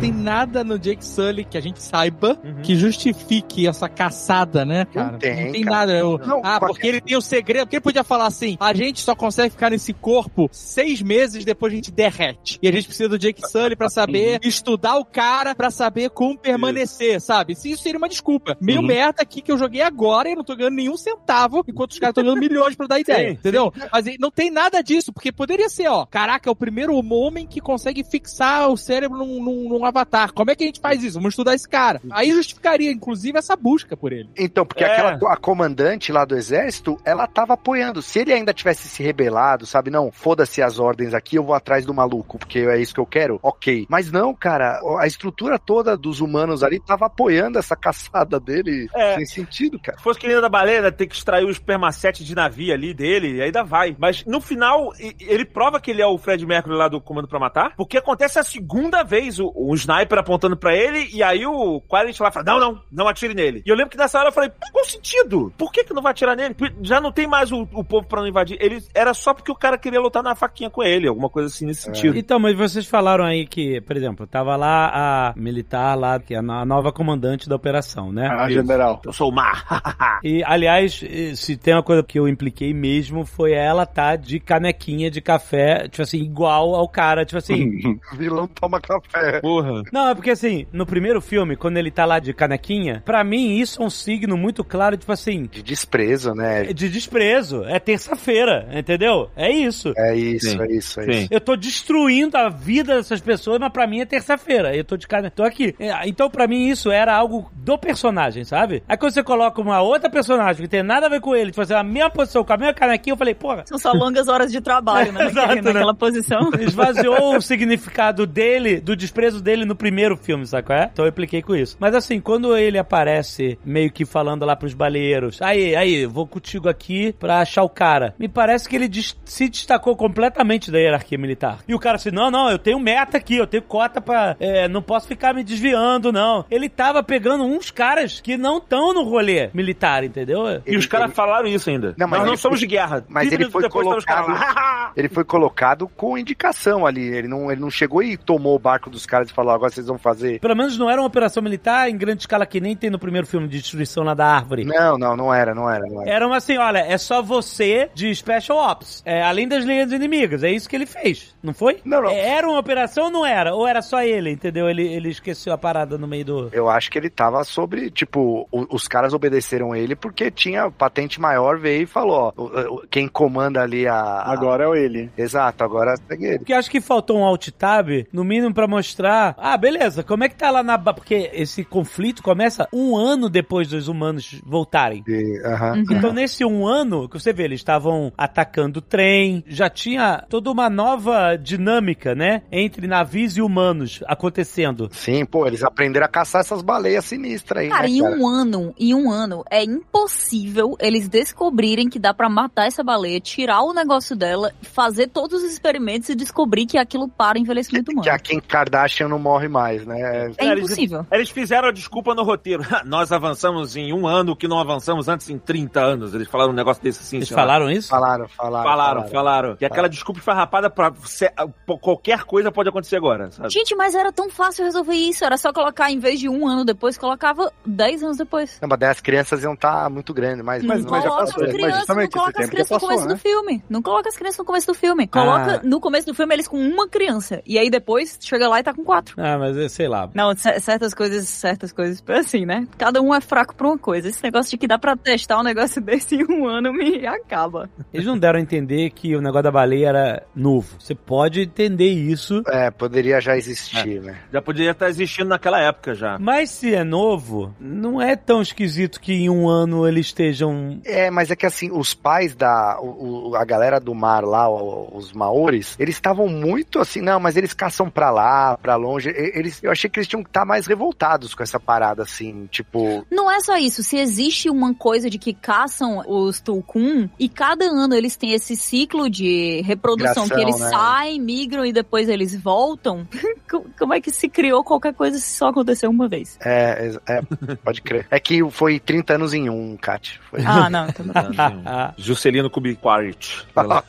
tem nada no Jake Sully que a gente saiba Uhum. que justifique essa caçada, né, cara? tem, cara. nada. Eu- Não, ah, porque ele tem o segredo. Porque ele podia falar assim: a gente só consegue ficar nesse corpo seis meses depois a gente derrete. E a gente precisa do Jake Sully pra saber estudar o cara pra saber como permanecer, sabe? Se isso seria uma desculpa. Meio Uhum. merda aqui que eu joguei agora e eu não tô ganhando nenhum centavo, enquanto os caras estão ganhando milhões pra dar ideia. Sim, entendeu? Mas não tem nada disso, porque poderia ser, ó. Caraca, é o primeiro homem que consegue fixar o cérebro num, num, num Avatar. Como é que a gente faz isso? Vamos estudar esse cara. Aí justificaria, inclusive, essa busca por ele. Então, porque É. aquela a comandante lá do exército, ela tava apoiando. Se ele ainda tivesse se rebelado, sabe? Não, foda-se as ordens aqui, eu vou atrás do maluco, porque é isso que eu quero. Ok. Mas não, cara, a estrutura toda dos humanos ali tava apoiando essa caçada dele É. sem sentido, cara. Se fosse que da baleia, ter que extrair o espermacete de navio ali dele, e ainda vai. Mas no final, ele prova que ele é o Fred Mercury lá do Comando pra Matar, porque acontece a segunda vez o, o sniper apontando pra ele, e aí o Quaritch lá fala, não, não, não atire nele. E eu lembro que nessa hora eu falei, qual sentido? Por que que não vai atirar nele? Já não tem mais o, o povo pra não invadir. Ele era só porque o cara queria lutar na faquinha com ele, alguma coisa assim nesse sentido. Então, mas vocês falaram aí que, por exemplo, tava lá a militar lá, que é a no- a nova comandante da operação, né? Ah, general. Eu sou o mar. E, aliás, se tem uma coisa que eu impliquei mesmo, foi ela tá de canequinha de café, tipo assim, igual ao cara, tipo assim. Vilão toma café. Porra. Não, é porque assim, no primeiro filme, quando ele tá lá de canequinha, pra mim isso é um signo muito claro, tipo assim, De desprezo, né? de desprezo. É terça-feira, entendeu? É isso. É isso, Sim. é isso, é Sim. isso. Eu tô destruindo a vida dessas pessoas, mas pra mim é terça-feira. Eu tô de cara, tô aqui. É, Então, pra mim, isso era algo do personagem, sabe? Aí quando você coloca uma outra personagem que tem nada a ver com ele, de fazer a mesma posição, com a mesma canequinha, eu falei, porra, São só longas horas de trabalho, né? Exato, naquele- né? naquela posição. esvaziou o significado dele, do desprezo dele no primeiro filme, sabe qual é? Então eu impliquei com isso. Mas assim, quando ele aparece meio que falando lá pros baleeiros, aí, aí, vou contigo aqui pra achar o cara. Me parece que ele des- se destacou completamente da hierarquia militar. E o cara assim, não, não, eu tenho meta aqui, eu tenho cota pra... é, não posso ficar me desviando, não. Ele tava pegando uns caras que não estão no rolê militar, entendeu? E Ele- os caras ele- falaram isso ainda. Não, mas Nós não ele somos foi- de guerra. mas 15 ele foi colocado-. Ele foi colocado com indicação ali. Ele não, ele não chegou e tomou o barco dos caras e falou: agora vocês vão fazer. Pelo menos não era uma operação militar em grande escala que nem tem no primeiro filme de destruição lá da árvore. Não, não, não era, não era, não era. Era uma assim, olha, é só você de Special Ops. É, além das linhas inimigas. É isso que ele fez, não foi? Não, não. Era uma operação ou não era? Ou era só ele, entendeu? Ele, ele esqueceu a parada no meio do... Eu acho que ele tava sobre, tipo, o- os caras obedeceram ele porque tinha patente maior, veio e falou, ó, o- o- quem comanda ali a... a- Agora é ele. Exato, agora segue ele. Porque acho que faltou um alt tab, no mínimo pra mostrar, ah, beleza, como é que tá lá na... Porque esse conflito começa um ano depois dos humanos voltarem. E, aham. Uhum. Então, nesse um ano, que você vê, eles estavam atacando o trem, já tinha toda uma nova dinâmica, né? Entre navios e humanos acontecendo. Sim, pô, eles aprenderam a caçar essas baleias sinistras aí, Cara, né, em cara? um ano, em um ano, é impossível eles descobrirem que dá pra matar essa baleia, tirar o negócio dela, fazer todos os experimentos e descobrir que aquilo para o envelhecimento humano. Que a Kim Kardashian não morre mais, né? É Cara, eles- impossível. Eles fizeram a desculpa no roteiro. Nós avançamos em um ano que não avançamos antes em 30 anos. Eles falaram um negócio desse assim. Eles lá. falaram isso? Falaram, falaram. Falaram, falaram. E aquela desculpa farrapada pra ser- qualquer coisa pode acontecer agora, sabe? Gente, mas era tão fácil resolver isso. Era só colocar, em vez de um ano depois, colocava dez anos depois. Não, mas daí as crianças iam estar muito grandes, mas, Não mas, mas já passou, as mas crianças, não coloca as crianças no começo passou, do filme. Não coloca as crianças no começo do filme. Coloca Ah. no começo do filme eles com uma criança. E aí depois chega lá e tá com quatro. Ah, mas é, sei lá. Não, certas coisas, certas coisas, assim, né? Cada um é fraco pra uma coisa. Esse negócio de que dá pra testar um negócio desse em um ano me acaba. Eles não deram a entender que o negócio da baleia era novo. Você pode entender isso, É, poderia já existir, né? Já poderia estar existindo naquela época já. mas se é novo, não é tão esquisito que em um ano eles estejam. É, mas é que assim, os pais da. o- o- a galera do mar lá, o- os maores, eles estavam muito assim, não, mas eles caçam pra lá, pra longe. Eles, eu achei que eles tinham que estar mais revoltados com essa parada, assim, tipo. Não é só isso. Se existe uma coisa de que caçam os Tulkun e cada ano eles têm esse ciclo de reprodução Migração, que eles né? saem, migram e depois eles voltam, co- como é que se criou qualquer coisa se só aconteceu uma vez? É, é, é, pode crer. É que foi 30 anos em um, Kat. Foi. Ah, não. Então... Juscelino Kubicquart. Nossa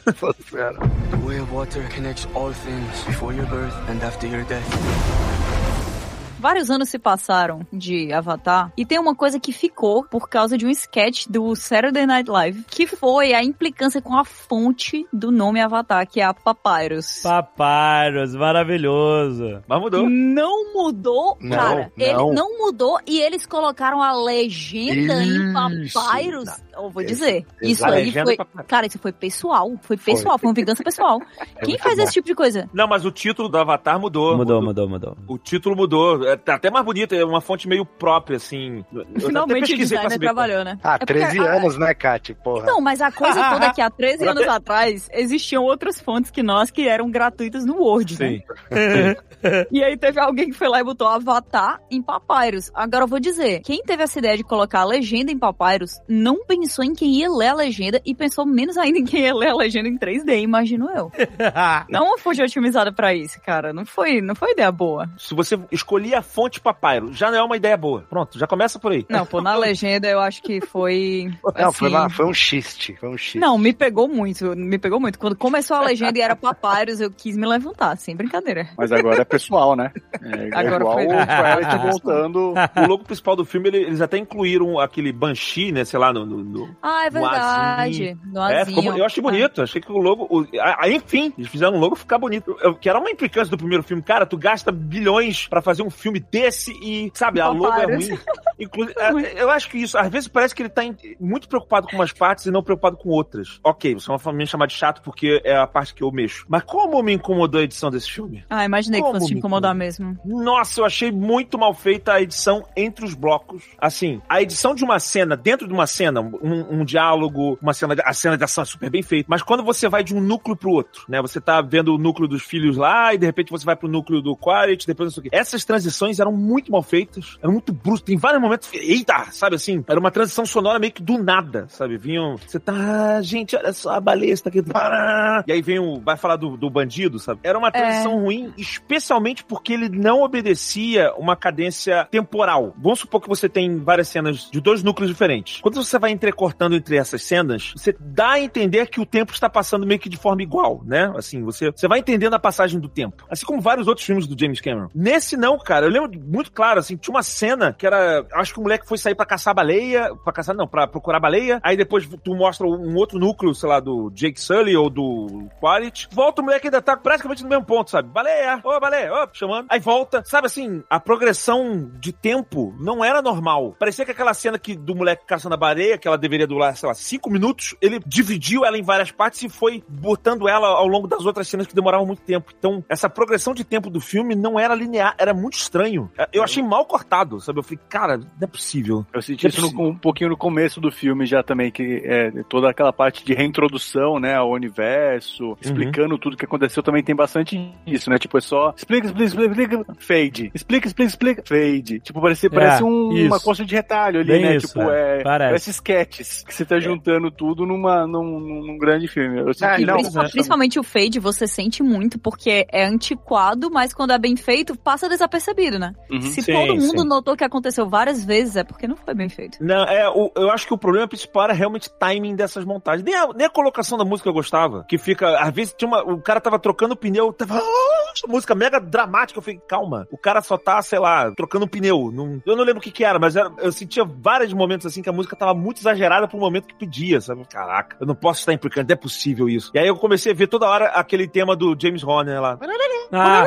Senhora. The way of water connects all things before your birth and after your death. Vários anos se passaram de Avatar e tem uma coisa que ficou por causa de um sketch do Saturday Night Live, que foi a implicância com a fonte do nome Avatar, que é a Papyrus. Papyrus, maravilhoso. Mas mudou. Não mudou, Não, cara. Ele não. não mudou e eles colocaram a legenda em Isso. Papyrus Eu vou dizer, Ex- isso a aí foi. pra. Cara, isso foi pessoal. Foi pessoal, foi, uma vingança pessoal. Quem muito faz bom. esse tipo de coisa? Não, mas o título do Avatar mudou. Mudou, mudou, mudou. O título mudou. É tá até mais bonito, é uma fonte meio própria, assim. Eu Finalmente o designer trabalhou, né? Ah, É porque 13 a- anos, né, Kátia? Porra. Não, mas a coisa toda é que há 13 Eu anos atrás existiam outras fontes que nós que eram gratuitas no Word, né? Sim. E aí teve alguém que foi lá e botou Avatar em Papyrus. Agora eu vou dizer, quem teve essa ideia de colocar a legenda em Papyrus não pensou em quem ia ler a legenda e pensou menos ainda em quem ia ler a legenda em 3D, imagino eu. Não foi otimizada pra isso, cara. Não foi, não foi ideia boa. Se você escolher a fonte Papyrus, já não é uma ideia boa. Pronto, já começa por aí. Não, pô, na legenda eu acho que foi. Não, foi, assim, lá, foi um xiste. Foi um xiste. Não, me pegou muito, me pegou muito. Quando começou a legenda e era Papyrus, eu quis me levantar, sem brincadeira. Mas agora é pessoal, né? É, Agora igual foi- o Twilight voltando. O logo principal do filme, ele- eles até incluíram aquele Banshee, né? Sei lá, no. no- no- Ah, é verdade. No É, ficou- eu achei bonito. Achei que o logo. o- a- a- enfim, eles fizeram um logo ficar bonito. Eu- que era uma implicância do primeiro filme. Cara, tu gasta bilhões pra fazer um filme desse e, sabe, a logo é ruim. Inclusive, é, eu acho que isso, às vezes parece que ele tá muito preocupado com umas partes e não preocupado com outras. Ok, você vai me chamar de chato porque é a parte que eu mexo. Mas como me incomodou a edição desse filme? Ah, imaginei Como que fosse te incomodar mesmo. Nossa, eu achei muito mal feita a edição entre os blocos. Assim, a edição de uma cena, dentro de uma cena, um, um diálogo, uma cena, de- a cena de ação é super bem feita. Mas quando você vai de um núcleo pro outro, né? Você tá vendo o núcleo dos filhos lá e de repente você vai pro núcleo do Quaritch, depois não sei o quê. Essas transições eram muito mal feitas, eram muito bruscas. Tem vários momentos, eita, sabe assim? Era uma transição sonora meio que do nada, sabe? Vinham, você tá, gente, olha só a baleia está aqui. Pará. E aí vem o, vai falar do, do bandido, sabe? Era uma transição ruim, especialmente porque ele não obedecia uma cadência temporal. Vamos supor que você tem várias cenas de dois núcleos diferentes. Quando você vai entrecortando entre essas cenas, você dá a entender que o tempo está passando meio que de forma igual, né? Assim, você, você vai entendendo a passagem do tempo. Assim como vários outros filmes do James Cameron. Nesse não, cara. Eu lembro muito claro, assim, tinha uma cena que era, acho que o moleque foi sair pra caçar baleia, pra caçar não, pra procurar baleia, aí depois tu mostra um outro núcleo, sei lá, do Jake Sully ou do Quaritch, volta o moleque ainda tá praticamente no mesmo ponto, sabe? Baleia, ô baleia, ô, chamando. Aí volta, sabe assim, a progressão de tempo não era normal. Parecia que aquela cena que do moleque caçando a baleia, que ela deveria durar, sei lá, cinco minutos, ele dividiu ela em várias partes e foi botando ela ao longo das outras cenas que demoravam muito tempo. Então, essa progressão de tempo do filme não era linear, era muito estranho. Eu achei mal cortado, sabe? Eu falei, cara, não é possível. Eu senti isso no- um pouquinho no começo do filme já também, que é toda aquela parte de reintrodução, né, ao universo, explicando tudo que aconteceu, também tem bastante isso, né? Tipo, é só explica, explica, explica, explica, fade. Explica, explica, explica, fade. Tipo, parece, parece um- isso. uma coxa de retalho ali, Bem né? isso, tipo, é. é, Parece. parece sketches, que você tá juntando tudo numa, num, num grande filme. Eu Ah, não, Principal- bastante. Principalmente o fade, você sente muito, porque é antiquado, mas quando é bem feito, passa desapercebido, né? Uhum. Se Sim, todo mundo sim. notou que aconteceu várias vezes, é porque não foi bem feito. Não, é, o- eu acho que o problema principal era realmente timing dessas montagens. Nem a, nem a colocação da música eu gostava. Que fica, às vezes tinha uma, o cara tava trocando o pneu, tava "Ah", música mega dramática. Eu falei, calma, o cara só tá, sei lá, trocando um pneu. Não- eu não lembro o que que era, mas era- eu sentia vários momentos assim que a música tava muito exagerada pro momento que pedia, sabe? Caraca, eu não posso estar implicando, não é possível isso. E aí eu comecei a ver toda hora aquele tema do James Horner lá. Ah,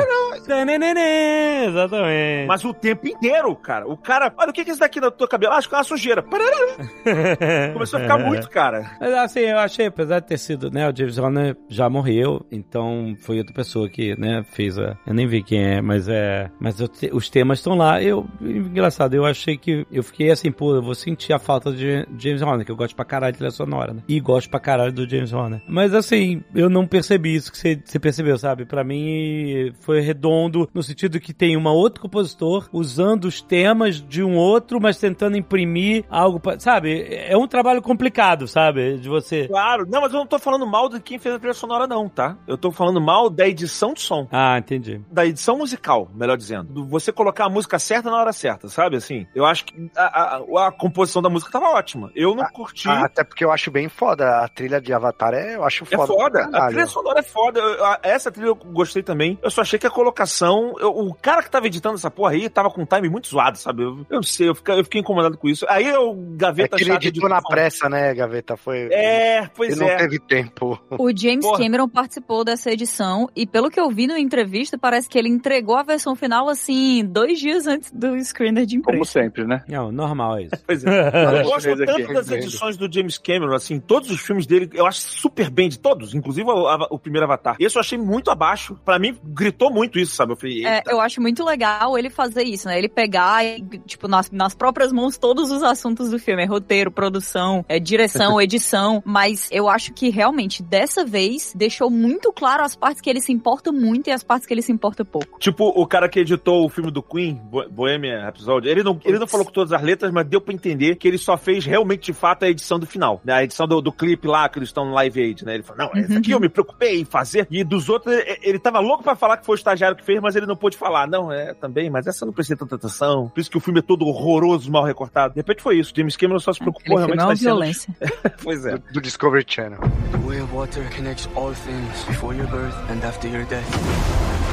exatamente. Mas o tempo inteiro, cara. O cara, olha, o que é isso daqui no teu cabelo? Ah, acho que é uma sujeira. Começou a ficar muito, cara. Mas assim, eu achei, apesar de ter sido, né, o James Horner já morreu, então foi outra pessoa que, né, fez a... Eu nem vi quem é, mas é... Mas te- os temas estão lá. Eu, engraçado, eu achei que... Eu fiquei assim, pô, eu vou sentir a falta de James Horner, que eu gosto pra caralho de trilha sonora, né? E gosto pra caralho do James Horner. Mas assim, eu não percebi isso que você, percebeu, sabe? Pra mim, foi redondo no sentido que tem uma outro compositor usando os temas de um outro, mas tentando imprimir algo, pra, sabe? É um trabalho complicado, sabe? De você. Claro, não, mas eu não tô falando mal de quem fez a trilha sonora, não, tá? Eu tô falando mal da edição de som. Ah, entendi. Da edição musical, melhor dizendo. Do Você colocar a música certa na hora certa, sabe? Assim, eu acho que a, a- a composição da música tava ótima. Eu não curti. Ah, até porque eu acho bem foda. A trilha de Avatar é, eu acho É foda. foda. pra A trilha sonora é foda. Eu- a- Essa trilha eu gostei também. Eu só achei que a, colo- locação, eu- o cara que tava editando essa porra aí tava com um time muito zoado, sabe? Eu, eu não sei, eu fiquei, eu fiquei incomodado com isso. Aí o É Gaveta que ele editou na pressa, né, Gaveta? Foi. É, pois ele não é. teve tempo. O James Porra. Cameron participou dessa edição e, pelo que eu vi na entrevista, parece que ele entregou a versão final assim, dois dias antes do screener de Como imprensa. sempre, né? Não, normal é isso. Pois é. Eu gosto tanto das edições do James Cameron, assim, todos os filmes dele, eu acho super bem de todos, inclusive o, a- o primeiro Avatar. Esse eu achei muito abaixo. Pra mim, gritou muito isso, sabe? Eu falei, É, eu acho muito legal ele fazer isso, né? Ele pegar, e, tipo, nas, nas próprias mãos todos os assuntos do filme. É roteiro, produção, é direção, edição. Mas eu acho que realmente, dessa vez, deixou muito claro as partes que ele se importa muito e as partes que ele se importa pouco. Tipo, o cara que editou o filme do Queen, Bo- Bohemian Rhapsody, ele não, ele não falou com todas as letras, mas deu pra entender que ele só fez realmente, de fato, a edição do final. Né? A edição do, do clipe lá, que eles estão no Live Aid, né? Ele falou, não, esse aqui eu me preocupei em fazer. E dos outros, ele, ele tava louco pra falar que foi o estagiário que fez, mas ele não pôde falar. Não, é, também, mas essa eu não prestei tanta atenção. Por isso que o filme é todo horroroso, mal recortado. De repente foi isso. James Cameron só se preocupou Aquele realmente é as cenas. violência. Pois é. Do, do Discovery Channel. The way of water connects all things before your birth and after your death.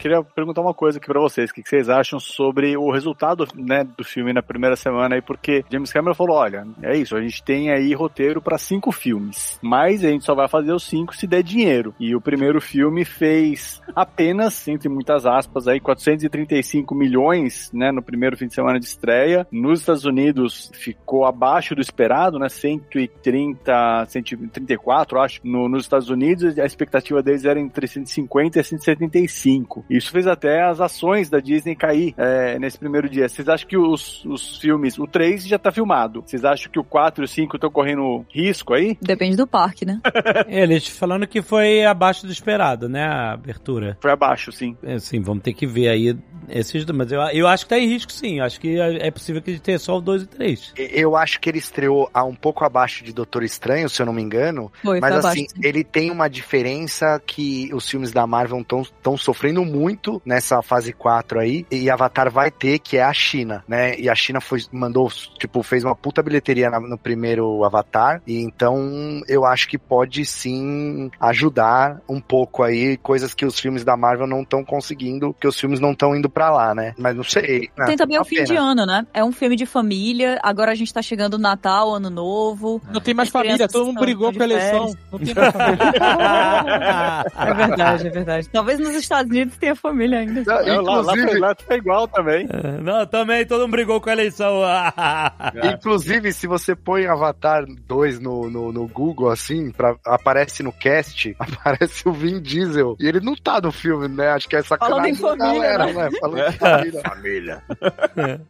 Queria perguntar uma coisa aqui pra vocês, o que vocês acham sobre o resultado né, do filme na primeira semana aí, porque James Cameron falou, olha, é isso, a gente tem aí roteiro pra cinco filmes, mas a gente só vai fazer os cinco se der dinheiro. E o primeiro filme fez apenas, entre muitas aspas, aí 435 milhões, né, no primeiro fim de semana de estreia. Nos Estados Unidos ficou abaixo do esperado, né, 130, 134, acho, no, nos Estados Unidos, a expectativa deles era entre 150 e 175. Isso fez até as ações da Disney cair é, nesse primeiro dia. Vocês acham que os, os filmes, o 3 já tá filmado? Vocês acham que o 4 e o 5 estão correndo risco aí? Depende do parque, né? Eles falando que foi abaixo do esperado, né? A abertura. Foi abaixo, sim. É, Sim, vamos ter que ver aí esses dois. Mas eu, eu acho que tá em risco, sim. Eu acho que é é possível que gente tenha só o 2 e 3. Eu acho que ele estreou a um pouco abaixo de Doutor Estranho, se eu não me engano. Foi, Mas foi assim, abaixo. ele tem uma diferença que os filmes da Marvel estão sofrendo muito nessa fase 4 aí, e Avatar vai ter, que é a China, né? E a China foi, mandou, tipo, fez uma puta bilheteria na- no primeiro Avatar, e então eu acho que pode sim ajudar um pouco aí, coisas que os filmes da Marvel não estão conseguindo, que os filmes não estão indo pra lá, né? Mas não sei. né? Tem também o fim de pena. ano, né? É um filme de família. Agora a gente tá chegando no Natal, Ano Novo. Não tem mais família, todo mundo brigou de com a eleição. Não tem mais família. É verdade, é verdade. Talvez nos Estados Unidos tenha família ainda. Não, Não, lá, lá, inclusive- lá tá igual também. Não, também todo mundo brigou com a eleição. Inclusive, se você põe Avatar 2 no, no, no Google, assim, pra, aparece no cast, aparece o Vin Diesel. E ele não tá no filme, né? Acho que é sacanagem Falando em família, galera, né? Falando em família. Família.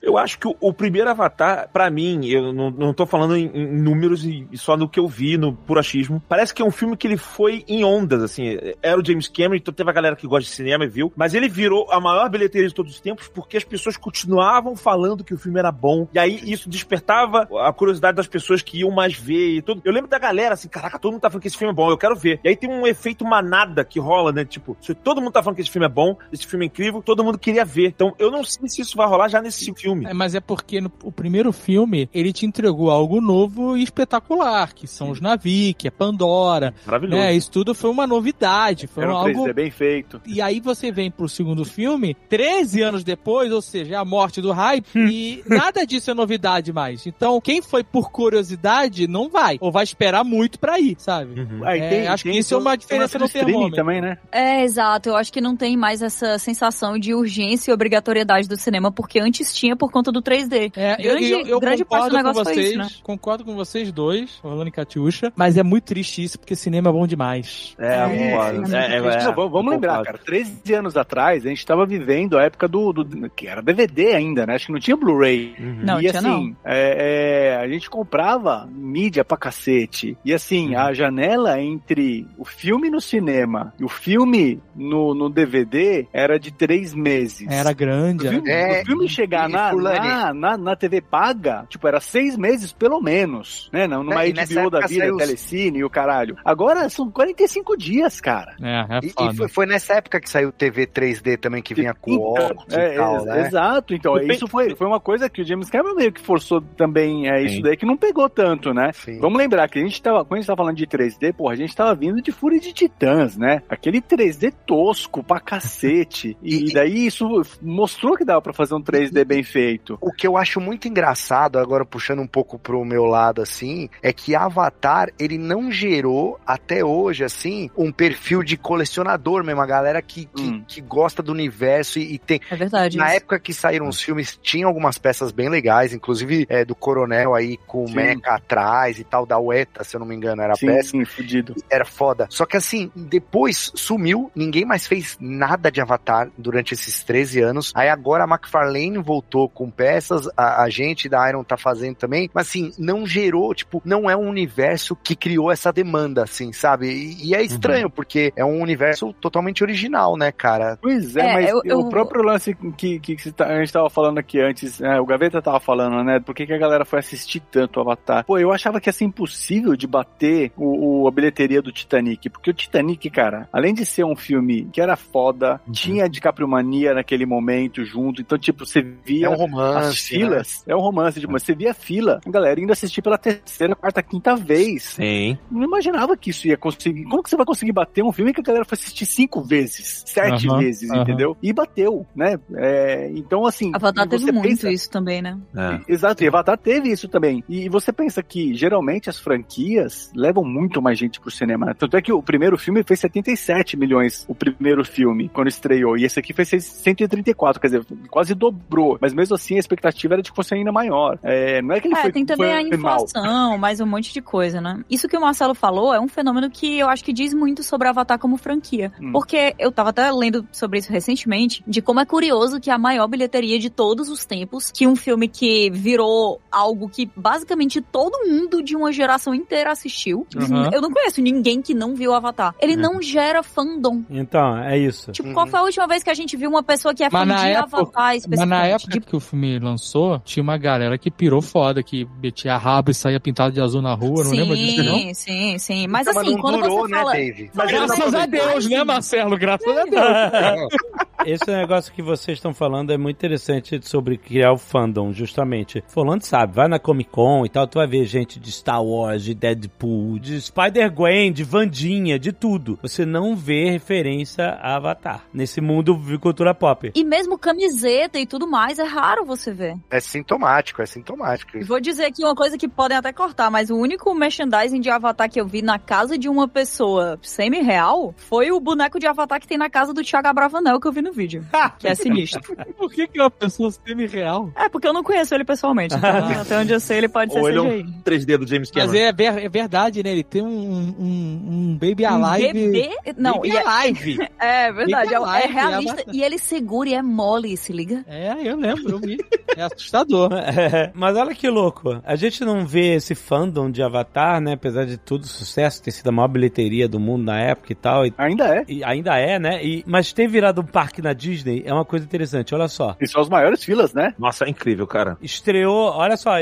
eu acho que o, o primeiro Avatar, pra mim, eu não, não tô falando em, em números e, e só no que eu vi, no puro achismo, parece que é um filme que ele foi em ondas, assim. Era o James Cameron, então teve a galera que gosta de cinema e viu, mas ele virou a maior bilheteria de todos os tempos porque as pessoas continuavam falando que o filme era bom. E aí isso despertava a curiosidade das pessoas que iam mais ver e tudo. Eu lembro da galera assim, caraca, todo mundo tá falando que esse filme é bom, eu quero ver. E aí tem um efeito manada que rola, né? Tipo, se todo mundo tá falando que esse filme é bom, esse filme é incrível, todo mundo queria ver. Então eu não sei se isso vai rolar já nesse filme. É, mas é porque no o primeiro filme ele te entregou algo novo e espetacular, que são os Navi, que é Pandora. Maravilhoso. Né? Isso tudo foi uma novidade, foi Era um algo 3D bem feito. E aí você vem pro segundo filme, 13 anos depois, ou seja, é a morte do hype, e nada disso é novidade mais. Então, quem foi por curiosidade, não vai. Ou vai esperar muito pra ir, sabe? Uhum. Aí É, tem- acho tem que isso é uma tem diferença no termômetro. também, né? É, exato. Eu acho que não tem mais essa sensação de urgência e obrigatoriedade do cinema, porque antes tinha por conta do 3D. É, eu, Grande- eu, eu grande parte do concordo com negócio foi vocês, isso, né? concordo com vocês dois, Rolando e Catiuxa, mas é muito triste isso, porque cinema é bom demais. É, É, É, é, é, Não, vamos vamos lembrar, cara, 13 anos atrás, a gente tava vivendo a época do, do- que era DVD ainda, né? Acho que não tinha Blu-ray. Uhum. Não, e tinha assim, é, é, a gente comprava mídia pra cacete. E assim, a janela entre o filme no cinema e o filme no, no DVD era de três meses. Era grande. O era- filme, É, o filme chegar e na, na, na, na TV paga, tipo, era seis meses pelo menos, né? Não, numa É, e HBO da vida, saiu os- Telecine e o caralho. Agora são 45 dias, cara. É, é E, foda. e foi, foi nessa época que saiu TV TV 3D também que vinha com Então, óculos é, e tal, ex- né? Exato, então Depende- isso foi, foi uma coisa que o James Cameron meio que forçou também, é isso daí que não pegou tanto, né? Sim. Vamos lembrar que a gente tava, quando a gente tava falando de 3D, porra, a gente tava vindo de Fúria de Titãs, né? Aquele 3D tosco pra cacete. E, daí isso mostrou que dava pra fazer um 3D bem feito. O que eu acho muito engraçado, agora puxando um pouco pro meu lado, assim, é que Avatar, ele não gerou, até hoje, assim, um perfil de colecionador mesmo, a galera que, que, Hum. Que gosta do universo e, e tem... É verdade. Na isso. época que saíram os filmes, tinha algumas peças bem legais, inclusive é, do Coronel aí com o Sim. Mecha atrás e tal, da UETA, se eu não me engano, era a Sim, peça. sim, fudido. Era foda. Só que assim, depois sumiu, ninguém mais fez nada de Avatar durante esses 13 anos. Aí agora a McFarlane voltou com peças, a, a gente da Iron tá fazendo também, mas assim, não gerou, tipo, não é um universo que criou essa demanda, assim, sabe? E, e é estranho, porque é um universo totalmente original, né, cara? Pois é, É, mas eu- eu- o próprio lance que, que, que a gente tava falando aqui antes, é, o Gaveta tava falando, né? Por que, que a galera foi assistir tanto o Avatar? Pô, eu achava que ia ser impossível de bater o, o- a bilheteria do Titanic, porque o Titanic, cara, além de ser um filme que era foda, Uhum. tinha DiCaprio Mania naquele momento junto, então, tipo, você via É um as romance. né? filas, é um romance, tipo, você via a fila, a galera indo assistir pela terceira, quarta, quinta vez. Sim. Não imaginava que isso ia conseguir. Como que você vai conseguir bater um filme que a galera foi assistir cinco vezes, sete Aham, vezes, aham. entendeu? E bateu, né? É, então, assim. Avatar teve você muito pensa- isso também, né? É. Exato, e Avatar teve isso também. E você pensa que geralmente as franquias levam muito mais gente pro cinema. Tanto é que o primeiro filme fez 77 milhões, o primeiro filme, quando estreou. E esse aqui fez 134, quer dizer, quase dobrou. Mas mesmo assim a expectativa era de que fosse ainda maior. É, não é que ele É, foi, tem também a foi mal. inflação, mais um monte de coisa, né? Isso que o Marcelo falou é um fenômeno que eu acho que diz muito sobre Avatar como franquia. Hum. Porque eu tava até lendo sobre isso recentemente, de como é curioso que a maior bilheteria de todos os tempos, que um filme que virou algo que basicamente todo mundo de uma geração inteira assistiu. Uhum. Eu não conheço ninguém que não viu Avatar. Ele É. não gera fandom. Então, é isso. Tipo, qual foi a última vez que a gente viu uma pessoa que é fã Mas de época- Avatar Mas especificamente? na época que o filme lançou, tinha uma galera que pirou foda, que metia rabo e saía pintado de azul na rua, não lembra disso, não? Sim, sim, sim. Mas Então, assim, não quando durou, você né, fala. Dave? Mas Graças a Deus, né, Marcelo? Graças a Deus. Esse negócio que vocês estão falando é muito interessante sobre criar o fandom, justamente. Falando, sabe, vai na Comic Con e tal, tu vai ver gente de Star Wars, de Deadpool, de Spider-Gwen, de Vandinha, de tudo. Você não vê referência a Avatar nesse mundo de cultura pop. E mesmo camiseta e tudo mais, é raro você ver. É sintomático, é sintomático. E Vou dizer aqui uma coisa que podem até cortar, mas o único merchandising de Avatar que eu vi na casa de uma pessoa semi-real foi o boneco de Avatar que tem na casa do Thiago Abravanel que eu vi no vídeo. que é sinistro. Por que, que uma pessoa semi-real? É, porque eu não conheço ele pessoalmente. Então, até onde eu sei, ele pode ser Ou ele é um 3D do James Mas Cameron. é, ver- é verdade, né? Ele tem um, um, um Baby Um Alive. bebê? Não, Baby e é, Alive. é verdade, Baby é, é Alive, realista. Avatar. E ele segura e é mole, se liga. É, eu lembro, eu vi. É assustador. É, mas olha que louco. A gente não vê esse fandom de Avatar, né? Apesar de tudo o sucesso, ter sido a maior bilheteria do mundo na época e tal. E, Ainda é. e ainda é, né? E, mas ter virado um parque na Disney é uma coisa interessante. Olha só. E são as maiores filas, né? Nossa, é incrível, cara. Estreou, olha só,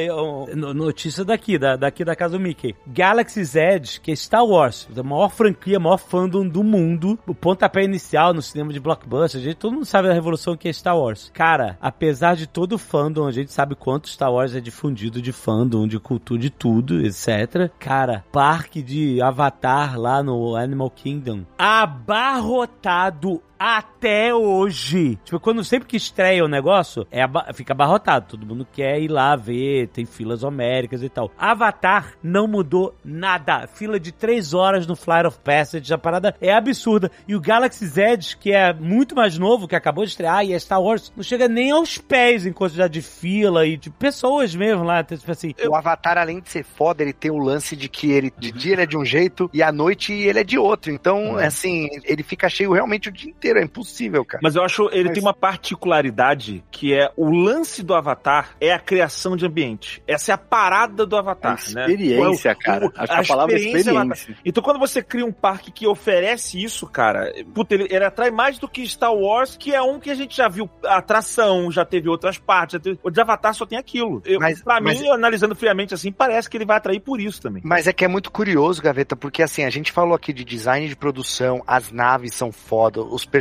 no- notícia daqui, da, daqui da casa do Mickey. Galaxy's Edge, que é Star Wars, a maior franquia, a maior fandom do mundo. O pontapé inicial no cinema de blockbuster, a gente, todo mundo sabe da revolução que é Star Wars. Cara, apesar de todo o fandom, a gente sabe quanto Star Wars é difundido de fandom, de cultura, de tudo, etc. Cara, parque de Avatar lá no Animal Kingdom, abarrotado até hoje. Tipo, quando sempre que estreia o negócio, é fica abarrotado. Todo mundo quer ir lá ver, tem filas homéricas e tal. Avatar não mudou nada. Fila de 3 horas no Flight of Passage, a parada é absurda. E o Galaxy's Edge, que é muito mais novo, que acabou de estrear, e é Star Wars, não chega nem aos pés em quantidade de fila e de pessoas mesmo lá. Tipo assim, O Avatar, além de ser foda, ele tem o lance de que ele de dia ele é de um jeito e à noite ele é de outro. Então, assim, ele fica cheio realmente o dia inteiro. É impossível, cara. Mas eu acho ele Mas- tem uma particularidade que é o lance do Avatar é a criação de ambiente. Essa é a parada do Avatar, A né? experiência, O- o- cara. Acho que a palavra é experiência experiência. Então quando você cria um parque que oferece isso, cara, puta, ele, ele atrai mais do que Star Wars, que é um que a gente já viu atração, já teve outras partes, já teve- o de Avatar só tem aquilo. Eu, Mas- pra mas- mim, analisando friamente assim, parece que ele vai atrair por isso também. Mas é que é muito curioso, Gaveta, porque assim, a gente falou aqui de design de produção, as naves são foda, os personagens,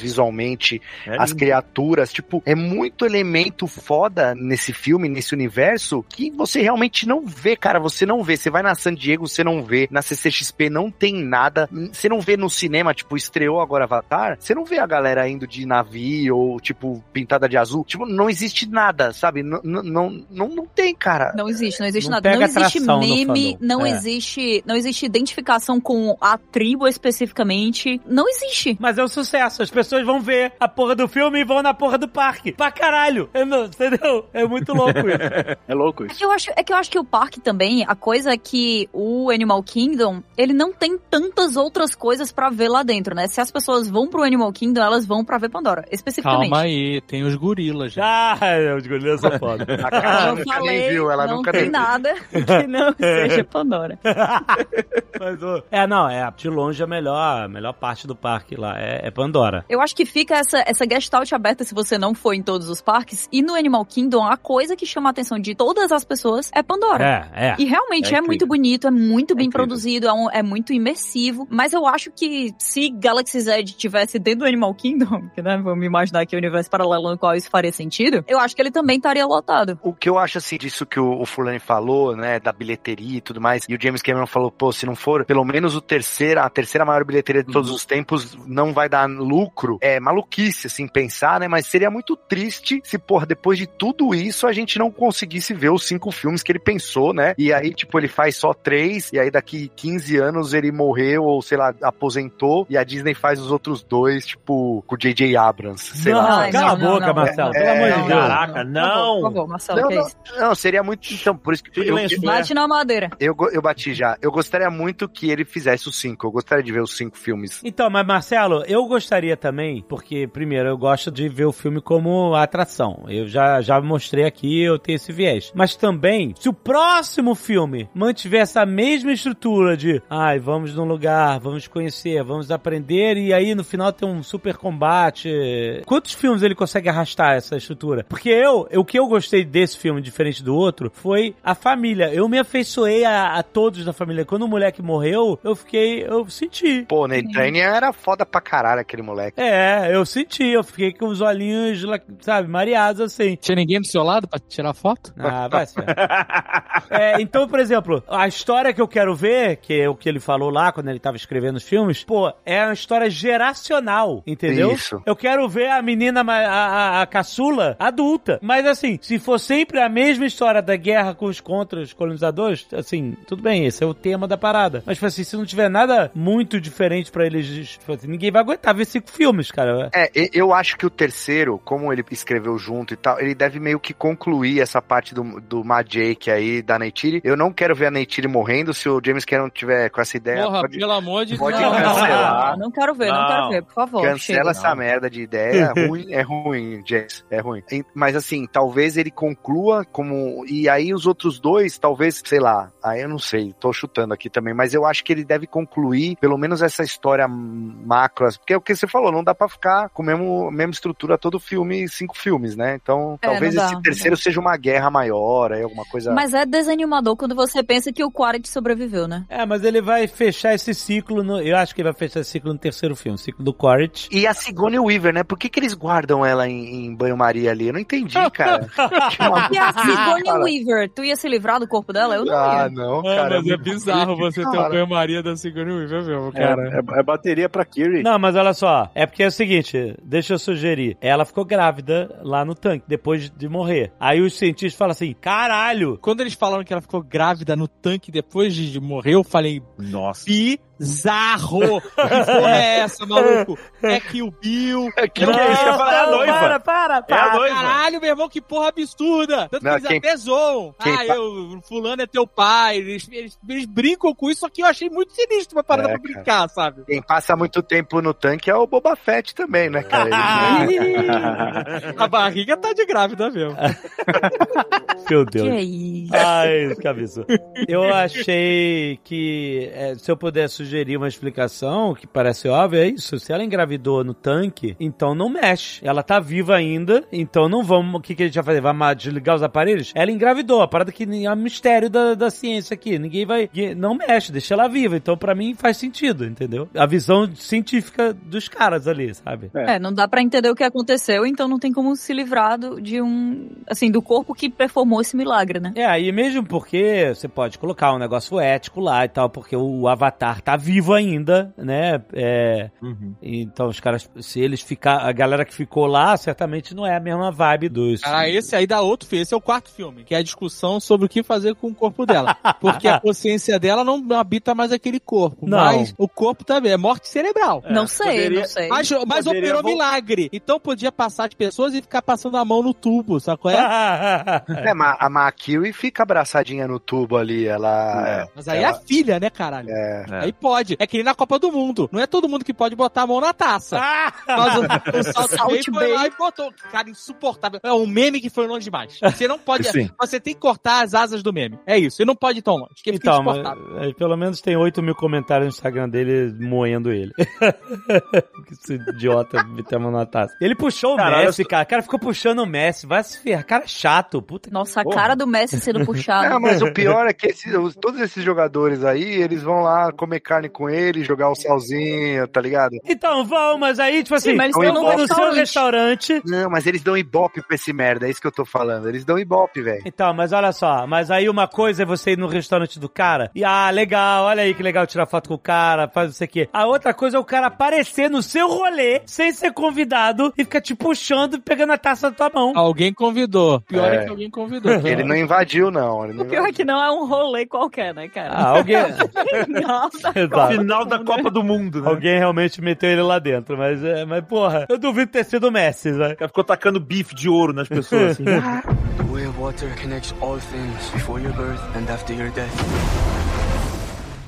visualmente, É as lindo. criaturas. Tipo, é muito elemento foda nesse filme, nesse universo, que você realmente não vê, cara. Você não vê. Você vai na San Diego, você não vê. Na CCXP não tem nada. Você não vê no cinema, tipo, estreou agora Avatar. Você não vê a galera indo de navio ou, tipo, pintada de azul. Tipo, não existe nada, sabe? N- n- Não, não, não tem, cara. Não existe, não existe Não nada. Não existe meme, não É. existe, não existe identificação com a tribo especificamente. Não existe. Mas é um sucesso. As pessoas vão ver a porra do filme e vão na porra do parque. Pra caralho. É, não, entendeu? É muito louco isso. É louco É isso. que, eu acho, é que eu acho que o parque também, a coisa é que o Animal Kingdom, ele não tem tantas outras coisas pra ver lá dentro, né? Se as pessoas vão pro Animal Kingdom, elas vão pra ver Pandora, especificamente. Calma aí, tem os gorilas. já. Ah, os gorilas são foda. A cara Eu nunca falei, nem viu, ela não nunca tem nem nada que não seja Pandora. Mas, ô, é, não, é de longe a melhor, a melhor parte do parque lá. É, é Pandora. Eu acho que fica essa, essa gestalt aberta se você não for em todos os parques. E no Animal Kingdom, a coisa que chama a atenção de todas as pessoas é Pandora. É, é. E realmente É é, muito bonito, é muito bem incrível. produzido, é, um- é muito imersivo. Mas eu acho que se Galaxy's Edge tivesse dentro do Animal Kingdom, que né, vamos imaginar que é o universo paralelo no qual isso faria sentido, eu acho que ele também estaria lotado. O que eu acho assim disso que o, o Fulani falou, né, da bilheteria e tudo mais, e o James Cameron falou, pô, se não for pelo menos o terceira, a terceira maior bilheteria de todos os tempos, não vai dar lucro. É maluquice, assim, pensar, né, mas seria muito triste se, porra, depois de tudo isso, a gente não conseguisse ver os cinco filmes que ele pensou, né, e aí, tipo, ele faz só três, e aí daqui 15 anos ele morreu, ou sei lá, aposentou, e a Disney faz os outros dois, tipo, com o J.J. Abrams, sei não, lá. Ai, cala não, a não, boca, não. Marcelo. É, pelo amor de não, Deus. Caraca, favor, não! Por favor, Marcelo, Não, que é não, isso? não, seria muito. Então, por isso que eu, eu, Bate na madeira. eu, eu bati já. Eu gostaria muito que ele fizesse os cinco. Eu gostaria de ver os cinco filmes. Então, mas Marcelo, eu gostaria também, porque, primeiro, eu gosto de ver o filme como atração. Eu já, já mostrei aqui, eu tenho esse viés. Mas também, se o próximo filme mantiver essa mesma estrutura de, ai, vamos num lugar, vamos conhecer, vamos aprender, e aí no final tem um super combate. Quantos filmes ele consegue arrastar essa estrutura? Porque eu, o que eu gostei desse filme, diferente do outro, foi a família. Eu me afeiçoei a, a todos da família. Quando o moleque morreu, eu fiquei, eu senti. Pô, Nathaniel era foda pra caralho aquele moleque. É, eu senti, eu fiquei com os olhinhos, sabe, mareados assim. Tinha ninguém do seu lado pra tirar foto? Ah, vai ser. É, então, por exemplo, a história que eu quero ver, que é o que ele falou lá quando ele tava escrevendo os filmes, pô, é uma história geracional, entendeu? Isso. Eu quero ver a menina, a, a, a caçula, adulta. Mas assim, se for sempre a mesma história da guerra com os contra os colonizadores, assim, tudo bem, esse é o tema da parada. Mas, tipo assim, se não tiver nada muito diferente pra eles, tipo assim, ninguém vai aguentar ver cinco filmes, cara. É, eu acho que o terceiro, como ele escreveu junto e tal, ele deve meio que concluir essa parte do, do Majake aí, da Neytiri. Eu não quero ver a Neytiri morrendo, se o James Cameron tiver com essa ideia. Porra, pode- pelo amor de pode Deus. cancelar. Não, não quero ver, não, Não. quero ver, por favor. Cancela chega. essa merda de ideia. É ruim, é ruim, James. É ruim. Mas assim, talvez ele conclua como. E aí os outros dois, talvez, sei lá. Aí eu não sei, tô chutando aqui também. Mas eu acho que ele deve concluir pelo menos essa história macro. Porque é o que você falou, não dá pra ficar com a mesmo, mesma estrutura todo filme, cinco filmes, né? Então É, talvez dá, esse terceiro seja uma guerra maior, aí alguma coisa. Mas é desanimador quando você pensa que o Quaritch sobreviveu, né? É, mas ele vai fechar esse ciclo, no, eu acho que ele vai fechar esse ciclo no terceiro filme, o ciclo do Quaritch. E a Sigourney Weaver, né? Por que, que eles guardam ela em, em banho-maria ali? Eu não entendi, cara. E a Sigourney Cara. Weaver, tu ia se livrar do corpo dela? Eu não Ah, ia. não, É, cara. mas é bizarro você ter cara. o banho-maria da Sigourney Weaver mesmo, É, cara. é, é bateria pra Kiri. Não, mas olha só, é porque é o seguinte, deixa eu sugerir. Ela ficou grávida lá no tanque, depois de morrer. Aí os cientistas falam assim, caralho, Quando eles falaram que ela ficou grávida no tanque depois de morrer, eu falei, Nossa. Bizarro! Que porra é essa, maluco? É que o Bill. Que que é isso? Eu ia falar, é a Não, noiva. Para, para, É a para. noiva. Caralho, meu irmão, que porra absurda! Tanto Não, que eles quem- até zoam. quem Ah, eu, fulano é teu pai. Eles, eles, eles brincam com isso, só que eu achei muito sinistro uma parada É, pra brincar, sabe? Quem passa muito tempo no tanque é o Boba Fett também, né, cara? Ele- A barriga tá de grávida mesmo. Meu Que Deus. é isso? Ai, cabeça. Eu achei que, é, se eu puder sugerir sugerir uma explicação que parece óbvia, é isso. Se ela engravidou no tanque, então não mexe. Ela tá viva ainda, então não vamos. O que, que a gente vai fazer? Vai ma- desligar os aparelhos? Ela engravidou, a parada que é um mistério da, da ciência aqui. Ninguém vai. Não mexe, deixa ela viva. Então, pra mim, faz sentido, entendeu? A visão científica dos caras ali, sabe? É, não dá pra entender o que aconteceu, então não tem como se livrar do- de um. Assim, do corpo que performou esse milagre, né? É, e mesmo porque você pode colocar um negócio ético lá e tal, porque o Avatar tá vivo ainda, né? É, Uhum. então os caras, se eles ficar, a galera que ficou lá, certamente não é a mesma vibe dos. Ah, esse aí dá outro filme. Esse é o quarto filme, que é a discussão sobre o que fazer com o corpo dela. Porque a consciência dela não habita mais aquele corpo. Não. Mas o corpo também é morte cerebral. não sei, poderia- não sei. Mas, mas operou milagre. Então podia passar as pessoas e ficar passando a mão no tubo, sacou? É? É, ma- a Makiri fica abraçadinha no tubo ali, ela... Mas aí é ela- a filha, né, caralho? É. Aí pode. É que nem na Copa do Mundo. Não é todo mundo que pode botar a mão na taça. Mas o, o Salt, Salt Bay foi Bay. lá e botou. Cara, insuportável. É um meme que foi longe demais. Você não pode. Sim. Você tem que cortar as asas do meme. É isso. Você não pode ir tão longe. Que fica Então, mas, insuportável. é, pelo menos tem 8 mil comentários no Instagram dele moendo ele. que esse idiota meteu a mão na taça. Ele puxou o Caralho, Messi, cara. O cara ficou puxando o Messi. Vai se ferrar. Cara chato. Puta que Nossa, a porra. cara do Messi sendo puxado. Não, mas o pior é que esses- todos esses jogadores aí, eles vão lá comer carne com ele, jogar o salzinho, tá ligado? Então, vão, mas aí, tipo assim, Sim, mas eles vou num no seu restaurante. Não, mas eles dão ibope pra esse merda, é isso que eu tô falando. Eles dão ibope, velho. Então, mas olha só, mas aí uma coisa é você ir no restaurante do cara e, ah, legal, olha aí que legal tirar foto com o cara, faz isso aqui. A outra coisa é o cara aparecer no seu rolê, sem ser convidado, e ficar te puxando e pegando a taça da tua mão. Alguém convidou. Pior é, É. que alguém convidou. Ele não invadiu, não. Ele não O pior é que não é um rolê qualquer, né, cara? Ah, alguém... Nossa. Exato. Final da Copa do Mundo, né? Alguém realmente meteu ele lá dentro, mas, é, mas porra, eu duvido ter sido o Messi, né? O cara ficou tacando bife de ouro nas pessoas, assim. The way of water connects all things before your birth and after your death.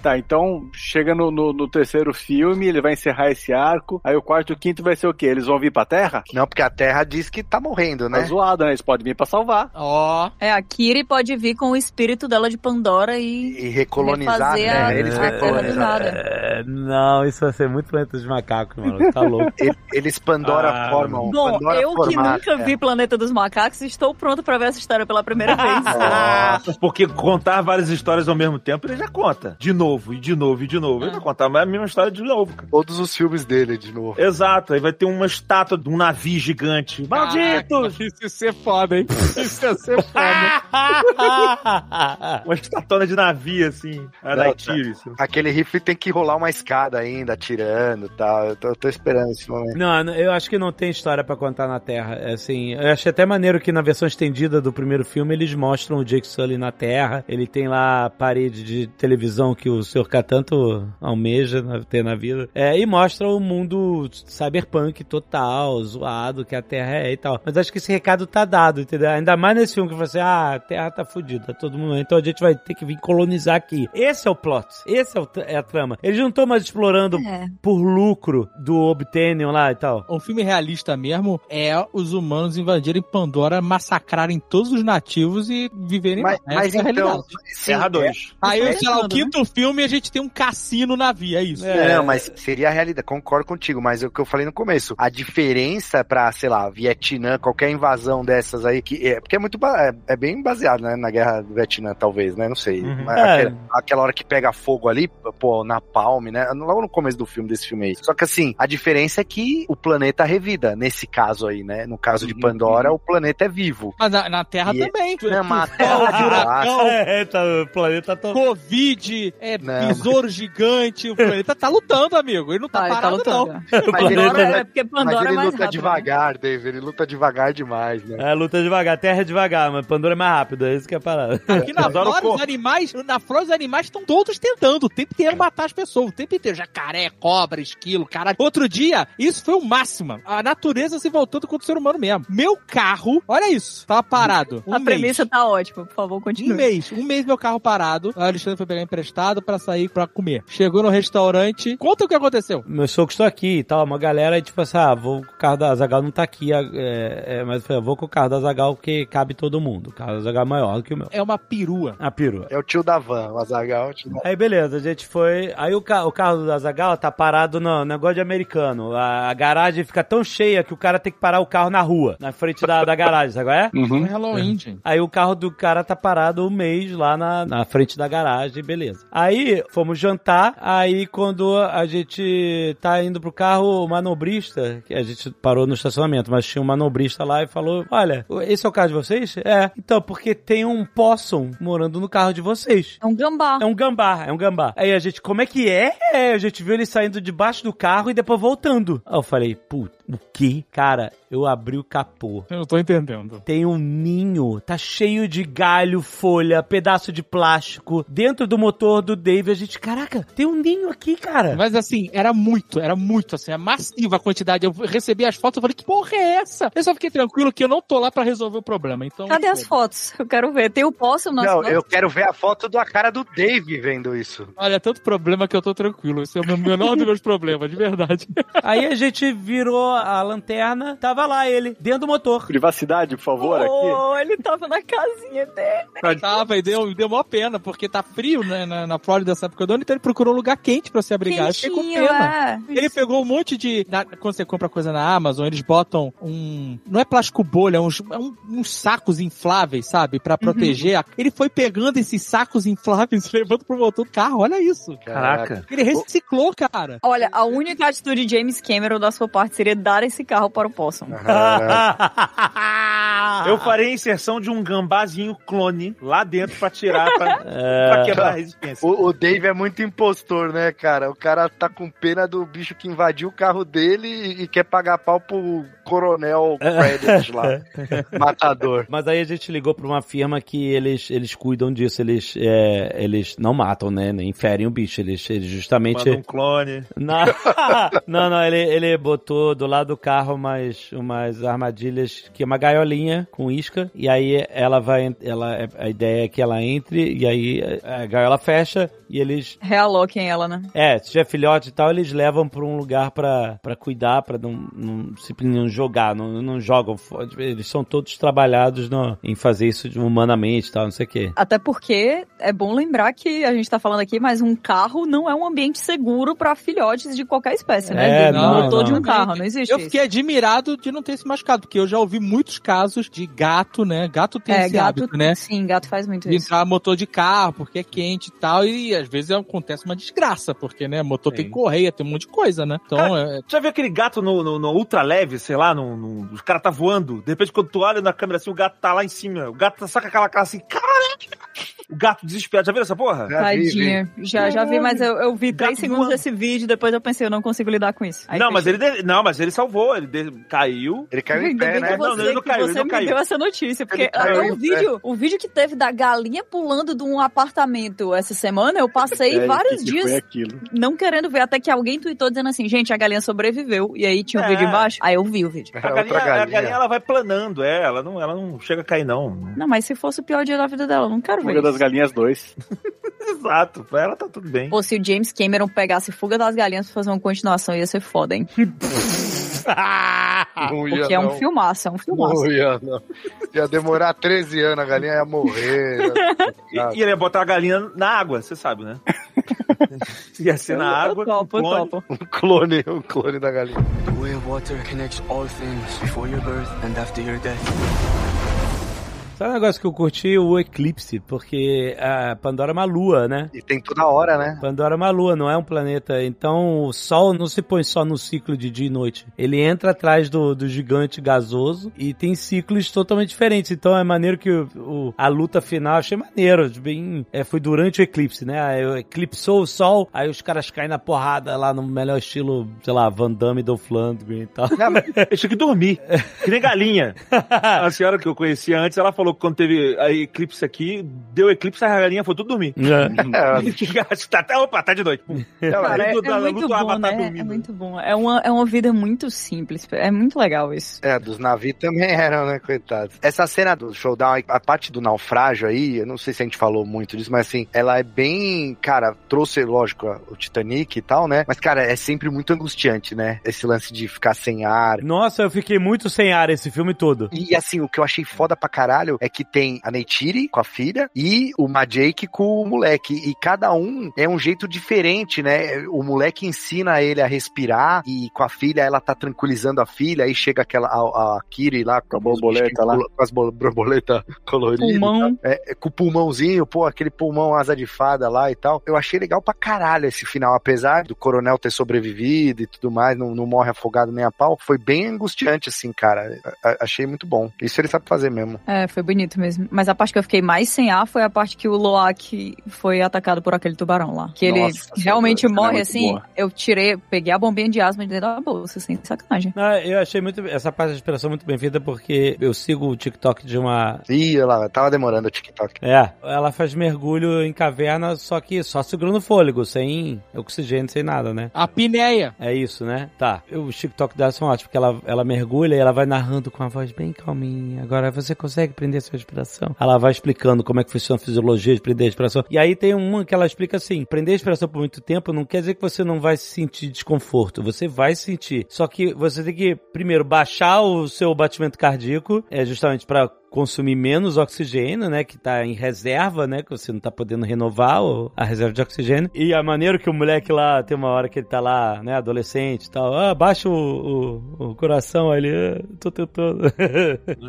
Tá, então chega no, no- no terceiro filme, ele vai encerrar esse arco. Aí o quarto e o quinto vai ser o quê? Eles vão vir pra Terra? Não, porque a Terra diz que tá morrendo, Tá né? zoado, né? Eles podem vir pra salvar. Ó. É, a Kiri pode vir com o espírito dela de Pandora e. E recolonizar, né? a- Eles do recolonizam. nada. É, não, isso vai ser muito planeta dos macacos, mano. Tá louco. Eles- Eles Pandora Ah, formam. Bom, Pandora eu que formata, nunca é. vi Planeta dos Macacos, estou pronto pra ver essa história pela primeira vez. Nossa, porque contar várias histórias ao mesmo tempo, ele já conta. De novo, e de novo, e de novo. Ele vai contar a mesma história de novo, cara. Todos os filmes dele, de novo. Exato, aí vai ter uma estátua de um navio gigante. Malditos! Isso ia ser foda, hein? Isso ia ser foda. Uma estatona de navio, assim. Era Não, tiro isso. Aquele rifle tem que rolar uma escada ainda, atirando e tal. Eu tô, eu tô esperando esse momento. Não, eu acho que não tem história pra contar na Terra. É Assim, eu achei até maneiro que na versão estendida do primeiro filme eles mostram o Jake Sully na Terra. Ele tem lá a parede de televisão que o Sr. K tanto almeja na- ter na vida. É, e mostra o mundo cyberpunk total, zoado que a Terra é e tal. Mas acho que esse recado tá dado, entendeu? Ainda mais nesse filme que você, ah, a Terra tá fudida, todo mundo. Então a gente vai ter que vir colonizar aqui. Esse é o plot. Esse é, o é a trama. Eles não estão mais explorando É. por lucro do Obtainium lá e tal. Um filme realista mesmo é os humanos invadirem Pandora, massacrarem todos os nativos e viverem Mas, lá. mas é então. sim, Terra 2. Aí, é sei lá, o quinto filme a gente tem um cassino na via, é isso. É, Não, mas seria a realidade, concordo contigo, mas é o que eu falei no começo. A diferença pra, sei lá, Vietnã, qualquer invasão dessas aí, que é, porque é muito, é, é bem baseado, né, na guerra do Vietnã, talvez, né, não sei. Uhum. Mas É. Aquela, aquela hora que pega fogo ali, pô, na palme, né, logo no começo do filme, desse filme aí. Só que assim, a diferença é que o planeta revida, nesse caso aí, né, no caso de Uhum. Pandora, o planeta é vivo. Mas na, na Terra E é- também. Não, mas a Terra, É, tá, o planeta tá... Covid, é, Não, besouro gigante, o planeta tá lutando, amigo. Ele não tá Ah, tá parado, não. lutando. Mas ele, Pandora luta, é porque mas Pandora ele é mais luta rápido, né? devagar, Dave, ele luta devagar demais, né. É, luta devagar, terra é devagar, mas Pandora é mais rápido, é isso que é a parada. Aqui na flora, os animais, na flora, os animais estão todos tentando o tempo inteiro matar as pessoas. O tempo inteiro. Jacaré, cobra, esquilo, caralho. Outro dia, isso foi o máximo. A natureza se voltando contra o ser humano mesmo. Meu carro, olha isso, tava parado. Um A mês. premissa tá ótima, por favor, Um continue. mês, um mês meu carro parado. O Alexandre foi pegar emprestado. Pra sair pra comer. Chegou no restaurante, conta o que aconteceu. Meus sogros estão aqui e tal, uma galera, e tipo assim, ah, vou, o carro da Zagal não tá aqui, é, é, mas eu falei, vou com o carro da Zagal porque cabe todo mundo. O carro da Zagal é maior do que o meu. É uma perua. A perua. É o tio da van, o Azagal. é da- Aí beleza, a gente foi. Aí o, ca- o carro do Azagal tá parado no negócio de americano. A, a garagem fica tão cheia que o cara tem que parar o carro na rua, na frente da, da garagem, sabe qual é? Foi Halloween, gente. Aí o carro do cara tá parado um mês lá na, na frente da garagem, beleza. Aí fomos jantar, aí quando a gente tá indo pro carro, o manobrista, que a gente parou no estacionamento, mas tinha um manobrista lá e falou: Olha, esse é o carro de vocês? É. Então, porque tem um possum morando no carro de vocês. É um gambá. É um gambá, é um gambá. Aí a gente, como é que é? É, a gente viu ele saindo debaixo do carro e depois voltando. Aí eu falei, puta, o quê? Cara, eu abri o capô. Eu não tô entendendo. Tem um ninho, tá cheio de galho, folha, pedaço de plástico dentro do motor do Dave. A gente, caraca, tem um ninho aqui, cara. Mas assim, era muito, era muito, assim, é massiva a quantidade. Eu recebi as fotos, eu falei, que porra é essa? Eu só fiquei tranquilo que eu não tô lá pra resolver o problema. Então, Cadê as fotos? Eu quero ver. Tem o poço nas Não, eu quero ver a foto da cara do Dave vendo isso. Olha, tanto problema que eu tô tranquilo. Esse é o meu- menor dos meus problemas, de verdade. Aí a gente virou a lanterna, tava lá ele, dentro do motor. Privacidade, por favor, aqui. Oh, ele tava na casinha dele. Tava e deu, deu mó pena, porque tá frio, né, na, na Flórida dessa época do ano, então ele procurou um lugar quente pra se abrigar. Eu fiquei com Quentinho, pena. é. Ele pegou um monte de. na- quando você compra coisa na Amazon, eles botam um. Não é plástico bolha, é uns, é um- uns sacos infláveis, sabe? Pra proteger. a- Ele foi pegando esses sacos infláveis e levando pro motor do carro. Olha isso. Caraca. Ele reciclou, cara. Olha, a única atitude de James Cameron da sua parte seria dar esse carro para o Possum. Eu farei a inserção de um gambazinho clone lá dentro pra tirar, pra, pra quebrar a resistência. O, o Dave é muito impostor, né, cara? O cara tá com pena do bicho que invadiu o carro dele e, e quer pagar pau pro coronel Credit lá. Matador. Mas aí a gente ligou pra uma firma que eles, eles cuidam disso, eles, é, eles não matam, né? Nem ferem o bicho, eles, eles justamente... Manda um clone. Não, não, não, ele, ele botou do lado do carro umas, umas armadilhas, que é uma gaiolinha com isca, e aí ela vai, ela, a ideia é que ela entre, e aí a gaiola fecha, e eles, Realoquem ela, né? é, se tiver filhote e tal, eles levam pra um lugar pra, pra cuidar, pra não, não, simplesmente não jogar, não, não jogam, fora. eles são todos trabalhados no, em fazer isso de- humanamente e tal, não sei o quê. Até porque é bom lembrar que a gente tá falando aqui, mas um carro não é um ambiente seguro pra filhotes de qualquer espécie, né? É, De não, motor de não. um carro, não existe Eu isso. fiquei admirado de não ter se machucado, porque eu já ouvi muitos casos de gato, né? Gato tem É, esse gato, hábito, né? sim, gato faz muito de isso. entrar motor de carro, porque é quente e tal, e às vezes acontece uma desgraça, porque, né, motor Sim. tem correia, tem um monte de coisa, né? Então, é, Já viu aquele gato no, no, no ultra leve, sei lá, no, no, os caras tá voando, de repente quando tu olha na câmera assim, o gato tá lá em cima, o gato tá só com aquela cara assim, caralho! O gato desesperado, já viu essa porra? Já vi, vi. Tadinha. Já, já vi, mas eu, eu vi Gato três segundos desse vídeo, depois eu pensei, eu não consigo lidar com isso. Aí não, mas ele, de- não, mas ele salvou, ele de- caiu. Ele caiu em pé, né? que Não, ele não que caiu, ele você não me caiu. deu essa notícia, porque até o em vídeo, o vídeo que teve da galinha pulando de um apartamento essa semana, eu passei É, vários que que dias aquilo. não querendo ver, até que alguém tweetou dizendo assim, gente, a galinha sobreviveu, e aí tinha um É. vídeo embaixo, aí eu vi o vídeo. A Era galinha, outra a galinha. galinha ela vai planando, é, ela não, ela não chega a cair, não. Não, mas se fosse o pior dia da vida dela, eu não quero ver das. Galinhas 2. Exato, pra ela tá tudo bem. Pô, se o James Cameron pegasse Fuga das Galinhas pra fazer uma continuação, ia ser foda, hein? Não ia, Porque é um não. filmaço, é um filmaço. Não ia, não. Ia demorar 13 anos, a galinha ia morrer. E, e ele ia botar a galinha na água, você sabe, né? ia ser na água. Topo, eu clone. topo. Um clone, um clone da galinha. The way of water connects all things before your birth and after your death. Sabe um negócio que eu curti? O eclipse, porque a Pandora é uma lua, né? E tem toda hora, né? Pandora é uma lua, não é um planeta. Então o Sol não se põe só no ciclo de dia e noite. Ele entra atrás do, do gigante gasoso e tem ciclos totalmente diferentes. Então é maneiro que o, o- a luta final, achei maneiro. Bem, é, foi durante o eclipse, né? Aí eclipsou o Sol, aí os caras caem na porrada lá no melhor estilo, sei lá, Van Damme e Dolph Lundgren e tal. Eu tinha que dormir, que nem galinha. A senhora que eu conhecia antes, ela falou, quando teve a eclipse aqui, deu eclipse, a galinha foi tudo dormir. Acho que tá até, opa, tá de noite. Cara, é, é muito bom, né? É muito bom. É uma, é uma vida muito simples. É muito legal isso. É, dos navios também eram, né, coitados. Essa cena do showdown, a parte do naufrágio aí, eu não sei se a gente falou muito disso, mas assim, ela é bem, cara, trouxe, lógico, o Titanic e tal, né? Mas, cara, é sempre muito angustiante, né? Esse lance de ficar sem ar. Nossa, eu fiquei muito sem ar esse filme todo. E assim, o que eu achei foda pra caralho é que tem a Neytiri com a filha e o Majake com o moleque. E cada um é um jeito diferente, né? O moleque ensina ele a respirar e com a filha ela tá tranquilizando a filha. Aí chega aquela a, a Kiri lá com a borboleta lá. Com as bol- borboletas coloridas. Pulmão. É, é, com o pulmãozinho, pô, aquele pulmão asa de fada lá e tal. Eu achei legal pra caralho esse final, apesar do coronel ter sobrevivido e tudo mais, não, não morre afogado nem a pau. Foi bem angustiante, assim, cara. A- achei muito bom. Isso ele sabe fazer mesmo. É, foi bonito mesmo. Mas a parte que eu fiquei mais sem ar foi a parte que o Loak foi atacado por aquele tubarão lá. Que ele Nossa, realmente cena é morre assim. boa. Eu tirei, peguei a bombinha de asma de dentro da bolsa, sem sacanagem. Ah, eu achei muito essa parte da inspiração muito bem feita porque eu sigo o TikTok de uma. Ih, olha lá, tava demorando o TikTok. É, ela faz mergulho em caverna, só que só segurando fôlego, sem oxigênio, sem nada, né? A pinéia. É isso, né? Tá. Os TikTok dela são ótimos, porque ela, ela mergulha e ela vai narrando com a voz bem calminha. Agora você consegue prender sua respiração. Ela vai explicando como é que funciona a fisiologia de prender a respiração. E aí tem uma que ela explica assim: prender a respiração por muito tempo não quer dizer que você não vai sentir desconforto. Você vai sentir. Só que você tem que, primeiro, baixar o seu batimento cardíaco, é justamente pra consumir menos oxigênio, né, que tá em reserva, né, que você não tá podendo renovar a reserva de oxigênio. E a maneira que o moleque lá, tem uma hora que ele tá lá, né, adolescente e tal, ah, baixa o, o, o coração ali, ah, tô tentando.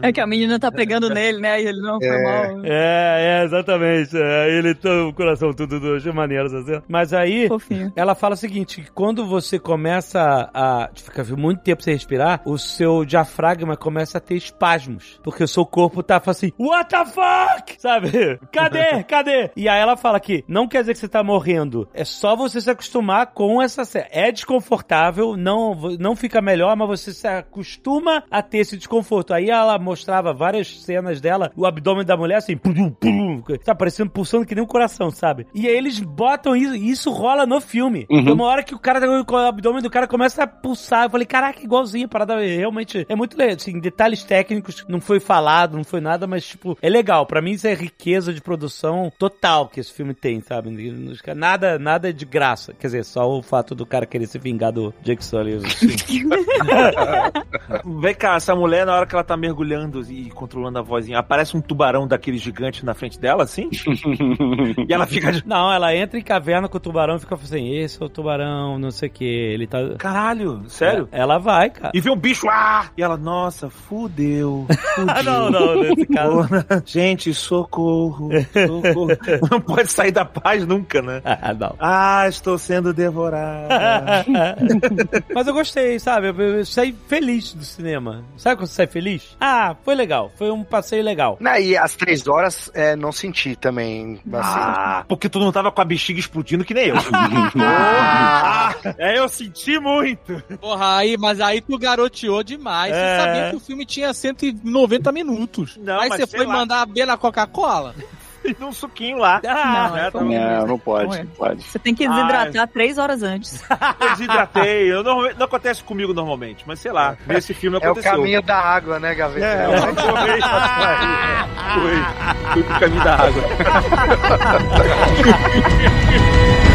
É que a menina tá pegando nele, né? E ele não foi mal. é, é, exatamente. É, aí ele tá o coração tudo, achei maneiro, assim. Mas aí, Fofinho. ela fala o seguinte, que quando você começa a ficar muito tempo sem respirar, o seu diafragma começa a ter espasmos, porque o seu corpo tá falando assim, what the fuck? Sabe? Cadê? Cadê? E aí ela fala que não quer dizer que você tá morrendo, é só você se acostumar com essa cena. É desconfortável, não, não fica melhor, mas você se acostuma a ter esse desconforto. Aí ela mostrava várias cenas dela, o abdômen da mulher assim, pum, pum, tá parecendo pulsando que nem um coração, sabe? E aí eles botam isso, e isso rola no filme. Uhum. Tem uma hora que o cara, o abdômen do cara começa a pulsar. Eu falei, caraca, igualzinho, a parada realmente é muito legal. Assim, detalhes técnicos, não foi falado, não foi nada, mas, tipo, é legal. Pra mim, isso é riqueza de produção total que esse filme tem, sabe? Nada, nada de graça. Quer dizer, só o fato do cara querer se vingar do Jake Sully. assim. Vem cá, essa mulher, na hora que ela tá mergulhando e controlando a vozinha, aparece um tubarão daquele gigante na frente dela, assim? e ela fica de. Não, ela entra em caverna com o tubarão e fica assim, esse é o tubarão, não sei o que. Ele tá. Caralho, sério? Ela vai, cara. E vê um bicho, ah! E ela, nossa, fudeu. fudeu. Ah, não, não, nesse caso. Gente, socorro, socorro. Não pode sair da paz nunca, né? Ah, não. Ah, estou sendo devorada. Mas eu gostei, sabe? Eu, eu saí feliz do cinema. Sabe quando você sai feliz? Ah, foi legal. Foi um passeio legal. Não, e as três horas é, não senti também. Assim. Ah, porque tu não tava com a bexiga explodindo que nem eu. ah, é, eu senti muito. Porra, aí, mas aí tu garoteou demais. É. Você sabia que o filme tinha 190 minutos. Não, aí mas você foi lá. mandar a B na Coca-Cola? E um suquinho lá. Ah, Não, é, foi. Não, não pode, Não é. não pode. Você tem que desidratar três horas antes. Eu desidratei. Eu não, não acontece comigo normalmente, mas sei lá. Nesse filme É o aconteceu. caminho da água, né, Gaveta? É, eu fui, fui, fui pro caminho da água.